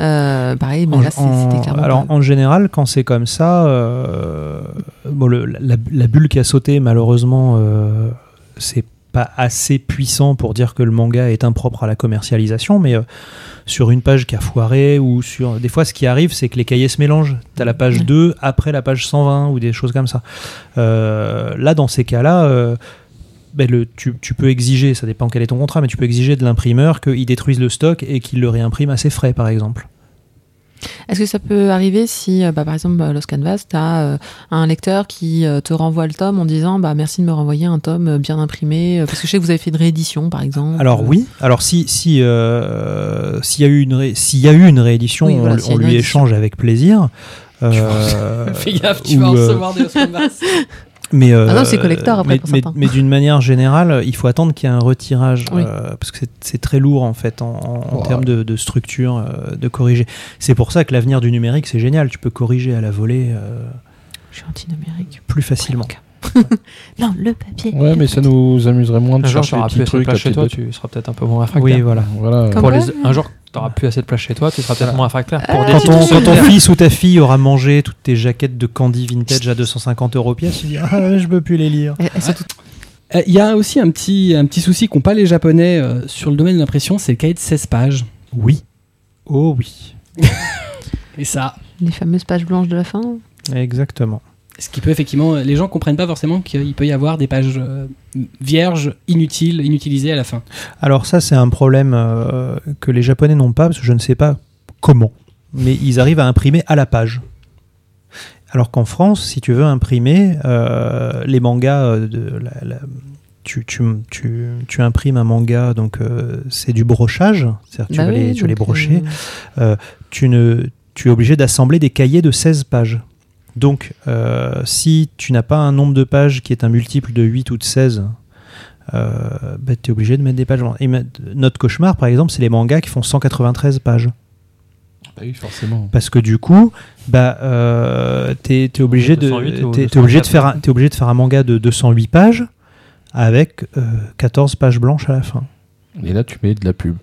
Euh, pareil, mais En- là, c'était clairement. alors pas- en général, quand c'est comme ça, euh, bon, le- la, la bulle qui a sauté, malheureusement, euh, c'est pas assez puissant pour dire que le manga est impropre à la commercialisation, mais euh, sur une page qui a foiré ou sur des fois, ce qui arrive, c'est que les cahiers se mélangent. T'as la page Ouais. 2 après la page 120 ou des choses comme ça. Euh, là, dans ces cas-là. euh, ben, le, tu, tu peux exiger, ça dépend quel est ton contrat, mais tu peux exiger de l'imprimeur qu'il détruise le stock et qu'il le réimprime à ses frais, par exemple. Est-ce que ça peut arriver si, euh, bah, par exemple, euh, Lost Canvas, tu as un lecteur qui euh, te renvoie le tome en disant bah, merci de me renvoyer un tome euh, bien imprimé, euh, parce que je sais que vous avez fait une réédition, par exemple. Alors oui, alors si si euh, s'il y a eu une ré- y a eu une réédition, Oui, voilà, on, une lui réédition. échange avec plaisir. Euh, Fais gaffe, tu ou, vas euh, recevoir des Oscars. mais euh, Ah non, c'est collector après mais, pour mais, certains. mais d'une manière générale, il faut attendre qu'il y ait un retirage Oui. euh, parce que c'est- c'est très lourd en fait en, termes de, de structure euh, de corriger. C'est pour ça que l'avenir du numérique c'est génial. Tu peux corriger à la volée euh, Je suis anti-numérique. plus facilement. non, le papier. Ouais, mais ça nous amuserait moins de Un chercher les plus petits trucs. chez toi, tu seras peut-être un peu moins réfractaire. Oui, voilà. Voilà. Comme Pour les- Un jour, t'auras plus assez de place chez toi, tu seras peut-être moins réfractaire. Pour des Quand ton, quand ton secondaires. fils ou ta fille aura mangé toutes tes jaquettes de candy vintage à 250 euros pièce, tu dis ah je peux plus les lire. Euh, Il y a aussi un petit, un petit souci qu'ont pas les Japonais euh, sur le domaine de l'impression, c'est le cahier de 16 pages. Oui. Oh oui. Et ça, les fameuses pages blanches de la fin. Exactement. Ce qui peut effectivement, les gens comprennent pas forcément qu'il peut y avoir des pages euh, vierges, inutiles, inutilisées à la fin. Alors ça, c'est un problème euh, que les Japonais n'ont pas, parce que je ne sais pas comment, mais ils arrivent à imprimer à la page. Alors qu'en France, si tu veux imprimer euh, les mangas euh, de la, la- tu, tu, tu, tu imprimes un manga, donc euh, c'est du brochage, c'est-à-dire que tu Bah vas oui, les, tu vas les donc, brocher. euh, tu, ne, tu es obligé d'assembler des cahiers de 16 pages. Donc, euh, si tu n'as pas un nombre de pages qui est un multiple de 8 ou de 16, euh, bah, tu es obligé de mettre des pages. blanches. Et notre cauchemar, par exemple, c'est les mangas qui font 193 pages. Bah oui, forcément. Parce que du coup, bah, euh, tu es, obligé, de, 208 ou t'es- t'es obligé, de 204, faire un, t'es obligé de faire un manga de 208 pages avec euh, 14 pages blanches à la fin. Et là, tu mets de la pub.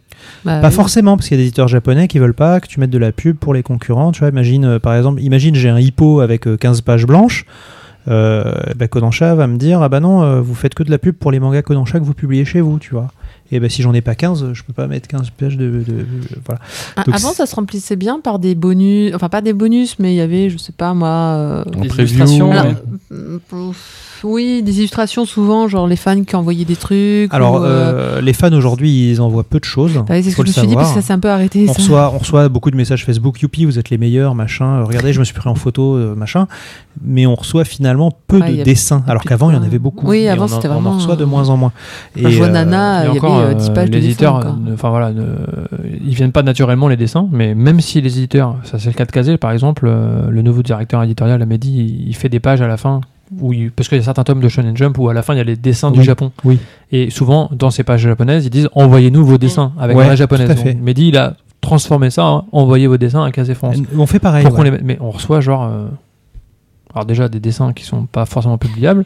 Bah Pas oui. forcément, parce qu'il y a des éditeurs japonais qui veulent pas que tu mettes de la pub pour les concurrents. Tu vois, imagine, euh, par exemple, imagine j'ai un hippo avec euh, 15 pages blanches. euh, bah, Kodansha va me dire ah bah non, euh, vous faites que de la pub pour les mangas Kodansha que vous publiez chez vous, tu vois. Et bah, si j'en ai pas 15, je peux pas mettre 15 pages de, de- de- voilà. Ah, Donc, Avant, ça se remplissait bien par des bonus, enfin pas des bonus, mais il y avait, je sais pas moi. euh, En Des preview, illustrations, alors, ouais. pff, oui, des illustrations souvent, genre les fans qui envoyaient des trucs. Alors ou, euh, euh, les fans aujourd'hui, ils envoient peu de choses. oui, c'est ce faut que je le me suis dit parce savoir. que ça s'est un peu arrêté. On ça. reçoit, on reçoit beaucoup de messages Facebook, youpi, vous êtes les meilleurs, machin. euh, regardez, je me suis pris en photo, euh, machin. Mais on reçoit finalement peu Ouais, de dessins, alors qu'avant il y en avait beaucoup. Oui, Et avant, on en- c'était On en vraiment, reçoit de euh, moins en moins. Enfin, je vois euh, Nana, Et il y avait euh, 10 euh, les dessins, éditeurs, enfin voilà, ne- ils viennent pas naturellement les dessins, mais même si les éditeurs, ça c'est le cas de Kazé par exemple, euh, le nouveau directeur éditorial Amédi, il, il fait des pages à la fin, où il- parce qu'il y a certains tomes de Shonen Jump où à la fin il y a les dessins du Japon. oui. Et souvent dans ces pages japonaises, ils disent envoyez-nous vos dessins avec Ouais, la japonaise. Donc, Mehdi, il a transformé ça, hein, envoyez vos dessins à Kazé France. On fait pareil. Pour les mais on reçoit genre euh, alors déjà des dessins qui sont pas forcément publiables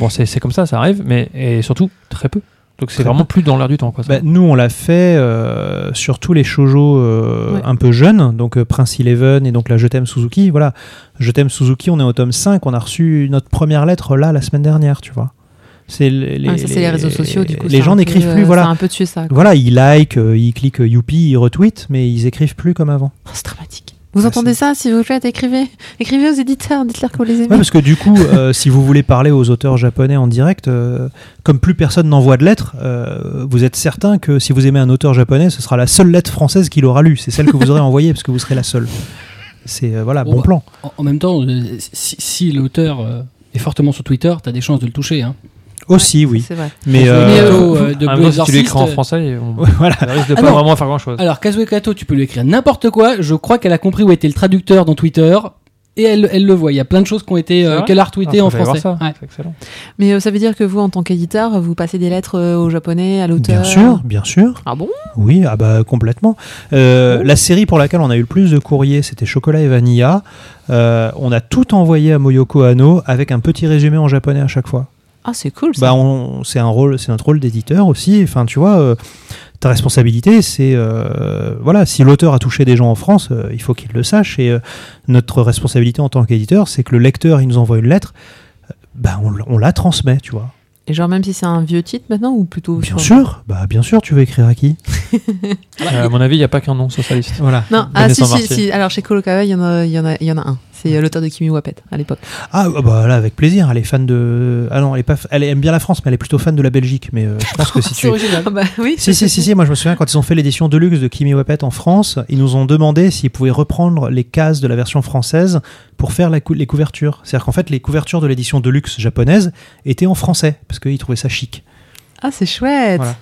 bon c'est c'est comme ça ça arrive mais et surtout très peu donc c'est vraiment plus dans l'air du temps quoi ça. Bah, nous, on l'a fait euh, sur tous les shoujo euh, Ouais. un peu jeunes, donc euh, Prince Eleven et donc la Je t'aime Suzuki. Voilà, Je t'aime Suzuki, on est au tome 5, on a reçu notre première lettre là la semaine dernière, tu vois. C'est les, Ah, ça, c'est les réseaux sociaux, du coup. Les gens n'écrivent plus, euh, voilà. Ça a un peu tué ça. quoi. Voilà, ils like, euh, ils cliquent youpi, ils retweetent, mais ils écrivent plus comme avant. Oh, c'est dramatique. Vous Ah, entendez ça S'il vous plaît, écrivez. Écrivez aux éditeurs, dites-leur que vous les aimez. Ouais, parce que du coup, euh, si vous voulez parler aux auteurs japonais en direct, euh, comme plus personne n'envoie de lettres, euh, vous êtes certain que si vous aimez un auteur japonais, ce sera la seule lettre française qu'il aura lue. C'est celle que vous aurez envoyée parce que vous serez la seule. C'est euh, voilà, Bon, bon bah, plan. En, en même temps, si, si l'auteur est fortement sur Twitter, t'as des chances de le toucher. Hein. Aussi, oui. C'est vrai. Mais Mais, euh, euh, euh, de temps, si tu l'écris en Exorcist, français on voilà. risque de Ah pas non. vraiment faire grand chose Alors, Kazue Kato, tu peux lui écrire n'importe quoi. Je crois qu'elle a compris où était le traducteur dans Twitter. Et elle, elle le voit. Il y a plein de choses qui ont été, euh, qu'elle a retweetées en français. ça Ouais. c'est excellent Mais euh, ça veut dire que vous, en tant qu'éditeur, vous passez des lettres euh, au japonais, à l'auteur Bien sûr, bien sûr. Ah bon? Oui, ah bah complètement. Euh, La série pour laquelle on a eu le plus de courriers, c'était Chocolat et Vanilla. Euh, on a tout envoyé à Moyoko Hano avec un petit résumé en japonais à chaque fois. Ah, c'est cool ça. Bah, on, c'est un rôle, c'est notre rôle d'éditeur aussi. Enfin, tu vois, euh, ta responsabilité, c'est euh, voilà, si l'auteur a touché des gens en France, euh, il faut qu'il le sache. Et euh, notre responsabilité en tant qu'éditeur, c'est que le lecteur, il nous envoie une lettre, euh, bah, on, la transmet, tu vois. Et genre, même si c'est un vieux titre maintenant ou plutôt. Bien sûr, bah bien sûr, tu veux écrire à qui? Euh, à mon avis il n'y a pas qu'un nom sur sa liste Voilà. Non, ah si, si, si. Alors chez Kurokawa, il y en a, il y en a, il y en a un. C'est euh, l'auteur de Kimi Wapet à l'époque. Ah bah là, avec plaisir. Elle est fan de. Ah non, elle est pas. Elle aime bien la France, mais elle est plutôt fan de la Belgique. Mais euh, je pense que si tu. Original. Ah bah oui. Si, si, si, si, moi je me souviens quand ils ont fait l'édition Deluxe de Kimi Wapet en France, ils nous ont demandé s'ils pouvaient reprendre les cases de la version française pour faire la cou- les couvertures. C'est-à-dire qu'en fait, les couvertures de l'édition Deluxe japonaise étaient en français, parce qu'ils trouvaient ça chic. Ah, c'est chouette. Voilà.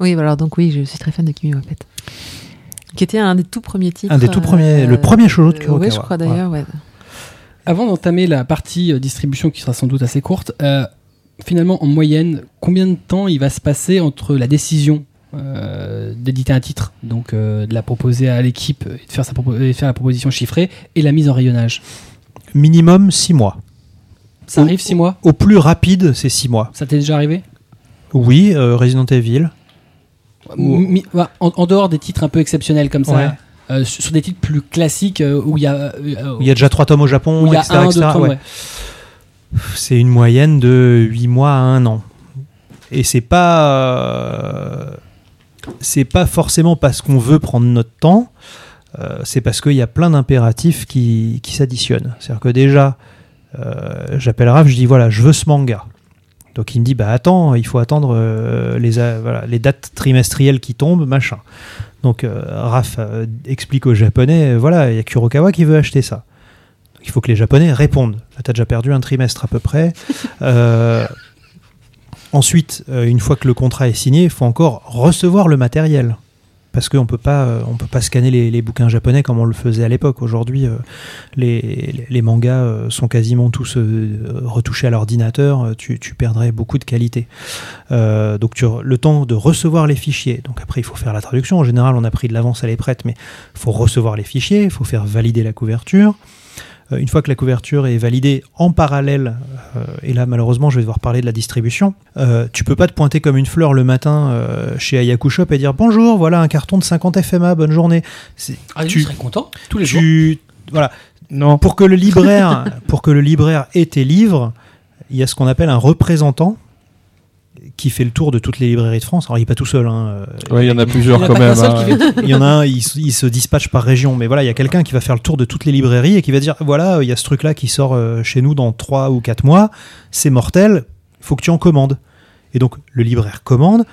Oui, bah alors donc oui, je suis très fan de Kimi Wapet. Qui était un des tout premiers titres. Un des tout premiers- le premier shoujo de euh, Kurokawa. Oui, je crois d'ailleurs, ouais. Avant d'entamer la partie euh, distribution qui sera sans doute assez courte, euh, finalement, en moyenne, combien de temps il va se passer entre la décision euh, d'éditer un titre, donc euh, de la proposer à l'équipe et de faire, sa propo- et de faire la proposition chiffrée, et la mise en rayonnage? Minimum 6 mois. Ça arrive six mois? Au plus rapide, c'est 6 mois. Ça t'est déjà arrivé? Oui, euh, Resident Evil. Mi- bah, en, en dehors des titres un peu exceptionnels comme ça, Ouais. euh, sur sur des titres plus classiques euh, où il y a, euh, Il y a déjà 3 tomes au Japon, où il y a etc. un, etc. deux tomes, ouais. ouais. C'est une moyenne de 8 mois à 1 an. Et c'est pas. euh, c'est pas forcément parce qu'on veut prendre notre temps, euh, c'est parce qu'il y a plein d'impératifs qui, qui s'additionnent. C'est-à-dire que déjà, euh, j'appelle Raph, je dis voilà, je veux ce manga. Donc il me dit bah attends, il faut attendre euh, les, voilà, les dates trimestrielles qui tombent, machin. Donc euh, Raph euh, explique aux Japonais euh, voilà, il y a Kurokawa qui veut acheter ça. Il faut que les Japonais répondent. Là, t'as déjà perdu un trimestre à peu près. Euh, ensuite, euh, une fois que le contrat est signé, il faut encore recevoir le matériel. Parce qu'on peut pas, euh, on peut pas scanner les, bouquins japonais comme on le faisait à l'époque. Aujourd'hui, euh, les, mangas euh, sont quasiment tous retouchés à l'ordinateur. Tu, perdrais beaucoup de qualité. Donc, le temps de recevoir les fichiers. Donc après, il faut faire la traduction. En général, on a pris de l'avance, elle est prête, mais faut recevoir les fichiers, il faut faire valider la couverture. Euh, une fois que la couverture est validée en parallèle, euh, et là malheureusement je vais devoir parler de la distribution, euh, tu peux pas te pointer comme une fleur le matin euh, chez Ayaku Shop et dire bonjour, voilà un carton de 50 FMA, bonne journée. C'est- Ah, tu, serais content tous les jours. voilà, Non. Pour que le libraire, pour que le libraire ait tes livres, il y a ce qu'on appelle un représentant qui fait le tour de toutes les librairies de France. Alors il n'est pas tout seul. hein, euh, Ouais, il y en a plusieurs quand même. hein. il y en a un, il, se- il se dispatche par région, mais voilà, il y a quelqu'un qui va faire le tour de toutes les librairies et qui va dire voilà, il y a ce truc-là qui sort euh, chez nous dans 3 ou 4 mois, c'est mortel, il faut que tu en commandes. Et donc le libraire commande,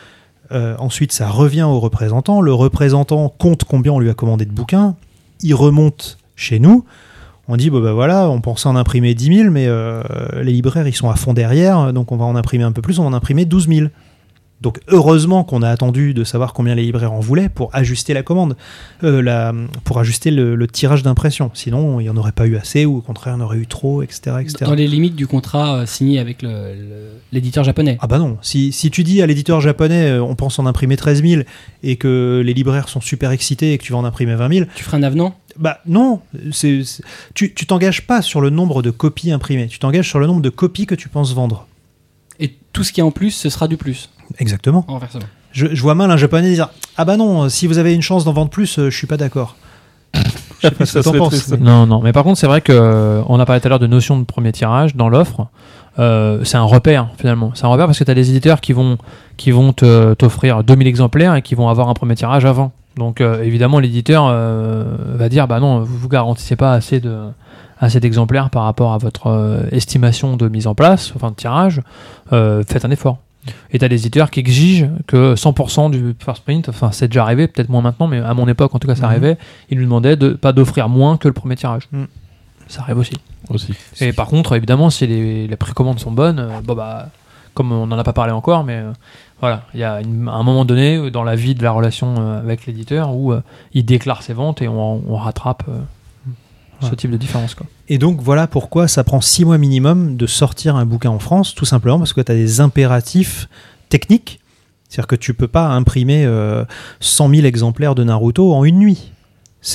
euh, ensuite ça revient au représentant, le représentant compte combien on lui a commandé de bouquins, il remonte chez nous. On dit, bah voilà, on pensait en imprimer 10 000, mais euh, les libraires, ils sont à fond derrière, donc on va en imprimer un peu plus, on va en imprimer 12 000. Donc heureusement qu'on a attendu de savoir combien les libraires en voulaient pour ajuster la commande, euh, la, pour ajuster le, le tirage d'impression. Sinon, il n'y en aurait pas eu assez ou au contraire, il y en aurait eu trop, etc. etc. Dans les limites du contrat euh, signé avec l'éditeur japonais. Ah bah non, si, si tu dis à l'éditeur japonais, on pense en imprimer 13 000 et que les libraires sont super excités et que tu vas en imprimer 20 000, Tu feras un avenant? Bah non, c'est, c'est- tu tu t'engages pas sur le nombre de copies imprimées, tu t'engages sur le nombre de copies que tu penses vendre. et tout ce qui est en plus, ce sera du plus. Exactement. Renversement. Je, je vois mal un japonais dire Ah bah non, si vous avez une chance d'en vendre plus, euh, je suis pas d'accord. Je sais pas ce que Ça t'en penses. mais- Non, non. Mais par contre, c'est vrai que euh, on a parlé tout à l'heure de notion de premier tirage dans l'offre. Euh, c'est un repère finalement. C'est un repère parce que tu as des éditeurs qui vont qui vont te- t'offrir 2000 exemplaires et qui vont avoir un premier tirage avant. Donc euh, évidemment, l'éditeur euh, va dire bah non, vous vous garantissez pas assez de assez d'exemplaires par rapport à votre euh, estimation de mise en place, enfin de tirage. Faites un effort. Et t'as des éditeurs qui exigent que 100% du first print, enfin c'est déjà arrivé, peut-être moins maintenant, mais à mon époque en tout cas ça Mhm. arrivait, ils nous demandaient de pas d'offrir moins que le premier tirage. Mhm. Ça arrive aussi. Aussi. Et par contre, évidemment, si les, les précommandes sont bonnes, bon bah, comme on n'en a pas parlé encore, mais euh, voilà, il y a une- un moment donné euh, dans la vie de la relation euh, avec l'éditeur où il déclare ses ventes et on, on rattrape ce type de différence. Quoi. Et donc voilà pourquoi ça prend six mois minimum de sortir un bouquin en France, tout simplement parce que tu as des impératifs techniques. C'est-à-dire que tu peux pas imprimer euh, 100 000 exemplaires de Naruto en une nuit.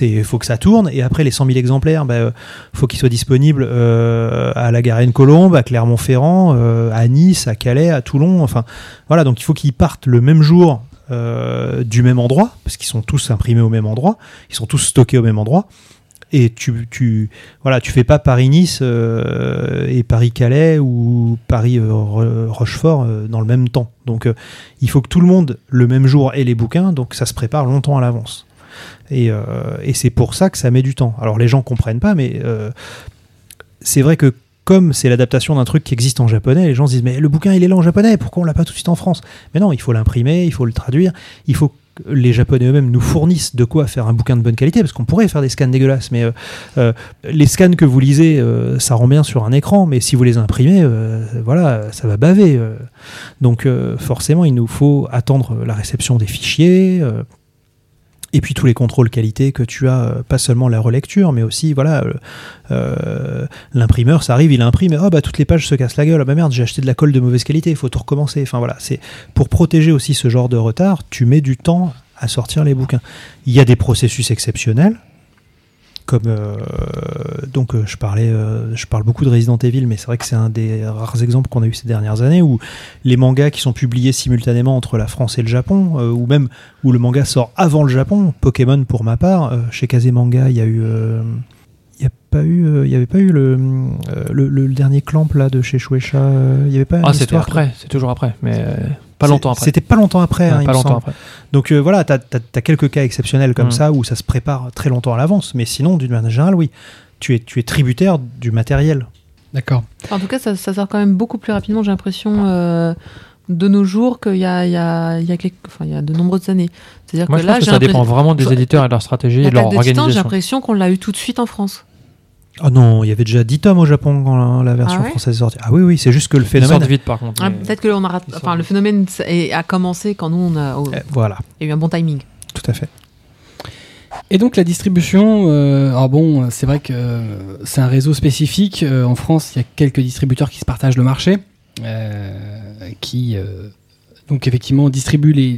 Il faut que ça tourne, et après les 100 000 exemplaires, il faut qu'ils soient disponibles euh, à la Garenne-Colombe, à Clermont-Ferrand, euh, à Nice, à Calais, à Toulon. Enfin, voilà, donc il faut qu'ils partent le même jour euh, du même endroit, parce qu'ils sont tous imprimés au même endroit, ils sont tous stockés au même endroit. Et tu, tu, voilà, tu fais pas Paris-Nice euh, et Paris-Calais ou Paris-Rochefort euh, dans le même temps. Donc euh, il faut que tout le monde le même jour ait les bouquins, donc ça se prépare longtemps à l'avance. Et, euh, et c'est pour ça que ça met du temps. Alors les gens comprennent pas, mais euh, c'est vrai que comme c'est l'adaptation d'un truc qui existe en japonais, les gens se disent mais le bouquin il est là en japonais, pourquoi on l'a pas tout de suite en France? Mais non, il faut l'imprimer, il faut le traduire, il faut que les japonais eux-mêmes nous fournissent de quoi faire un bouquin de bonne qualité, parce qu'on pourrait faire des scans dégueulasses, mais euh, les scans que vous lisez, ça rend bien sur un écran, mais si vous les imprimez, voilà, ça va baver. Donc forcément, il nous faut attendre la réception des fichiers. Et puis tous les contrôles qualité que tu as, euh, pas seulement la relecture, mais aussi voilà, euh, euh, l'imprimeur, ça arrive, il imprime, oh bah toutes les pages se cassent la gueule, ah bah merde, j'ai acheté de la colle de mauvaise qualité, il faut tout recommencer. Enfin voilà, c'est pour protéger aussi ce genre de retard, tu mets du temps à sortir les bouquins. Il y a des processus exceptionnels, comme euh, donc euh, je parlais, euh, je parle beaucoup de Resident Evil, mais c'est vrai que c'est un des rares exemples qu'on a eu ces dernières années où les mangas qui sont publiés simultanément entre la France et le Japon, ou même où le manga sort avant le Japon, Pokémon pour ma part, chez Kazemanga, il y a eu il n'y a pas eu, il y avait pas eu le, le, le dernier clamp là de chez Shueisha. Il y avait pas. Ah, c'était après, c'est toujours après, mais pas longtemps après. C'était pas longtemps après. Ouais, hein, pas longtemps après. Donc euh, voilà, tu as, quelques cas exceptionnels comme Mm. ça où ça se prépare très longtemps à l'avance. Mais sinon, d'une manière générale, oui, tu es, tu es tributaire du matériel. D'accord. En tout cas, ça, ça sort quand même beaucoup plus rapidement, j'ai l'impression, euh, de nos jours qu'il y a, il y, a, il y, enfin, y a de nombreuses années. C'est-à-dire que je là, pense que ça dépend vraiment des éditeurs et de leur stratégie et de leur Titan, j'ai organisation. l'impression qu'on l'a eu tout de suite en France. Oh non, il y avait déjà 10 tomes au Japon quand la, la version Ah ouais française est sortie. Ah oui, oui, c'est juste que le Ils phénomène. sortent vite par contre. Ah, Peut-être que on a rat- ils enfin, le phénomène est- a commencé quand nous, on a, oh, Euh, voilà, il y a eu un bon timing. tout à fait. Et donc la distribution, euh, alors bon, c'est vrai que euh, c'est un réseau spécifique. Euh, en France, il y a quelques distributeurs qui se partagent le marché, euh, qui euh, donc effectivement distribuent les,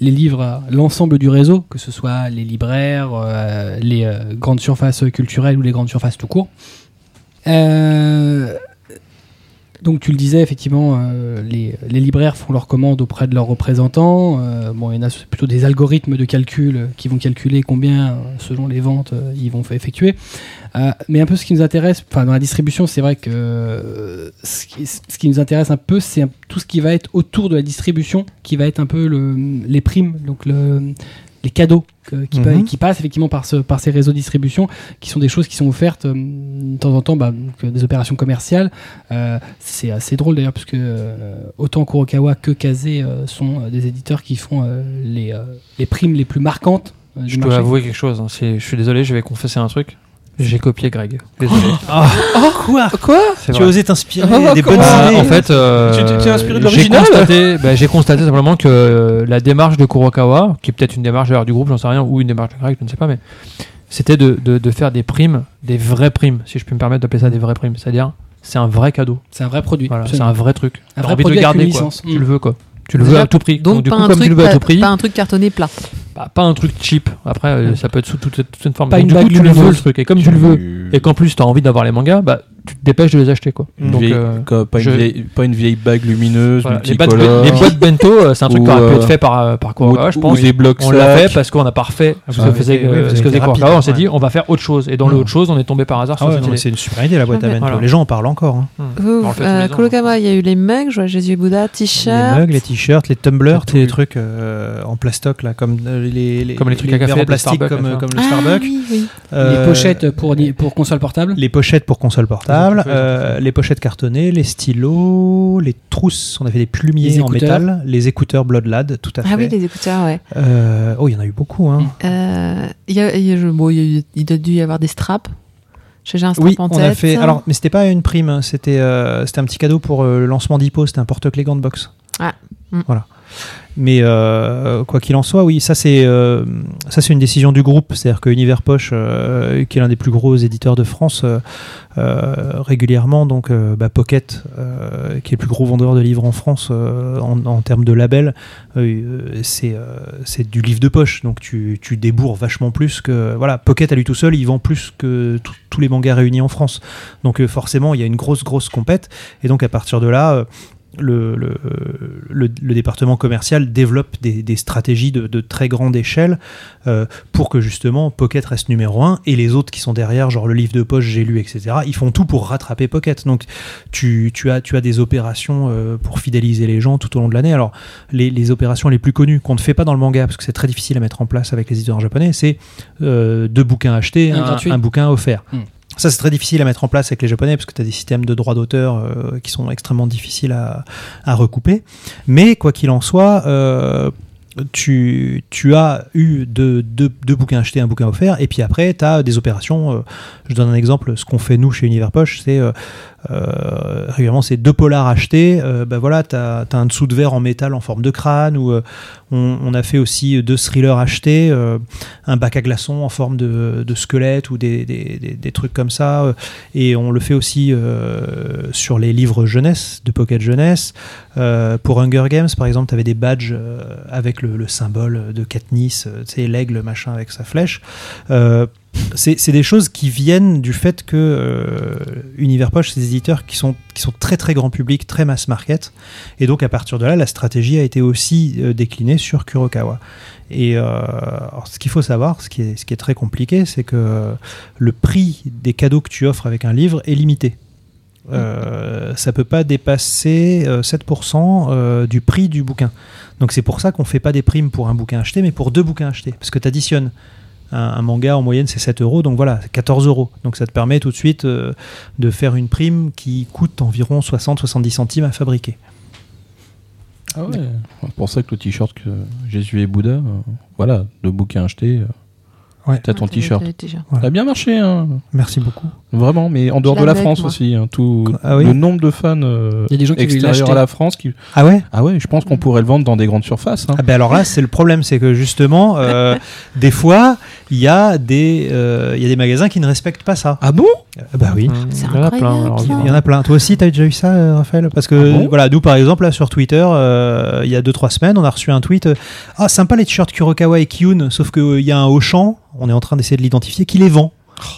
les- livres à l'ensemble du réseau, que ce soit les libraires, euh, les euh, grandes surfaces culturelles ou les grandes surfaces tout court. Euh, Donc tu le disais, effectivement, les, les libraires font leurs commandes auprès de leurs représentants. Bon, il y en a plutôt des algorithmes de calcul qui vont calculer combien, selon les ventes, ils vont effectuer. Euh, mais un peu ce qui nous intéresse, enfin dans la distribution, c'est vrai que euh, ce, qui, ce qui nous intéresse un peu, c'est tout ce qui va être autour de la distribution, qui va être un peu le, les primes, donc le, les cadeaux que- qui, Mhm. qui passent effectivement par, ce, par ces réseaux de distribution, qui sont des choses qui sont offertes euh, de temps en temps, bah, donc, euh, des opérations commerciales. Euh, c'est assez drôle d'ailleurs, puisque euh, autant Kurokawa que Kaze euh, sont euh, des éditeurs qui font euh, les, euh, les primes les plus marquantes. euh, Je dois avouer quelque chose. hein, Je suis désolé, je vais confesser un truc. J'ai copié Greg. Désolé. Quoi Quoi C'est Tu vrai. as osé t'inspirer Oh, des bonnes Bah, idées en fait, euh, Tu- tu t'es inspiré de j'ai constaté, bah, j'ai constaté simplement que euh, la démarche de Kurokawa, qui est peut-être une démarche d'ailleurs du groupe, j'en sais rien, ou une démarche de Greg, je ne sais pas, mais c'était de, de, de faire des primes, des vraies primes, si je peux me permettre d'appeler ça des vraies primes. C'est-à-dire, c'est un vrai cadeau. C'est un vrai produit. Voilà, c'est un vrai truc. Un vrai envie de produit le avec garder, une quoi. licence. Tu Mm. le veux, quoi. Tu le Déjà, veux à tout prix. Donc, du pas, coup, un comme truc, tu le veux à pas, tout prix, pas un truc cartonné plat. bah, pas un truc cheap. Après, euh, ça peut être sous toute, toute une forme. Pas Donc, une du coup, tu le veux, le truc. Et comme tu le veux, et qu'en plus, tu as envie d'avoir les mangas, bah, tu te dépêches de les acheter, quoi. Une Donc, vieille- euh, quoi, pas, je- une vieille, pas une vieille bague lumineuse, Voilà, les, boîtes, multicolore. les boîtes bento, euh, c'est un truc qui aurait pu euh, être fait par, euh, par Kurokawa, je ou pense. des blocs On l'a fait parce qu'on n'a pas refait ce Ah, que faisait, oui, euh, vous ce que avez faisait été Kurokawa. rapide, On s'est ouais. dit, on va faire autre chose. Et dans le Mm. autre chose, on est tombé par hasard Ah sur c'est une super idée la boîte à bento. Voilà. Les gens en parlent encore. hein. Le euh, les ans, Kurokawa, il y a eu les mugs, je vois Jésus et Bouddha, Les t-shirts. mugs, les t-shirts, les tumblers, tous les trucs euh, en plastoc là, comme euh, les, les, Comme les trucs à café en plastique, comme, le Ah, Starbucks. Euh, Les pochettes pour, pour console portable. Les pochettes pour console portable, Euh, les pochettes cartonnées, les stylos, les trousses, on a fait des plumiers en métal, les écouteurs Bloodlad, tout à Ah fait. oui, les écouteurs, ouais. Euh, oh, il y en a eu beaucoup. Hein. Euh, il y a, y bon, il, dû y avoir des straps. J'ai un strap Oui, en on tête. a fait. Alors, mais c'était pas une prime, hein, c'était euh, c'était un petit cadeau pour euh, le lancement d'Hippo, c'était un porte-clés grande box. Ah, mm. Voilà. Mais euh, quoi qu'il en soit, oui, ça c'est euh, ça c'est une décision du groupe, c'est-à-dire que Univers Poche, euh, qui est l'un des plus gros éditeurs de France, euh, euh, régulièrement, donc euh, bah, Pocket, qui est le plus gros vendeur de livres en France en, en termes de label, c'est du livre de poche, donc tu, tu débourres vachement plus que voilà. Pocket à lui tout seul, il vend plus que tous les mangas réunis en France, donc forcément il y a une grosse grosse compète, et donc à partir de là. Le, le, le- le département commercial développe des, des stratégies de, de très grande échelle euh, pour que justement Pocket reste numéro un et les autres qui sont derrière, genre le livre de poche, j'ai lu, etc., ils font tout pour rattraper Pocket. Donc tu, tu, as, tu as des opérations euh, pour fidéliser les gens tout au long de l'année. Alors les, les opérations les plus connues qu'on ne fait pas dans le manga parce que c'est très difficile à mettre en place avec les éditeurs japonais, c'est euh, deux bouquins achetés, Un un bouquin offert. Hmm. Ça, c'est très difficile à mettre en place avec les Japonais parce que tu as des systèmes de droits d'auteur euh, qui sont extrêmement difficiles à, à recouper. Mais quoi qu'il en soit, euh, tu, tu as eu deux, deux, deux bouquins achetés, un bouquin offert, et puis après, tu as des opérations. euh, je donne un exemple, ce qu'on fait nous chez Univers Poche, c'est euh, régulièrement, c'est deux polars achetés. euh, bah voilà, tu as, un dessous de verre en métal en forme de crâne, ou euh, on, a fait aussi deux thrillers achetés, euh, un bac à glaçons en forme de, squelette ou des, trucs comme ça. et on le fait aussi sur les livres jeunesse, de Pocket Jeunesse. Pour Hunger Games, par exemple, tu avais des badges avec le, le symbole de Katniss, sais, l'aigle machin avec sa flèche. C'est des choses qui viennent du fait que euh, Univers Poche, c'est des éditeurs qui sont, très très grand public, très mass market. Et donc à partir de là, la stratégie a été aussi euh, déclinée sur Kurokawa. Et euh, ce qu'il faut savoir, ce qui est, très compliqué, c'est que euh, le prix des cadeaux que tu offres avec un livre est limité. Euh, ça peut pas dépasser euh, 7% euh, du prix du bouquin. Donc c'est pour ça qu'on fait pas des primes pour un bouquin acheté, mais pour deux bouquins achetés. Parce que tu additionnes. Un, un manga en moyenne c'est 7 euros, donc voilà, 14 euros. Donc ça te permet tout de suite euh, de faire une prime qui coûte environ 60-70 centimes à fabriquer. Ah ouais. C'est pour ça que le t-shirt que Jésus et Bouddha, euh, voilà, deux bouquins achetés, euh, Ouais. t'as ton Ah, t-shirt. t-shirt. Ça a bien marché, hein. Merci beaucoup. Vraiment, mais en dehors de la France moi. aussi. hein, tout, Ah oui le nombre de fans euh, Il y a des gens qui extérieurs à la France qui. Ah ouais? Ah ouais, je pense qu'on pourrait le vendre dans des grandes surfaces. hein. Ah ben alors là, c'est le problème, c'est que justement, euh, des fois, il y a des, euh, il y a des magasins qui ne respectent pas ça. Ah bon? Euh, bah oui. C'est Il y en a plein. alors. Il y en a plein. Toi aussi, t'as déjà eu ça, euh, Raphaël? Parce que Ah bon? voilà, nous par exemple là sur Twitter, euh, il y a 2-3 semaines, on a reçu un tweet. ah, sympa les t-shirts Kurokawa et Kyun, sauf qu'il y a un Auchan, on est en train d'essayer de l'identifier, qui les vend.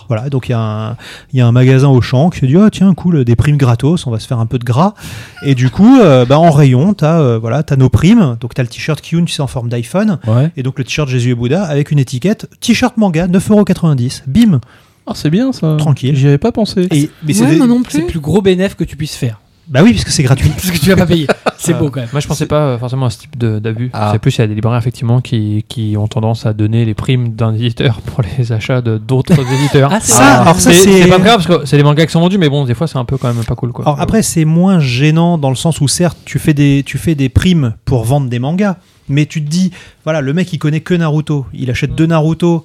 Voilà, donc il y, a un- il y a un magasin au champ qui se dit ah tiens cool des primes gratos, on va se faire un peu de gras. Et du coup, euh, bah, en rayon, t'as euh, voilà, t'as nos primes. Donc t'as le t-shirt Kyun, tu sais en forme d'iPhone, Ouais. et donc le t-shirt Jésus et Bouddha avec une étiquette t-shirt manga 9,90€. Bim. Ah, c'est bien ça. Tranquille. J'y avais pas pensé. Et mais c'est Ouais, des- moi non C'est plus. le plus gros bénéfice que tu puisses faire. Bah oui, puisque c'est gratuit. Parce que tu vas pas payer. C'est beau quand même. Moi, je pensais pas euh, forcément à ce type de- d'abus. Ah. C'est plus il y a des libraires effectivement qui, qui ont tendance à donner les primes d'un éditeur pour les achats de d'autres éditeurs. Ah, c'est Ça, vrai. alors ça, c'est c'est- c'est pas grave parce que c'est des mangas qui sont vendus, mais bon, des fois c'est un peu quand même pas cool quoi. Alors après, c'est moins gênant dans le sens où certes, tu fais des, tu fais des primes pour vendre des mangas, mais tu te dis, voilà, le mec il connaît que Naruto, il achète deux Naruto,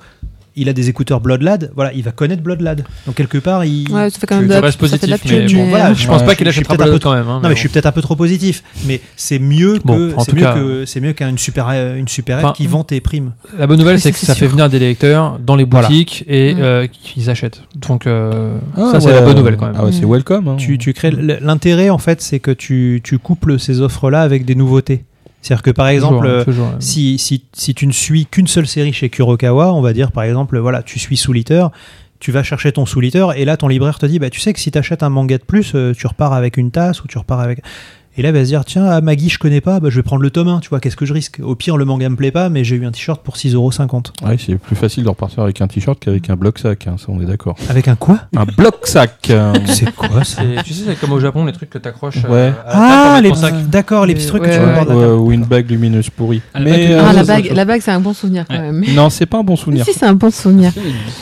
il a des écouteurs Bloodlad, voilà, il va connaître Bloodlad. Donc quelque part, il. Ouais, ça fait quand même Tu- de tu la, restes ça fait de la positif, pub, mais bon, voilà, je pense Ouais, pas qu'il je suis achètera peut-être un pas peu quand même. hein, non mais je suis peut-être un peu trop positif, mais c'est mieux que Bon, en c'est mieux cas- que c'est mieux qu'une super euh, une Enfin, qui vend tes primes. La bonne nouvelle, c'est que ça fait venir des lecteurs dans les Voilà. boutiques et Mm. euh, qu'ils achètent. Donc euh, Ah, ça, c'est ouais, la bonne nouvelle quand même. Ah ouais, c'est Mm. welcome. hein. Tu, tu crées l'intérêt en fait, c'est que tu, tu couples ces offres là avec des nouveautés. C'est-à-dire que par exemple, Toujours, euh, toujours, ouais. si, si, si tu ne suis qu'une seule série chez Kurokawa, on va dire par exemple, voilà, tu suis Soul Eater, tu vas chercher ton Soul Eater, et là ton libraire te dit, bah, tu sais que si tu achètes un manga de plus, euh, tu repars avec une tasse ou tu repars avec. Et là, il va se dire, tiens, ah, Maggie, je connais pas, bah, je vais prendre le tome 1, tu vois, qu'est-ce que je risque? Au pire, le manga me plaît pas, mais j'ai eu un t-shirt pour 6,50€. Ouais, c'est plus facile de repartir avec un t-shirt qu'avec un bloc sac, hein, ça on est d'accord. Avec un quoi? Un bloc sac. euh, C'est quoi ça? C'est- Tu sais, c'est comme au Japon, les trucs que t'accroches. Ouais. euh, à la table pour Ah, les d'accord, les petits trucs ouais, que tu ouais, peux ouais, ou une bague lumineuse pourrie. Ah, la Mais, bague- euh, Ah, la c'est bague, la bague, c'est un bon souvenir quand Ouais. même. Non, c'est pas un bon souvenir. Si, c'est un bon souvenir.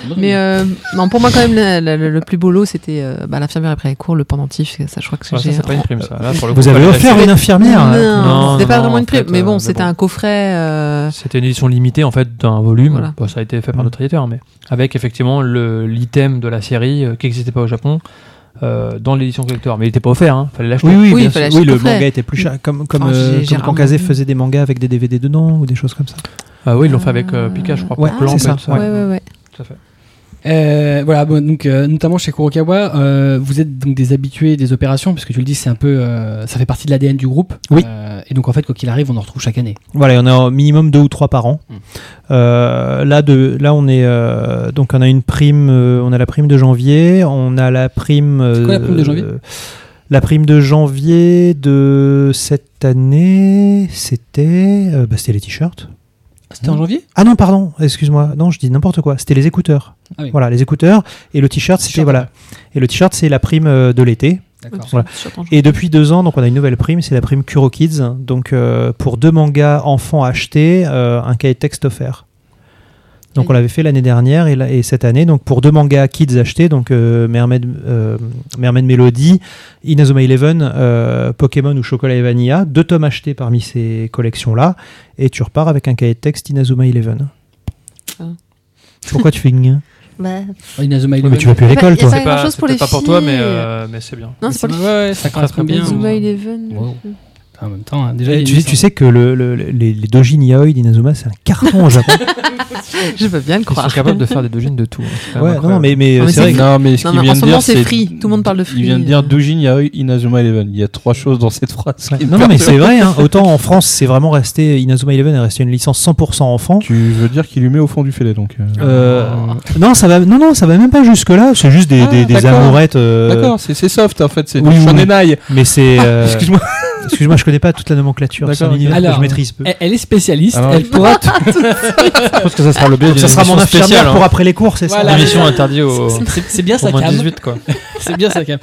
Mais Mais euh, non, pour moi, quand même, le, le- le plus beau lot, c'était euh, bah, l'infirmière après les cours, le pendentif. Ça, je crois que Ouais, ça, j'ai. c'est pas une prime, ça. Là, pour le Fallait offert rester- une infirmière Non, Non, c'était pas vraiment en une prime. mais euh, bon, mais c'était un coffret. euh, C'était une édition limitée en fait d'un volume. Ça a été fait par Mm. d'autres éditeurs, mais avec effectivement le- l'item de la série euh, qui n'existait pas au Japon euh, dans l'édition collector. Mais il n'était pas offert, hein. fallait l'acheter. Oui, oui, Oui, fallait le manga était plus cher. Comme, comme, Enfin, euh, comme quand Kazé faisait des mangas avec des DVD dedans ou des choses comme ça. Ah oui, ils l'ont fait avec euh, Pika, je crois. Ouais, pour Plan, c'est ça, Ouais, ouais, ouais. Tout à fait. Euh, voilà, bon, donc euh, notamment chez Kurokawa, euh, vous êtes donc des habitués des opérations, puisque tu le dis, c'est un peu, ça fait partie de l'ADN du groupe. Oui. Et donc en fait, quoi qu'il arrive, on en retrouve chaque année. Voilà, il y en a au minimum deux ou trois par an. Mm. Euh, là, de, là, on est donc on a une prime, on a la prime de janvier, on a la prime. C'est quoi la prime de janvier? La prime de janvier de cette année, c'était, bah, c'était les t-shirts. C'était en janvier? Ah non, pardon, excuse-moi, non, je dis n'importe quoi. C'était les écouteurs. Ah oui. Voilà, les écouteurs et le t-shirt, c'était voilà. Et le t-shirt, c'est la prime euh, de l'été. Voilà. Et depuis deux ans, donc on a une nouvelle prime, c'est la prime Kuro Kids. Donc euh, pour deux mangas enfants achetés, euh, un cahier de texte offert. Donc on l'avait fait l'année dernière et, là- et cette année. Donc pour deux mangas kids achetés, donc euh, Mermaid, euh, Mermaid Melody, Inazuma Eleven, euh, Pokémon ou Chocolat et Vanilla, deux tomes achetés parmi ces collections-là, et tu repars avec un cahier de texte Inazuma Eleven. Ah. Pourquoi tu fais une Oh, Inazuma Mais Eleven. tu vas plus à l'école, y a toi. pas C'est pas, c'est pour les pas pour toi, mais, filles. euh, mais c'est bien. Non, c'est pas ouais, ça correspond très bien. Inazuma Eleven. Wow. En même temps, hein, déjà, a Tu sais, tu sais que le, le- les, les dojin yaoi d'Inazuma, c'est un carton au Japon. Je peux bien le Ils sont croire. capables de faire des dojins de tout. hein. Ouais, non, mais, mais Non, mais c'est vrai que Non, mais ce qu'il vient en de ce moment, dire, c'est free. Tout le monde parle de free. Il vient de dire Dojin Yaoi Inazuma Eleven. Il y a trois choses dans cette phrase. me Non, non, mais c'est vrai. hein. Autant en France, c'est vraiment resté. Inazuma Eleven est resté une licence 100% enfant. Tu veux dire qu'il lui met au fond du filet donc. euh. Euh, non, ça va. Non, non, ça va même pas jusque là. C'est juste des, Ah, des, amourettes. euh, D'accord, c'est c'est soft en fait, c'est oui. Mais c'est. euh, Excuse-moi. Excuse-moi, je connais pas toute la nomenclature. C'est un univers que Alors, je maîtrise peu. Elle, elle est spécialiste, Alors- elle pourra tout- Je pense que ça sera le ça sera mon infirmière pour après les cours, c'est Voilà. ça L'émission interdite au, C'est c'est bien ça, moins Cam. 18, quoi. C'est bien ça, Cam.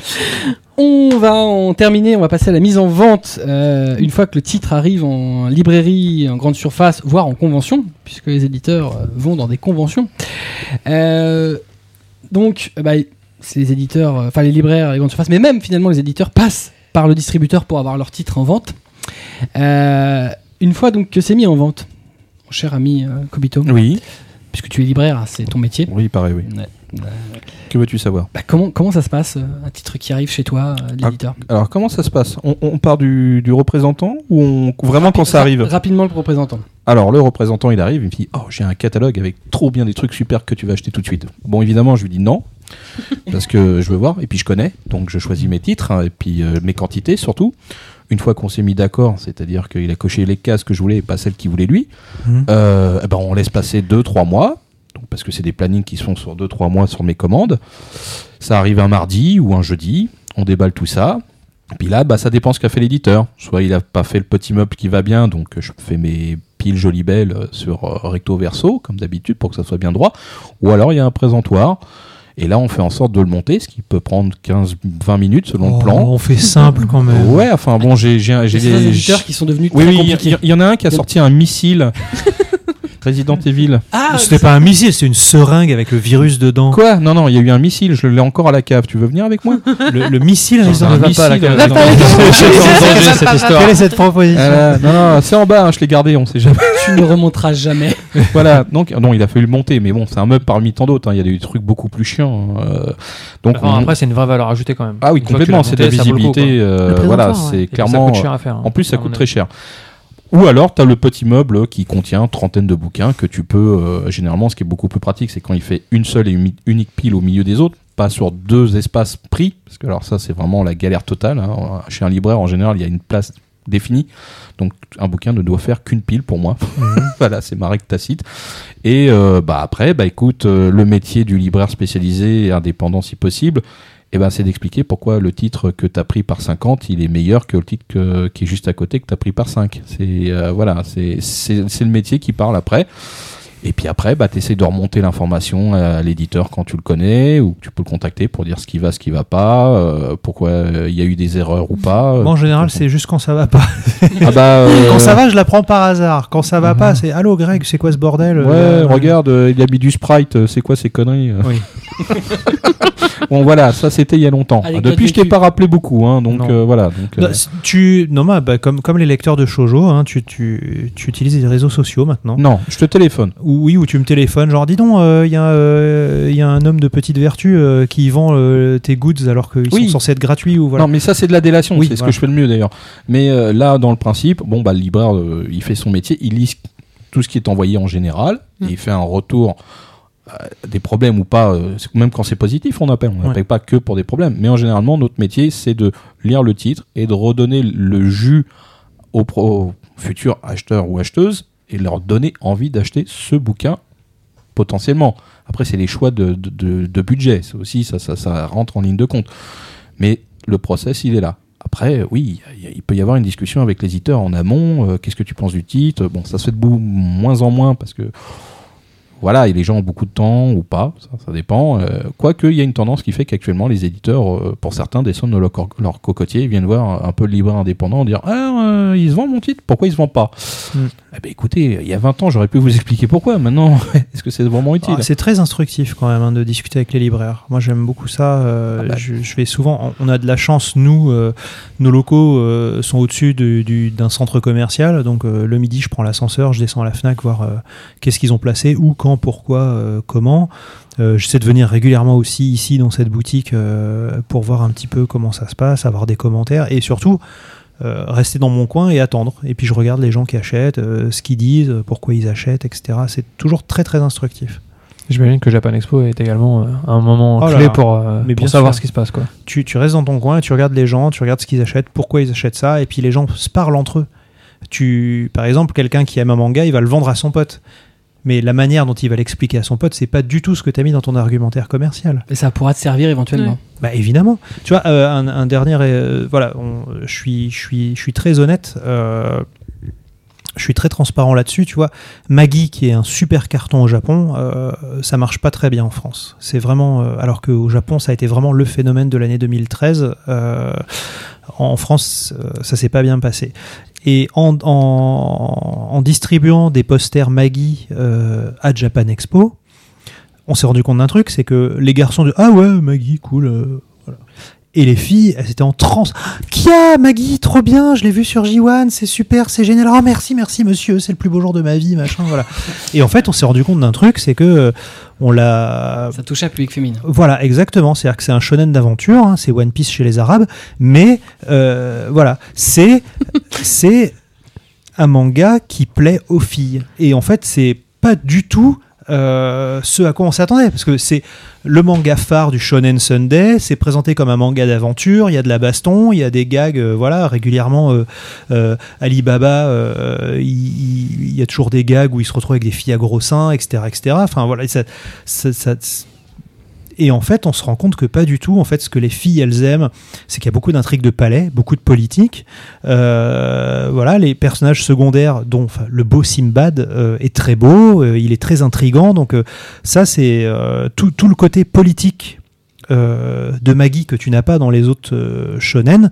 On va en terminer, on va passer à la mise en vente euh, une fois que le titre arrive en librairie, en grande surface, voire en convention, puisque les éditeurs euh, vont dans des conventions. Euh, donc, bah, c'est les éditeurs, enfin les libraires, les grandes surfaces, mais même finalement les éditeurs passent par le distributeur pour avoir leur titre en vente. Euh, une fois donc que c'est mis en vente, mon cher ami euh, Kobito, Oui, puisque tu es libraire, hein, c'est ton métier. oui, pareil, oui. Ouais. Que veux-tu savoir? Bah, comment, comment ça se passe, euh, un titre qui arrive chez toi, de l'éditeur? Alors, comment ça se passe? On, on part du, du représentant ou on, vraiment quand ça arrive? Rapidement le représentant. Alors, le représentant, il arrive, il me dit Oh, j'ai un catalogue avec trop bien des trucs super que tu vas acheter tout de suite. Bon, évidemment, je lui dis non, parce que je veux voir, et puis je connais, donc je choisis mes titres, hein, et puis euh, mes quantités surtout. Une fois qu'on s'est mis d'accord, c'est-à-dire qu'il a coché les cases que je voulais et pas celles qu'il voulait lui, Mhm. euh, eh ben, on laisse passer 2-3 mois. Donc parce que c'est des plannings qui sont sur 2-3 mois sur mes commandes. Ça arrive un mardi ou un jeudi, on déballe tout ça. Puis là, bah, ça dépend ce qu'a fait l'éditeur. Soit il a pas fait le petit meuble qui va bien, donc je fais mes piles jolies belles euh, sur recto verso, comme d'habitude, pour que ça soit bien droit. Ou alors il y a un présentoir. Et là, on fait en sorte de le monter, ce qui peut prendre 15-20 minutes selon Oh, le plan. On fait simple quand même. Ouais, enfin bon, j'ai j'ai j'ai C'est des des- éditeurs qui sont devenus Oui, très oui, il y, compliqués. il y en a un qui a sorti un missile. Resident Evil. Ah, C'était pas un missile, c'est une seringue avec le virus dedans. Quoi? Non, non, il y a eu un missile, je l'ai encore à la cave. Tu veux venir avec moi? Le, le missile Resident Evil. Quelle est cette proposition? Euh, non, non, c'est en bas, hein, je l'ai gardé, on sait jamais. tu ne remonteras jamais. voilà, donc non, il a fallu le monter, mais bon, c'est un meuble parmi tant d'autres. hein, Il y a des trucs beaucoup plus chiants. euh, donc, Enfin, on- après, c'est une vraie valeur ajoutée quand même. ah oui, complètement, c'est de la visibilité. euh, voilà, c'est clairement. Ça coûte cher à faire. hein, En plus, ça coûte très cher. Ou alors, tu as le petit meuble qui contient trentaine de bouquins que tu peux, euh, généralement, ce qui est beaucoup plus pratique, c'est quand il fait une seule et uni- unique pile au milieu des autres, pas sur deux espaces pris, parce que alors ça, c'est vraiment la galère totale. hein. Chez un libraire, en général, il y a une place définie, donc un bouquin ne doit faire qu'une pile pour moi. voilà, c'est ma règle tacite. Et euh, bah après, bah écoute, euh, le métier du libraire spécialisé et indépendant si possible, eh ben, c'est d'expliquer pourquoi le titre que tu as pris par 50, il est meilleur que le titre que- qui est juste à côté que tu as pris par 5. C'est euh, voilà, c'est le métier qui parle après. Et puis après, bah, tu essaies de remonter l'information à l'éditeur quand tu le connais, ou tu peux le contacter pour dire ce qui va, ce qui va pas, euh, pourquoi euh, il y a eu des erreurs ou pas. Moi, en général, c'est juste quand ça va pas. Ah bah, euh, Quand ça va, je la prends par hasard. Quand ça va pas, c'est Allô Greg, c'est quoi ce bordel Ouais, Euh, regarde, euh, il a mis du sprite, c'est quoi ces conneries Oui. Bon voilà, ça c'était il y a longtemps. Allez, Depuis, je t'ai pas rappelé beaucoup, hein, donc Non. euh, voilà. Donc, euh, tu, non, bah, bah, comme, comme les lecteurs de shoujo, hein, tu, tu, tu utilises les réseaux sociaux maintenant. non, je te téléphone. Ou, oui, ou tu me téléphones, genre dis donc, il y, a, euh, y a un homme de petite vertu euh, qui vend euh, tes goods alors qu'ils Oui. sont censés être gratuits ou voilà. Non, mais ça c'est de la délation, Oui, c'est ce que je fais le mieux d'ailleurs. Mais euh, là, dans le principe, bon bah le libraire, euh, il fait son métier, il lit tout ce qui est envoyé en général, Mm. et il fait un retour euh, des problèmes ou pas, euh, même quand c'est positif, on appelle. On Ouais. n'appelle pas que pour des problèmes. Mais en généralement, notre métier, c'est de lire le titre et de redonner le jus aux, futurs acheteurs ou acheteuses et leur donner envie d'acheter ce bouquin potentiellement. Après, c'est les choix de, de- de- de budget. C'est aussi, ça, ça, ça rentre en ligne de compte. Mais le process, il est là. Après, oui, il peut y avoir une discussion avec l'éditeur en amont. euh, Qu'est-ce que tu penses du titre? Bon, ça se fait de moins en moins parce que voilà, et les gens ont beaucoup de temps ou pas, ça, ça dépend. Euh, Quoique, il y a une tendance qui fait qu'actuellement, les éditeurs, euh, pour certains, descendent de leur, leur cocotier, ils viennent voir un peu le libraire indépendant, dire Ah, euh, il se vend mon titre, pourquoi il se vend pas? Mm. Eh ben, écoutez, il y a 20 ans, j'aurais pu vous expliquer pourquoi. Maintenant, est-ce que c'est vraiment utile? Ah, c'est très instructif quand même hein, de discuter avec les libraires. Moi j'aime beaucoup ça. Ah bah. je, je vais souvent. On a de la chance, nous, nos locaux sont au-dessus du- du- d'un centre commercial. Donc le midi, je prends l'ascenseur, je descends à la Fnac voir qu'est-ce qu'ils ont placé, où, quand, pourquoi, euh, comment. Euh, J'essaie de venir régulièrement aussi ici dans cette boutique euh, pour voir un petit peu comment ça se passe, avoir des commentaires et surtout. rester dans mon coin et attendre. Et puis je regarde les gens qui achètent, ce qu'ils disent, pourquoi ils achètent, etc. C'est toujours très très instructif. J'imagine que Japan Expo est également euh, un moment Oh là clé là. pour, euh, Mais pour bien savoir sûr. ce qui se passe. Quoi. tu, tu restes dans ton coin, tu regardes les gens, tu regardes ce qu'ils achètent, pourquoi ils achètent ça, et puis les gens se parlent entre eux. Tu, par exemple, quelqu'un qui aime un manga, il va le vendre à son pote. Mais la manière dont il va l'expliquer à son pote, c'est pas du tout ce que tu as mis dans ton argumentaire commercial. Et ça pourra te servir éventuellement. Bah évidemment. Tu vois, euh, un, un dernier, euh, voilà, je suis, je suis, je suis très honnête. Je suis très transparent là-dessus, tu vois. Maggie, qui est un super carton au Japon, euh, ça marche pas très bien en France. C'est vraiment, euh, alors qu'au Japon, ça a été vraiment le phénomène de l'année 2013. euh, en France, ça s'est pas bien passé. Et en, distribuant des posters Maggie à Japan Expo, on s'est rendu compte d'un truc, c'est que les garçons de ah ouais Maggie cool. Et les filles elles étaient en transe. Kia Maggie trop bien, je l'ai vu sur J1, c'est super, c'est génial. Oh merci merci monsieur, c'est le plus beau jour de ma vie machin voilà. Et en fait on s'est rendu compte d'un truc, c'est que euh, on l'a Ça touche à public féminin. voilà, exactement. C'est-à-dire que c'est un shonen d'aventure, hein, c'est One Piece chez les Arabes, mais euh, voilà, c'est c'est un manga qui plaît aux filles. Et en fait, c'est pas du tout euh, ce à quoi on s'attendait. Parce que c'est le manga phare du Shonen Sunday, c'est présenté comme un manga d'aventure, il y a de la baston, il y a des gags, euh, voilà, régulièrement, euh, Alibaba, il, y a toujours des gags où il se retrouve avec des filles à gros seins, etc. etc. Enfin, voilà, ça- et en fait, on se rend compte que pas du tout. En fait, ce que les filles elles aiment, c'est qu'il y a beaucoup d'intrigues de palais, beaucoup de politique. Euh, voilà, les personnages secondaires, dont le beau Simbad euh, est très beau, euh, il est très intrigant. Donc ça, c'est tout, le côté politique de Maggie que tu n'as pas dans les autres shonen.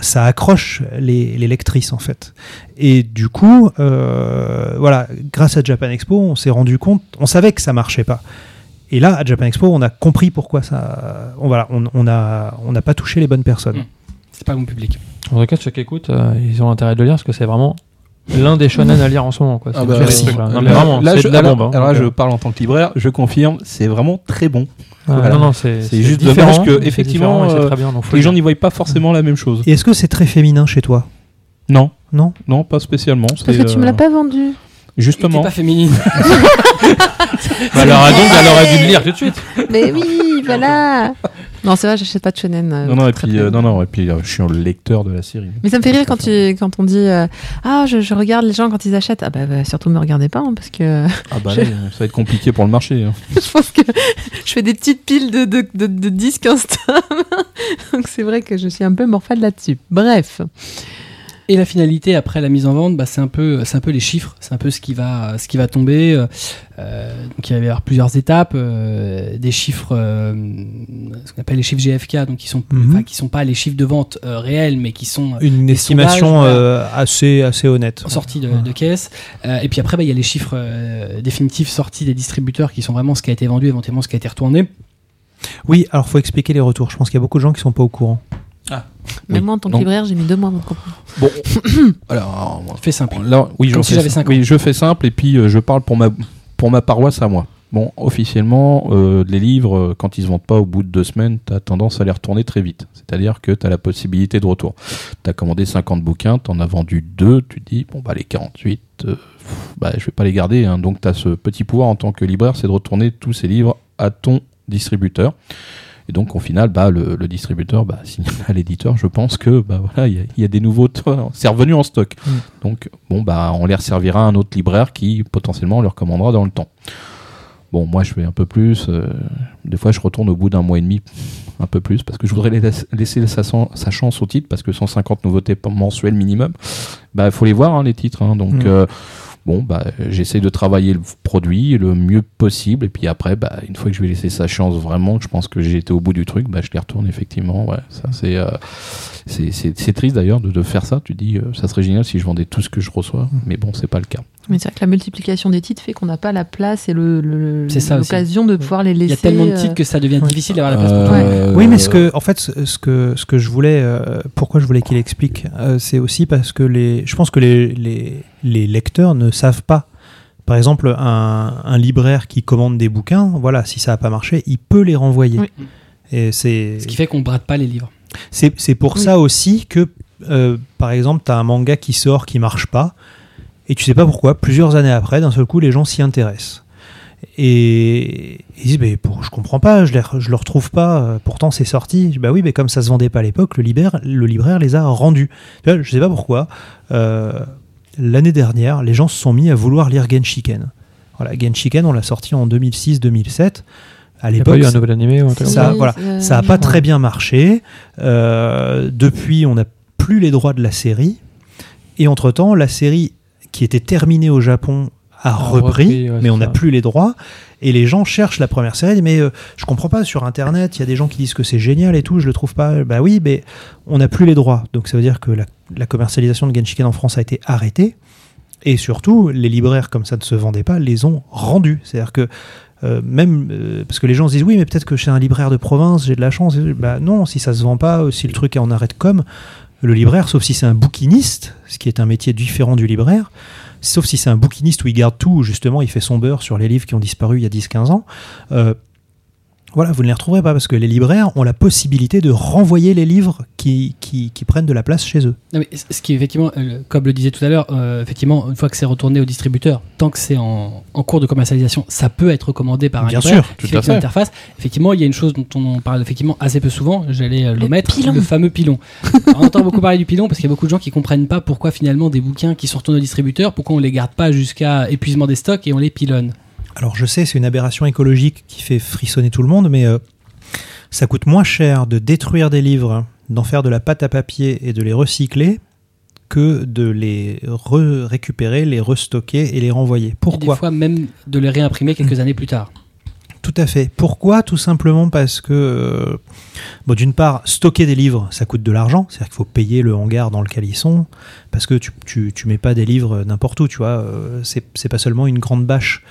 ça accroche les, lectrices en fait. Et du coup, voilà, grâce à Japan Expo, on s'est rendu compte, on savait que ça marchait pas. Et là, à Japan Expo, on a compris pourquoi ça. On voilà, on on a on n'a pas touché les bonnes personnes. Mm. C'est pas mon public. En tout cas, ceux qui écoutent, euh, ils ont intérêt de le lire parce que c'est vraiment l'un des shonen à lire en ce moment. Quoi. Ah C'est- bah, merci. Non, mais vraiment, là, je, de la alors, bombe. hein. alors là, je euh, parle en tant que libraire, je confirme, c'est vraiment très bon. voilà. Non, non, c'est juste différent, dommage que, c'est effectivement, euh, très bien, donc Les le gens n'y voient pas forcément la même chose. Et est-ce que c'est très féminin chez toi? Non, Non? Non, pas spécialement. Parce que tu me euh, l'as pas vendu. Justement. Pas féminine. Bah, alors, ah, donc, elle aurait dû le lire tout de suite. Mais oui, voilà. Non, c'est vrai, j'achète pas de shonen. euh, Non, non, et très, puis, très euh, non, non, et puis euh, je suis un lecteur de la série. Mais ça me fait rire quand, tu, quand on dit euh, Ah, je, je regarde les gens quand ils achètent. Ah, bah, bah, surtout me regardez pas, hein, parce que Ah bah Je- là, ça va être compliqué pour le marché. hein. je pense que je fais des petites piles de, de, de, de disques Insta. Donc c'est vrai que je suis un peu morphale là-dessus. Bref. Et la finalité après la mise en vente, bah, c'est un peu, c'est un peu les chiffres, c'est un peu ce qui va, ce qui va tomber. euh, donc il va y avoir plusieurs étapes, euh, des chiffres, euh, ce qu'on appelle les chiffres GFK, donc qui sont, Mhm. qui sont pas les chiffres de vente réels, mais qui sont Une estimation sondages, assez assez honnête. sortis de, Ouais. de caisse. Et puis après, bah, il y a les chiffres définitifs sortis des distributeurs qui sont vraiment ce qui a été vendu, éventuellement ce qui a été retourné. Oui, alors faut expliquer les retours. Je pense qu'il y a beaucoup de gens qui sont pas au courant. Mais Oui. moi, en tant que Donc- libraire, j'ai mis deux mois avant de comprendre. Bon, alors, moi, Fais simple. Là, oui, Comme je si fais j'avais cinq ans. Oui, je fais simple et puis euh, je parle pour ma pour ma paroisse à moi. Bon, officiellement, euh, les livres, euh, quand ils se vendent pas au bout de deux semaines, tu as tendance à les retourner très vite. C'est-à-dire que tu as la possibilité de retour. Tu as commandé 50 bouquins, tu en as vendu deux, tu te dis, bon, bah les 48, euh, pff, bah, je vais pas les garder. hein. Donc tu as ce petit pouvoir en tant que libraire, c'est de retourner tous ces livres à ton distributeur. Et donc, au final, bah, le, le distributeur bah, signale à l'éditeur, je pense que bah, voilà, il y, a- il y a des nouveaux, c'est revenu en stock. Mm. Donc, bon, bah, on les resservira à un autre libraire qui potentiellement leur commandera dans le temps. Bon, moi, je fais un peu plus. euh, des fois, je retourne au bout d'un mois et demi, un peu plus, parce que je voudrais les laisser- sa, sa chance au titre, parce que 150 nouveautés mensuelles minimum, bah, faut les voir, hein, les titres. hein. donc, Mm. euh, bon, bah, j'essaie de travailler le produit le mieux possible, et puis après, bah, une fois que je vais laisser sa chance vraiment, que je pense que j'ai été au bout du truc, bah, je les retourne effectivement. Ouais, ça, c'est, euh, c'est, c'est, c'est triste d'ailleurs de, de faire ça. Tu dis, euh, ça serait génial si je vendais tout ce que je reçois, mais bon, c'est pas le cas. Mais c'est vrai que la multiplication des titres fait qu'on n'a pas la place et le, le- l'occasion de pouvoir les laisser. Il y a tellement de titres euh, que ça devient ouais. difficile d'avoir la place pour tout. Euh, Oui, mais ce que, en fait, ce que, ce que je voulais, euh, pourquoi je voulais qu'il explique, euh, c'est aussi parce que les, je pense que les, les, les lecteurs ne savent pas. Par exemple, un, un libraire qui commande des bouquins, voilà, si ça n'a pas marché, il peut les renvoyer. Oui. Et c'est, Ce qui fait qu'on brade pas les livres. c'est, c'est pour Oui. ça aussi que, euh, par exemple, tu as un manga qui sort qui marche pas, et tu sais pas pourquoi, plusieurs années après, d'un seul coup, les gens s'y intéressent. Et ils disent, mais pour, je comprends pas, je, je le retrouve pas, euh, pourtant c'est sorti. Je dis, Bah oui, mais comme ça se vendait pas à l'époque, le libraire, le libraire les a rendus. Tu vois, je sais pas pourquoi. euh, L'année dernière, les gens se sont mis à vouloir lire Genshiken. Voilà, Genshiken, on l'a sorti en 2006-2007. À a l'époque, eu un nouvel animé ou un Ça, oui, voilà, euh, ça n'a pas très bien marché. Euh, depuis, on n'a plus les droits de la série. Et entre-temps, la série qui était terminée au Japon a repris, repris, ouais, mais on n'a plus les droits. Et les gens cherchent la première série, mais euh, je comprends pas, sur Internet, il y a des gens qui disent que c'est génial et tout, je le trouve pas. Bah oui, mais on n'a plus les droits. Donc ça veut dire que la, la commercialisation de Genshiken en France a été arrêtée. Et surtout, les libraires, comme ça ne se vendait pas, les ont rendus. C'est-à-dire que euh, même euh, parce que les gens se disent oui, mais peut-être que chez un libraire de province, j'ai de la chance. Bah non, si ça se vend pas, euh, si le truc est en arrêt de com, le libraire, sauf si c'est un bouquiniste, ce qui est un métier différent du libraire, sauf si c'est un bouquiniste où il garde tout, où justement il fait son beurre sur les livres qui ont disparu il y a 10-15 ans. euh, Voilà, vous ne les retrouverez pas parce que les libraires ont la possibilité de renvoyer les livres qui, qui, qui prennent de la place chez eux. Non, mais ce qui est effectivement, euh, comme le disait tout à l'heure, euh, effectivement, une fois que c'est retourné au distributeur, tant que c'est en, en cours de commercialisation, ça peut être commandé par un Bien libraire sûr, qui tout fait à une fait. interface. Effectivement, il y a une chose dont on parle effectivement assez peu souvent, j'allais euh, le, Le mettre, pilon. le fameux pilon. Alors, on entend beaucoup parler du pilon parce qu'il y a beaucoup de gens qui comprennent pas pourquoi finalement des bouquins qui sont retournés au distributeur, pourquoi on les garde pas jusqu'à épuisement des stocks et on les pilonne. Alors je sais, c'est une aberration écologique qui fait frissonner tout le monde, mais euh, ça coûte moins cher de détruire des livres, d'en faire de la pâte à papier et de les recycler que de les re- récupérer, les restocker et les renvoyer. Et des Pourquoi fois même de les réimprimer quelques années plus tard. Tout à fait. Pourquoi? Tout simplement parce que, euh, bon, d'une part, stocker des livres, ça coûte de l'argent. C'est-à-dire qu'il faut payer le hangar dans lequel ils sont. Parce que tu, tu, tu mets pas des livres n'importe où, tu vois. euh, c'est c'est pas seulement une grande bâche.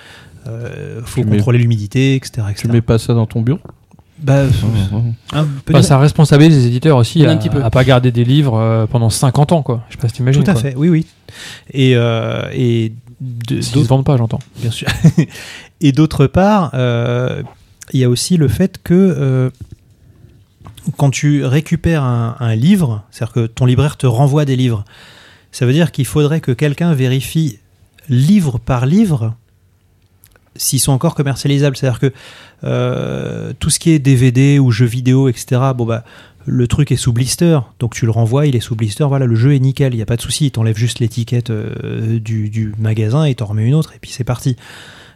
Euh, faut Tu mets- contrôler l'humidité, etc. etc. Tu mets pas ça dans ton bureau Bah, un Bah, ça responsabilise les éditeurs aussi Un à, petit peu. à pas garder des livres euh, pendant 50 ans, quoi. Je sais pas si t'imagines. Tout à quoi. fait, oui, oui. Et, euh, et de- S'ils se d'autres- vendent pas, j'entends. bien sûr. et d'autre part, euh, il y a aussi le fait que euh, quand tu récupères un, un livre, c'est-à-dire que ton libraire te renvoie des livres, ça veut dire qu'il faudrait que quelqu'un vérifie livre par livre s'ils sont encore commercialisables. C'est-à-dire que euh, tout ce qui est DVD ou jeux vidéo, etc., bon bah le truc est sous blister, donc tu le renvoies, il est sous blister, voilà, le jeu est nickel, il n'y a pas de souci, il t'enlève juste l'étiquette euh, du, magasin et t'en remets une autre, et puis c'est parti.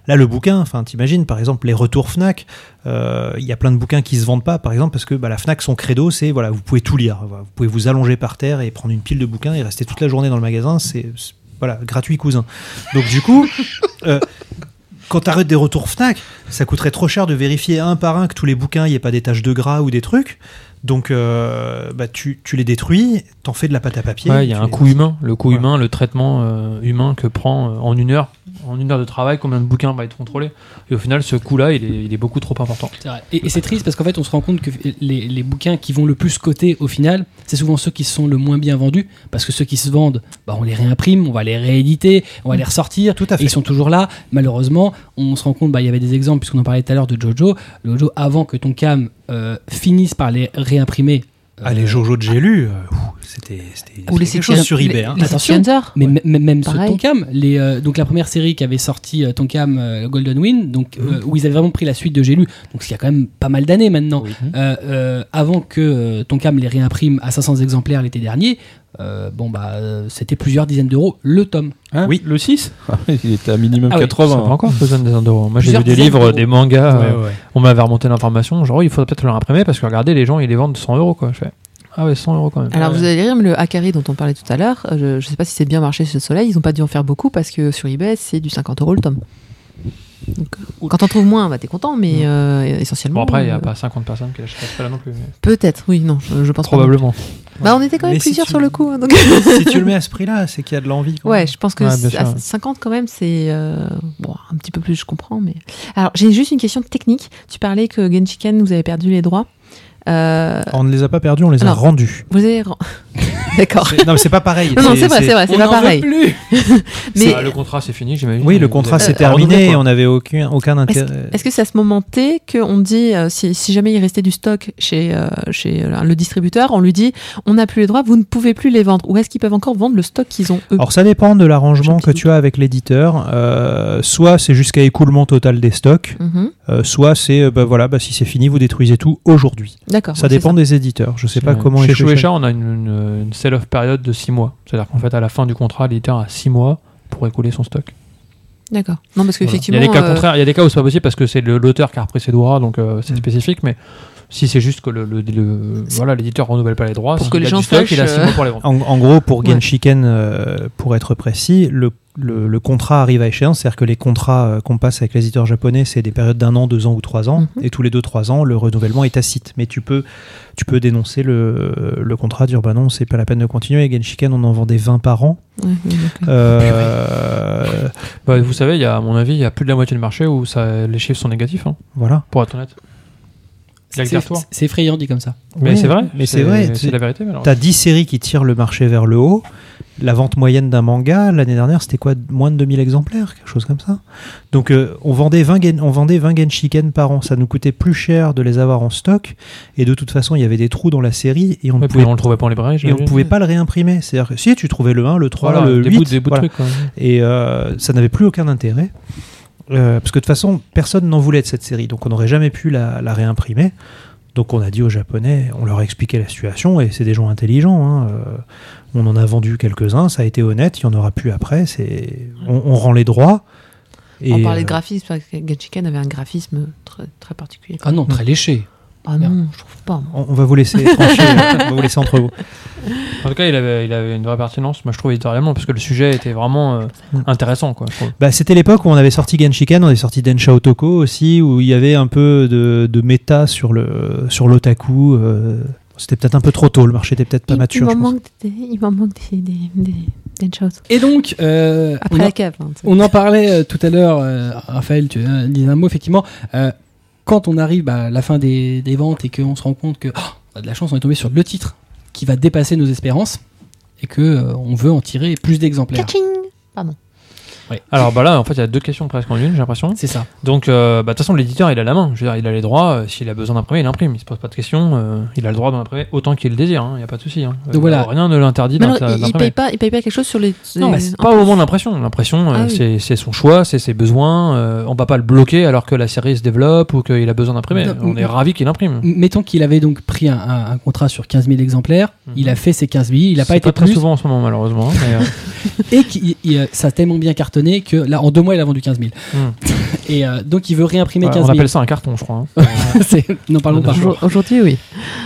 Là, le bouquin, enfin, t'imagines, par exemple, les retours Fnac, euh, il y a plein de bouquins qui se vendent pas, par exemple, parce que bah, la Fnac, son credo, c'est, voilà, vous pouvez tout lire. Vous pouvez vous allonger par terre et prendre une pile de bouquins et rester toute la journée dans le magasin, c'est, voilà, gratuit cousin. Donc, du coup, quand t'arrêtes des retours Fnac, ça coûterait trop cher de vérifier un par un que tous les bouquins, il n'y ait pas des taches de gras ou des trucs. Donc, euh, bah, tu, tu les détruis, t'en fais de la pâte à papier. Ouais, il y a un les- coût humain, le coût humain, le traitement euh, humain que prend euh, en une heure, en une heure de travail, combien de bouquins va être contrôlé. Et au final, ce coût-là, il est, il est beaucoup trop important. C'est vrai. Et, et c'est triste parce qu'en fait, on se rend compte que les, les bouquins qui vont le plus coter au final, c'est souvent ceux qui sont le moins bien vendus. Parce que ceux qui se vendent, bah, on les réimprime, on va les rééditer, on va les ressortir. Tout à Et fait. ils sont toujours là. Malheureusement, on se rend compte, bah, il y avait des exemples, puisqu'on en parlait tout à l'heure de Jojo. Jojo, avant que ton cam euh, finisse par les réimprimer. Ah, les Jojo de j'ai lu, ouh, c'était c'était Ou les quelque chose sur eBay. hein. Attention. Mais même ceux de Pareil. Tonkam, les, euh, donc la première série qui avait sorti euh, Tonkam euh, Golden Wind, donc Mhm. où ils avaient vraiment pris la suite de J'ai lu, donc il y a quand même pas mal d'années maintenant. Oui. Avant que Tonkam les réimprime à 500 exemplaires l'été dernier, euh, bon bah euh, c'était plusieurs dizaines d'euros le tome. Hein Oui. Le 6 Il était à minimum Ah oui, Ça 80. pas encore besoin des d'euros. Moi, j'ai Plusieurs vu des dizaines livres, des mangas. euh, Ouais, on m'avait remonté l'information. Genre, il faudrait peut-être le réimprimer parce que regardez, les gens, ils les vendent 100 euros, quoi. Je fais, ah ouais, 100 euros quand même. Alors vous allez rire, mais le Akari dont on parlait tout à l'heure, euh, je, je sais pas si c'est bien marché chez Soleil, ils ont pas dû en faire beaucoup parce que sur eBay c'est du 50 euros le tome. Donc, euh, quand on trouve moins, bah, t'es content, mais euh, essentiellement. Bon, après, il n'y a euh, pas 50 personnes qui l'achètent pas là non plus. mais Peut-être, oui, non, je, je pense pas. Probablement. Bah, on était quand même Mais si plusieurs tu- sur le coup. hein, donc... si tu le mets à ce prix-là, c'est qu'il y a de l'envie. quand Ouais, même. je pense que Ouais, bien c'est- sûr. à 50 quand même, c'est euh, bon, un petit peu plus, je comprends. Mais alors, j'ai juste une question technique. Tu parlais que Genshiken, vous avez perdu les droits. Euh, On ne les a pas perdus, on les a Alors, rendus. vous avez. D'accord. C'est- Non, mais c'est pas pareil. Non, non, c'est vrai, c'est vrai, c'est On pas pareil. plus. Mais Ah, le contrat, c'est fini, j'imagine. Oui, le contrat Euh, terminé on n'avait aucun, aucun intérêt. Est-ce que c'est à ce moment T qu'on dit, euh, si, si jamais il restait du stock chez, euh, chez euh, le distributeur, on lui dit, on n'a plus les droits, vous ne pouvez plus les vendre Ou est-ce qu'ils peuvent encore vendre le stock qu'ils ont eux? Alors ça dépend de l'arrangement que tu as avec l'éditeur. Euh, soit c'est jusqu'à écoulement total des stocks, Mhm. euh, soit c'est euh, bah voilà, bah, si c'est fini, vous détruisez tout aujourd'hui. D'accord. Ça ouais, dépend des éditeurs. Je sais pas Ouais. comment Chez Shueisha, on a une, une, une sell-off période de 6 mois. C'est-à-dire qu'en fait, à la fin du contrat, l'éditeur a 6 mois pour écouler son stock. D'accord. Non, parce Voilà. Il y qu'effectivement. a des cas euh, contraires, il y a des cas où c'est pas possible parce que c'est l'auteur qui a repris ses droits, donc euh, c'est Mm. spécifique, mais si c'est juste que le, le- voilà, l'éditeur renouvelle pas les droits, Pour que les a gens du stock, il a sachent, 6 euh, mois pour les vendre. En, en gros, pour Ouais. Genshiken, euh, pour être précis, le, le, le contrat arrive à échéance, c'est-à-dire que les contrats euh, qu'on passe avec les éditeurs japonais, c'est des périodes d'un an, deux ans ou trois ans, Mhm. et tous les deux, trois ans, le renouvellement est tacite. Mais tu peux, tu peux dénoncer le, le contrat, dire bah non, c'est pas la peine de continuer. Et Genshiken, on en vendait 20 par an. Euh, Bah, vous savez, il y a, à mon avis, il y a plus de la moitié du marché où ça, les chiffres sont négatifs, hein, voilà. pour être honnête. C'est- effrayant dit comme ça. Mais c'est vrai. mais c'est vrai, C'est la vérité. T'as 10 séries qui tirent le marché vers le haut. La vente moyenne d'un manga, l'année dernière, c'était quoi? Moins de 2000 exemplaires, quelque chose comme ça. Donc, euh, on, vendait 20 gen- on vendait 20 Genshiken par an. Ça nous coûtait plus cher de les avoir en stock. Et de toute façon, il y avait des trous dans la série et on ne Ouais, pouvait, on le trouvait pas en librairie. et on pouvait pas le réimprimer. C'est-à-dire que si tu trouvais le 1, le 3, Voilà, le des 8, bouts, des bouts voilà. de trucs. quoi. et euh, ça n'avait plus aucun intérêt. Euh, parce que de toute façon, personne n'en voulait de cette série, donc on n'aurait jamais pu la, la réimprimer. Donc on a dit aux Japonais, on leur a expliqué la situation, et c'est des gens intelligents. hein, euh, on en a vendu quelques-uns, ça a été honnête, il y en aura plus après. C'est, on, on rend les droits. Et, On parlait de euh, graphisme, parce que Genshiken avait un graphisme très, très particulier. Ah non, très léché. Ah non, je trouve pas. on, on va vous laisser trancher, euh, on va vous laisser entre vous. En tout cas, il avait, il avait une vraie pertinence, moi je trouve éditorialement, parce que le sujet était vraiment euh, Mm. intéressant. Quoi. Bah, c'était l'époque où on avait sorti Genshiken, on avait sorti Densha Otoko aussi, où il y avait un peu de, de méta sur le sur l'otaku. euh, c'était peut-être un peu trop tôt, le marché était peut-être pas Il- mature. Il je m'en pense. manque des, il m'en manque des, des, des, des choses. Et donc, euh, Après on, en, la cave. hein, on en parlait euh, tout à l'heure, euh, Raphaël, tu disais un mot, effectivement. Quand on arrive à la fin des, ventes et qu'on se rend compte que, oh, de la chance, on est tombé sur le titre qui va dépasser nos espérances et que euh, on veut en tirer plus d'exemplaires. Alors bah là, en fait, il y a deux questions presque en une, j'ai l'impression. C'est ça. Donc, euh, bah, de toute façon, l'éditeur, il a la main. Je veux dire, il a les droits. euh, S'il a besoin d'imprimer, il imprime. Il se pose pas de questions. euh, il a le droit d'imprimer autant qu'il le désire. Il n'y a pas de souci. hein. Donc voilà. Rien ne l'interdit d'imprimer. il, paye pas, il paye pas quelque chose sur les. Non, pas au moment de l'impression. L'impression, Ah oui. c'est- son choix, c'est ses besoins. on va pas le bloquer alors que la série se développe ou qu'il a besoin d'imprimer. On est ravi qu'il imprime. Mettons qu'il avait donc pris un, un- un contrat sur 15 000 exemplaires, Mhm. il a fait ses 15 000, il n'a pas été très plus, souvent en ce moment, malheureusement. hein, mais, et ça a tellement bien cartonné que là, en deux mois, il a vendu 15 000. Hmm. Et euh, donc, il veut réimprimer ouais, 15 on 000. appelle ça un carton, je crois. hein. C'est- N'en parlons pas. Aujourd'hui, oui.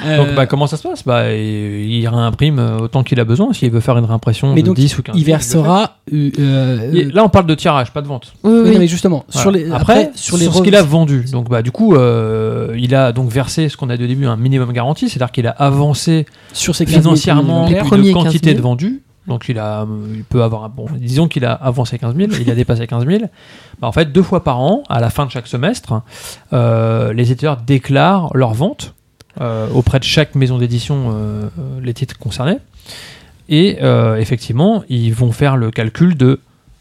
Euh, Donc, bah, comment ça se passe? Bah, il, réimprime euh, autant qu'il a besoin. S'il veut faire une réimpression mais de donc, 10 ou 15 il versera. euh, euh, Là, on parle de tirage, pas de vente. Oui, oui, oui. non, mais justement, Voilà. sur les, après, sur les ce qu'il a vendu. Donc, bah, du coup, euh, il a donc versé ce qu'on a dit au début, un minimum garanti, c'est-à-dire qu'il a avancé sur ces 15 000 financièrement exemplaires, une premiers 15 quantité 000. de vendus. Donc, il a, il peut avoir, un- bon, disons qu'il a avancé 15 000, il a dépassé 15 000. Bah, en fait, deux fois par an, à la fin de chaque semestre, euh, les éditeurs déclarent leurs ventes euh, auprès de chaque maison d'édition, euh, les titres concernés. Et effectivement, ils vont faire le calcul de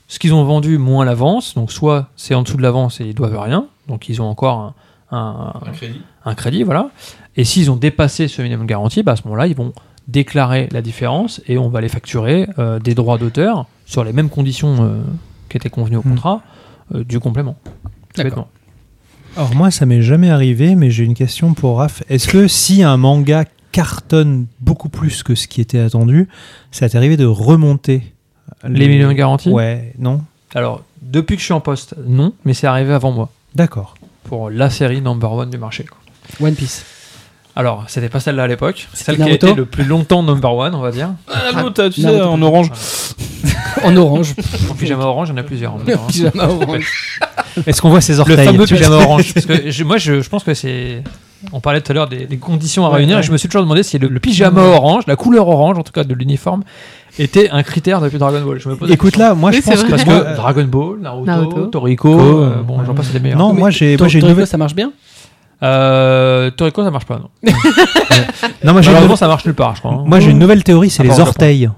ce qu'ils ont vendu moins l'avance. Donc, soit c'est en dessous de l'avance et ils doivent rien. Donc, ils ont encore un, un- un crédit, voilà. Et s'ils ont dépassé ce minimum garanti, bah, à ce moment-là, ils vont déclarer la différence et on va les facturer euh, des droits d'auteur sur les mêmes conditions euh, qui étaient convenues au Hmm. contrat euh, du complément. D'accord. Alors moi, ça m'est jamais arrivé, mais j'ai une question pour Raph. Est-ce que si un manga cartonne beaucoup plus que ce qui était attendu, ça t'est arrivé de remonter Les minimums garantis Ouais, non Alors, depuis que je suis en poste, non, mais c'est arrivé avant moi, D'accord. pour la série number one du marché. quoi. One Piece. Alors, c'était pas celle-là à l'époque, celle qui a Naruto été le plus longtemps number one, on va dire. Ah, l'autre, tu sais, Naruto. en orange. En orange. En pyjama orange, il y en a plusieurs. en. Pyjama orange. Est-ce qu'on voit ses Le orteils fameux pyjama orange. Parce que je- moi, je, je pense que c'est. On parlait tout à l'heure des, des conditions à Ouais, réunir, ouais. et je me suis toujours demandé si le, le pyjama orange, la couleur orange, en tout cas de l'uniforme, était un critère depuis Dragon Ball. Je me pose la Écoute là, moi Oui, je c'est pense que Parce moi, que Dragon Ball, Naruto, Naruto. Toriko, euh, bon, j'en passe c'est les meilleurs. Non, moi j'ai moi j'ai une nouvelle ça marche bien Euh, Toriko, ça marche pas, non. Non, moi j'ai une ça marche nulle part, je crois. hein. moi j'ai une nouvelle théorie, c'est les orteils.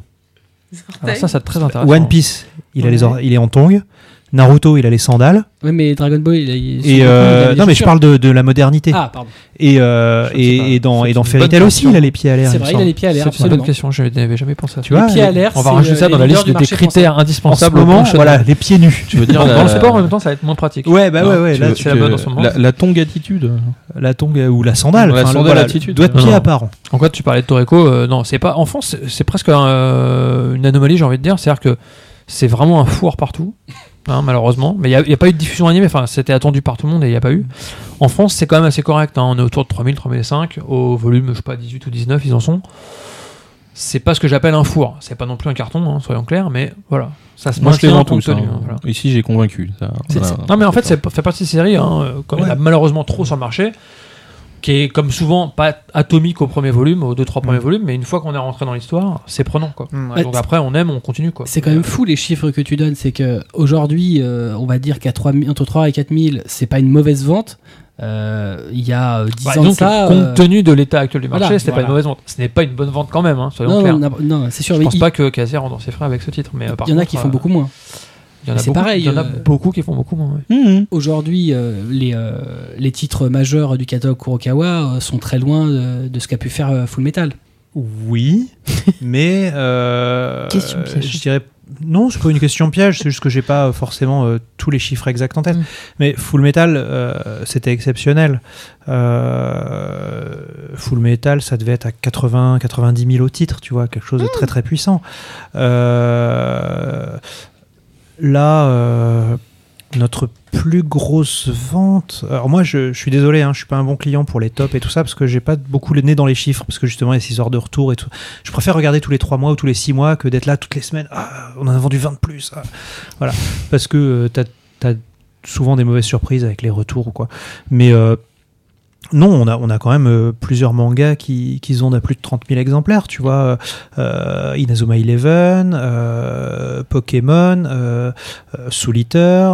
Alors ça, c'est très intéressant. One Piece, il a les or- il est en tongs. Naruto, il a les sandales. Oui, mais Dragon Ball, il a. il- Et euh, il non mais je parle de, de la modernité. Ah, pardon. Et, euh, et, et dans et dans Fairy bonne Tail aussi, il a les pieds à l'air. C'est vrai, il a les pieds à l'air, C'est une bonne question, je n'avais jamais pensé à ça. Tu vois, Les pieds à l'air, On va c'est, rajouter euh, ça dans la liste des critères en ce indispensables au moment, voilà, les pieds nus. Tu veux dire Dans, le sport, en même temps, ça va être moins pratique. Ouais, bah ouais, Là, c'est la mode en ce moment. La, tongue attitude. la tongue euh, ou la sandale. La sandale voilà, attitude. De Non, pied apparent. En quoi tu parlais de Toriko euh, Non, c'est pas. En France, c'est- presque un, euh, une anomalie, j'ai envie de dire. C'est-à-dire que c'est vraiment un four partout, hein, malheureusement. Mais il n'y a, pas eu de diffusion animée. Enfin, c'était attendu par tout le monde et il n'y a pas eu. En France, c'est quand même assez correct. hein. On est autour de 3000, 3005. Au volume, je sais pas, 18 ou 19, ils en sont. C'est pas ce que j'appelle un four. C'est pas non plus un carton, hein, soyons clairs. Mais voilà. Ça se Moi, je les vends tous. voilà. Ici, j'ai convaincu. Ça, voilà. Non, mais en fait, ça fait partie de ces séries, euh, comme il y en a Ouais. malheureusement trop sur le marché, qui est comme souvent pas atomique au premier volume, aux deux, trois premiers Mm. volumes, mais une fois qu'on est rentré dans l'histoire, c'est prenant. Quoi. Ouais. Donc après, on aime, on continue. Quoi. C'est quand même fou les chiffres que tu donnes. C'est que aujourd'hui, euh, on va dire qu'à 3 000 entre 3 et 4 000, c'est pas une mauvaise vente. euh, il y a euh, 10 Bah, ans de donc, ça. compte euh, tenu de l'état actuel du marché, voilà, c'était pas une mauvaise vente. Ce n'est pas une bonne vente quand même, hein, soyons non, clairs. non, non, c'est sûr. Je mais pense il- pas que Casier rentre dans ses frais avec ce titre, mais euh, par il y en a qui font euh, beaucoup moins. Il y en a Mais c'est beaucoup, pareil, Il y en a euh, beaucoup qui font beaucoup moins. ouais. Aujourd'hui, euh, les, euh, les titres majeurs du catalogue Kurokawa euh, sont très loin de, de ce qu'a pu faire euh, Full Metal. Oui, mais euh, Question piège. je dirais non, c'est pas une question piège, c'est juste que j'ai pas forcément euh, tous les chiffres exacts en tête. Mm. Mais Full Metal, euh, c'était exceptionnel. Euh, Full Metal, ça devait être à 80, 90 000 au titre, tu vois, quelque chose de très très puissant. Là, euh, notre plus grosse vente. Alors moi, je, suis désolé, hein, je suis pas un bon client pour les tops et tout ça parce que j'ai pas beaucoup le nez dans les chiffres parce que justement il y a 6 heures de retour et tout. Je préfère regarder tous les 3 mois ou tous les 6 mois que d'être là toutes les semaines. Ah, on en a vendu 20 de plus. ah. Voilà, parce que euh, souvent des mauvaises surprises avec les retours ou quoi. Mais euh, non, on a, on a quand même euh, plusieurs mangas qui, qui vendent à plus de 30 000 exemplaires, tu vois. Euh, Inazuma Eleven, euh, Pokémon, euh, Soul Eater,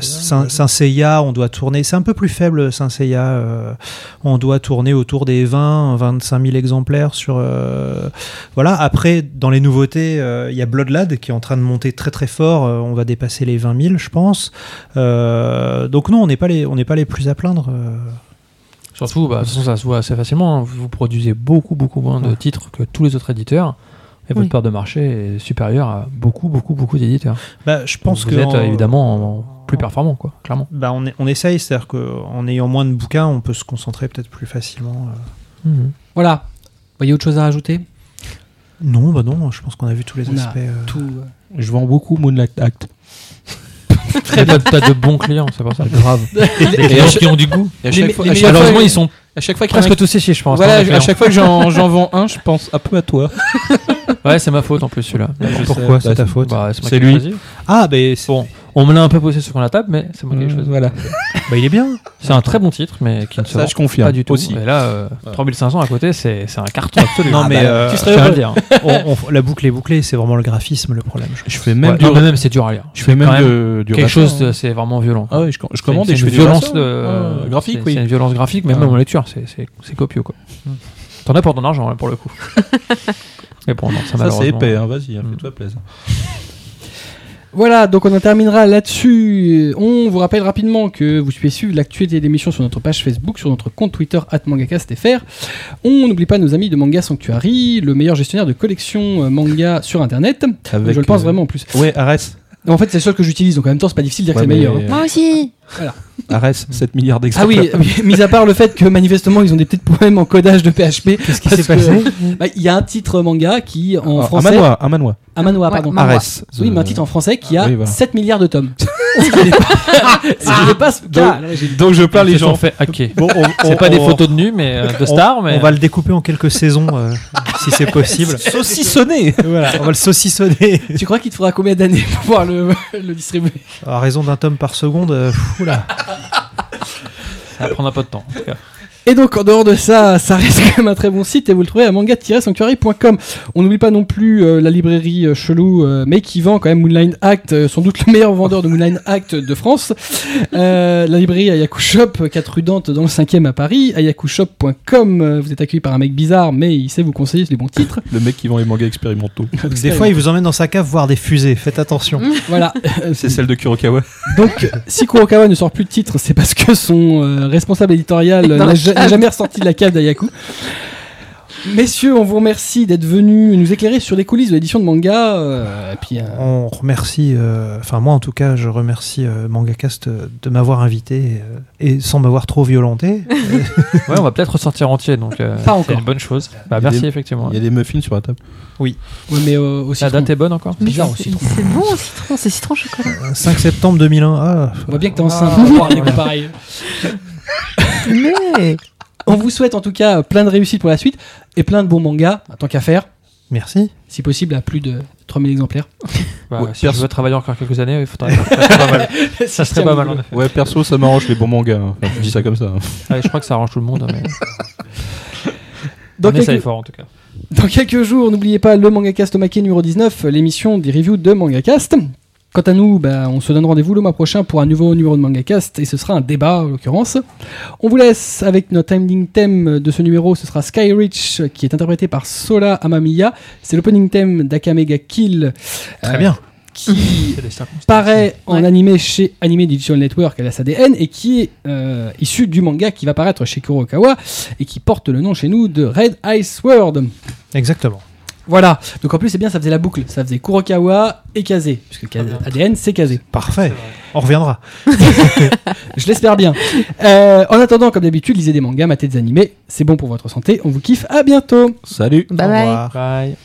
Saint Saint Seiya, on doit tourner, c'est un peu plus faible Saint Seiya, euh, on doit tourner autour des 20, 25 000 exemplaires sur... euh, voilà, après, dans les nouveautés, euh, il y a Bloodlad qui est en train de monter très très fort, euh, on va dépasser les 20 000, je pense. Euh, donc non, on n'est pas, les- on n'est pas les plus à plaindre. Surtout, bah, de toute façon, ça se voit assez facilement. hein. Vous produisez beaucoup, beaucoup moins de Ouais. titres que tous les autres éditeurs. Et votre Oui. part de marché est supérieure à beaucoup, beaucoup, beaucoup d'éditeurs. Bah, je pense Vous que êtes en- euh, évidemment en- en plus performant, quoi, clairement. Bah, on, est- on essaye, c'est-à-dire qu'en ayant moins de bouquins, on peut se concentrer peut-être plus facilement. euh. Mhm. Voilà. Vous voyez autre chose à rajouter? Non, bah non, je pense qu'on a vu tous les On a aspects. euh. Tout. euh, Je vends beaucoup Moonlight Act. Très T'as t'as de bons clients, c'est pour ça. Grave. Des clients qui ont du goût. Et à Les- fois, les Malheureusement, ils sont à chaque fois presque tous séchés, je pense. Voilà, hein, à chaque fois que j'en j'en vends un, je pense un peu à toi. Ouais, c'est ma faute en plus celui-là. Pourquoi c'est ta bah, faute bah, c'est lui. Ah, bah, c'est- Bon, on me l'a un peu posé sur la table, mais c'est moi qui l'ai choisi. Voilà. bah, il est bien. C'est un très bon titre, mais qui ne se Ça, vend je confirme. pas du tout. Aussi. Et là, euh, 3500 à côté, c'est c'est un carton absolu. Non, Ah, mais bah, euh, tu je serais tiens à heureux. le dire. on- on- la boucle est bouclée, c'est vraiment le graphisme le problème. je Je fais même Ouais, du non, mais même c'est dur à lire. je fais même quand même de- du quelque chose, hein. de- c'est vraiment violent. Ah oui, je, je commande c'est et je une fais du violence de- Ah, graphique, c'est- oui. C'est une violence graphique, mais Ah. même en lecture, c'est- c'est c'est copieux quoi. T'en as pour ton argent là, pour le coup. mais bon, non, ça, Ça, c'est malheureusement- épais, hein, vas-y, hein, Mm. fais-toi plaisir. Voilà, donc on en terminera là-dessus. On vous rappelle rapidement que vous pouvez suivre l'actualité de l'émission sur notre page Facebook, sur notre compte Twitter @mangacastfr. On n'oublie pas nos amis de Manga Sanctuary, le meilleur gestionnaire de collection euh, manga sur internet. Avec, je le pense euh, vraiment en plus. Ouais, Ares. En fait, c'est le seul que j'utilise, donc en même temps, c'est pas difficile de dire Ouais, que c'est le meilleur. hein. Moi aussi Ares, 7 milliards Ah d'exemplaires. oui, oui, mis à part le fait que manifestement ils ont des petits problèmes en codage de PHP. Qu'est-ce qui s'est passé Il y a un titre manga qui en Ah, français. Un manoir, un manoir. Un manoir, Ouais, pardon. manoir. Ares. Oui, mais un titre en français qui a Oui, voilà. 7 milliards de tomes. Ce qui n'est pas, ce qui n'est pas ce cas à l'origine. Donc je parle les gens. fait hacker. Bon, on- C'est on- pas des photos de nus, mais euh, de stars, mais On va le découper en quelques saisons, euh, si c'est possible. Saucissonné voilà, on va le saucissonner. Tu crois qu'il te faudra combien d'années pour pouvoir le, le distribuer? À raison d'un tome par seconde, euh, pff, ça un peu de temps. En tout cas. Et donc en dehors de ça, ça reste quand même un très bon site et vous le trouvez à manga-sanctuary.com. On n'oublie pas non plus euh, la librairie euh, chelou, euh, mais qui vend quand même Moonline Act, euh, sans doute le meilleur vendeur de Moonline Act de France. Euh, la librairie Ayaku Shop, 4 rue Dante dans le 5e à Paris, ayakushop.com. Euh, Vous êtes accueilli par un mec bizarre, mais il sait vous conseiller les bons titres. Le mec qui vend les mangas expérimentaux. Des fois, il vous emmène dans sa cave voir des fusées, faites attention. Voilà. C'est celle de Kurokawa. Donc, si Kurokawa ne sort plus de titres, c'est parce que son euh, responsable éditorial n'a jamais ressorti de la cave d'Ayaku. Messieurs, on vous remercie d'être venus nous éclairer sur les coulisses de l'édition de manga. euh, et puis, euh, On remercie, euh, enfin moi en tout cas, je remercie euh, Mangacast de m'avoir invité euh, et sans m'avoir trop violenté. Ouais, on va peut-être ressortir entier, donc euh, c'est une bonne chose. Bah, merci, des- effectivement. Il y a des muffins sur la table. ouais, mais euh, aussi. La date est bonne encore bizarre c'est- au citron. C'est bon au citron, c'est citron chocolat. Euh, 5 septembre 2001, ah, On voit bien que t'es enceinte goûts pareils. Mais On vous souhaite en tout cas plein de réussite pour la suite et plein de bons mangas, tant qu'à faire. merci. Si possible, à plus de 3000 exemplaires. Bah, Ouais, Si perso- je veux travailler encore quelques années, il faudrait. Ça serait pas mal. Ça serait pas mal, en effet. Ouais, perso, ça m'arrange les bons mangas. hein. Enfin, je dis ça comme ça. hein. Ouais, je crois que ça arrange tout le monde. Mais... Dans quelques, fort, en tout cas. dans quelques jours, n'oubliez pas le MangaCast Omake numéro 19, l'émission des reviews de MangaCast. Quant à nous, ben, on se donne rendez-vous le mois prochain pour un nouveau numéro de MangaCast et ce sera un débat en l'occurrence. On vous laisse avec notre ending theme de ce numéro, ce sera Skyreach qui est interprété par Sola Amamiya. C'est l'opening theme d'Akamega Kill. Très euh, bien qui paraît en ouais. animé chez Anime Digital Network à la SADN et qui est euh, issu du manga qui va paraître chez Kurokawa et qui porte le nom chez nous de Red Ice World. Exactement. Voilà. Donc en plus, c'est bien, ça faisait la boucle. Ça faisait Kurokawa et Kazé. Puisque Kaze, ADN, c'est Kazé. Parfait. On reviendra. Je l'espère bien. Euh, en attendant, comme d'habitude, lisez des mangas, matez des animés. C'est bon pour votre santé. On vous kiffe. À bientôt. Salut. Bye Au. Revoir. Bye.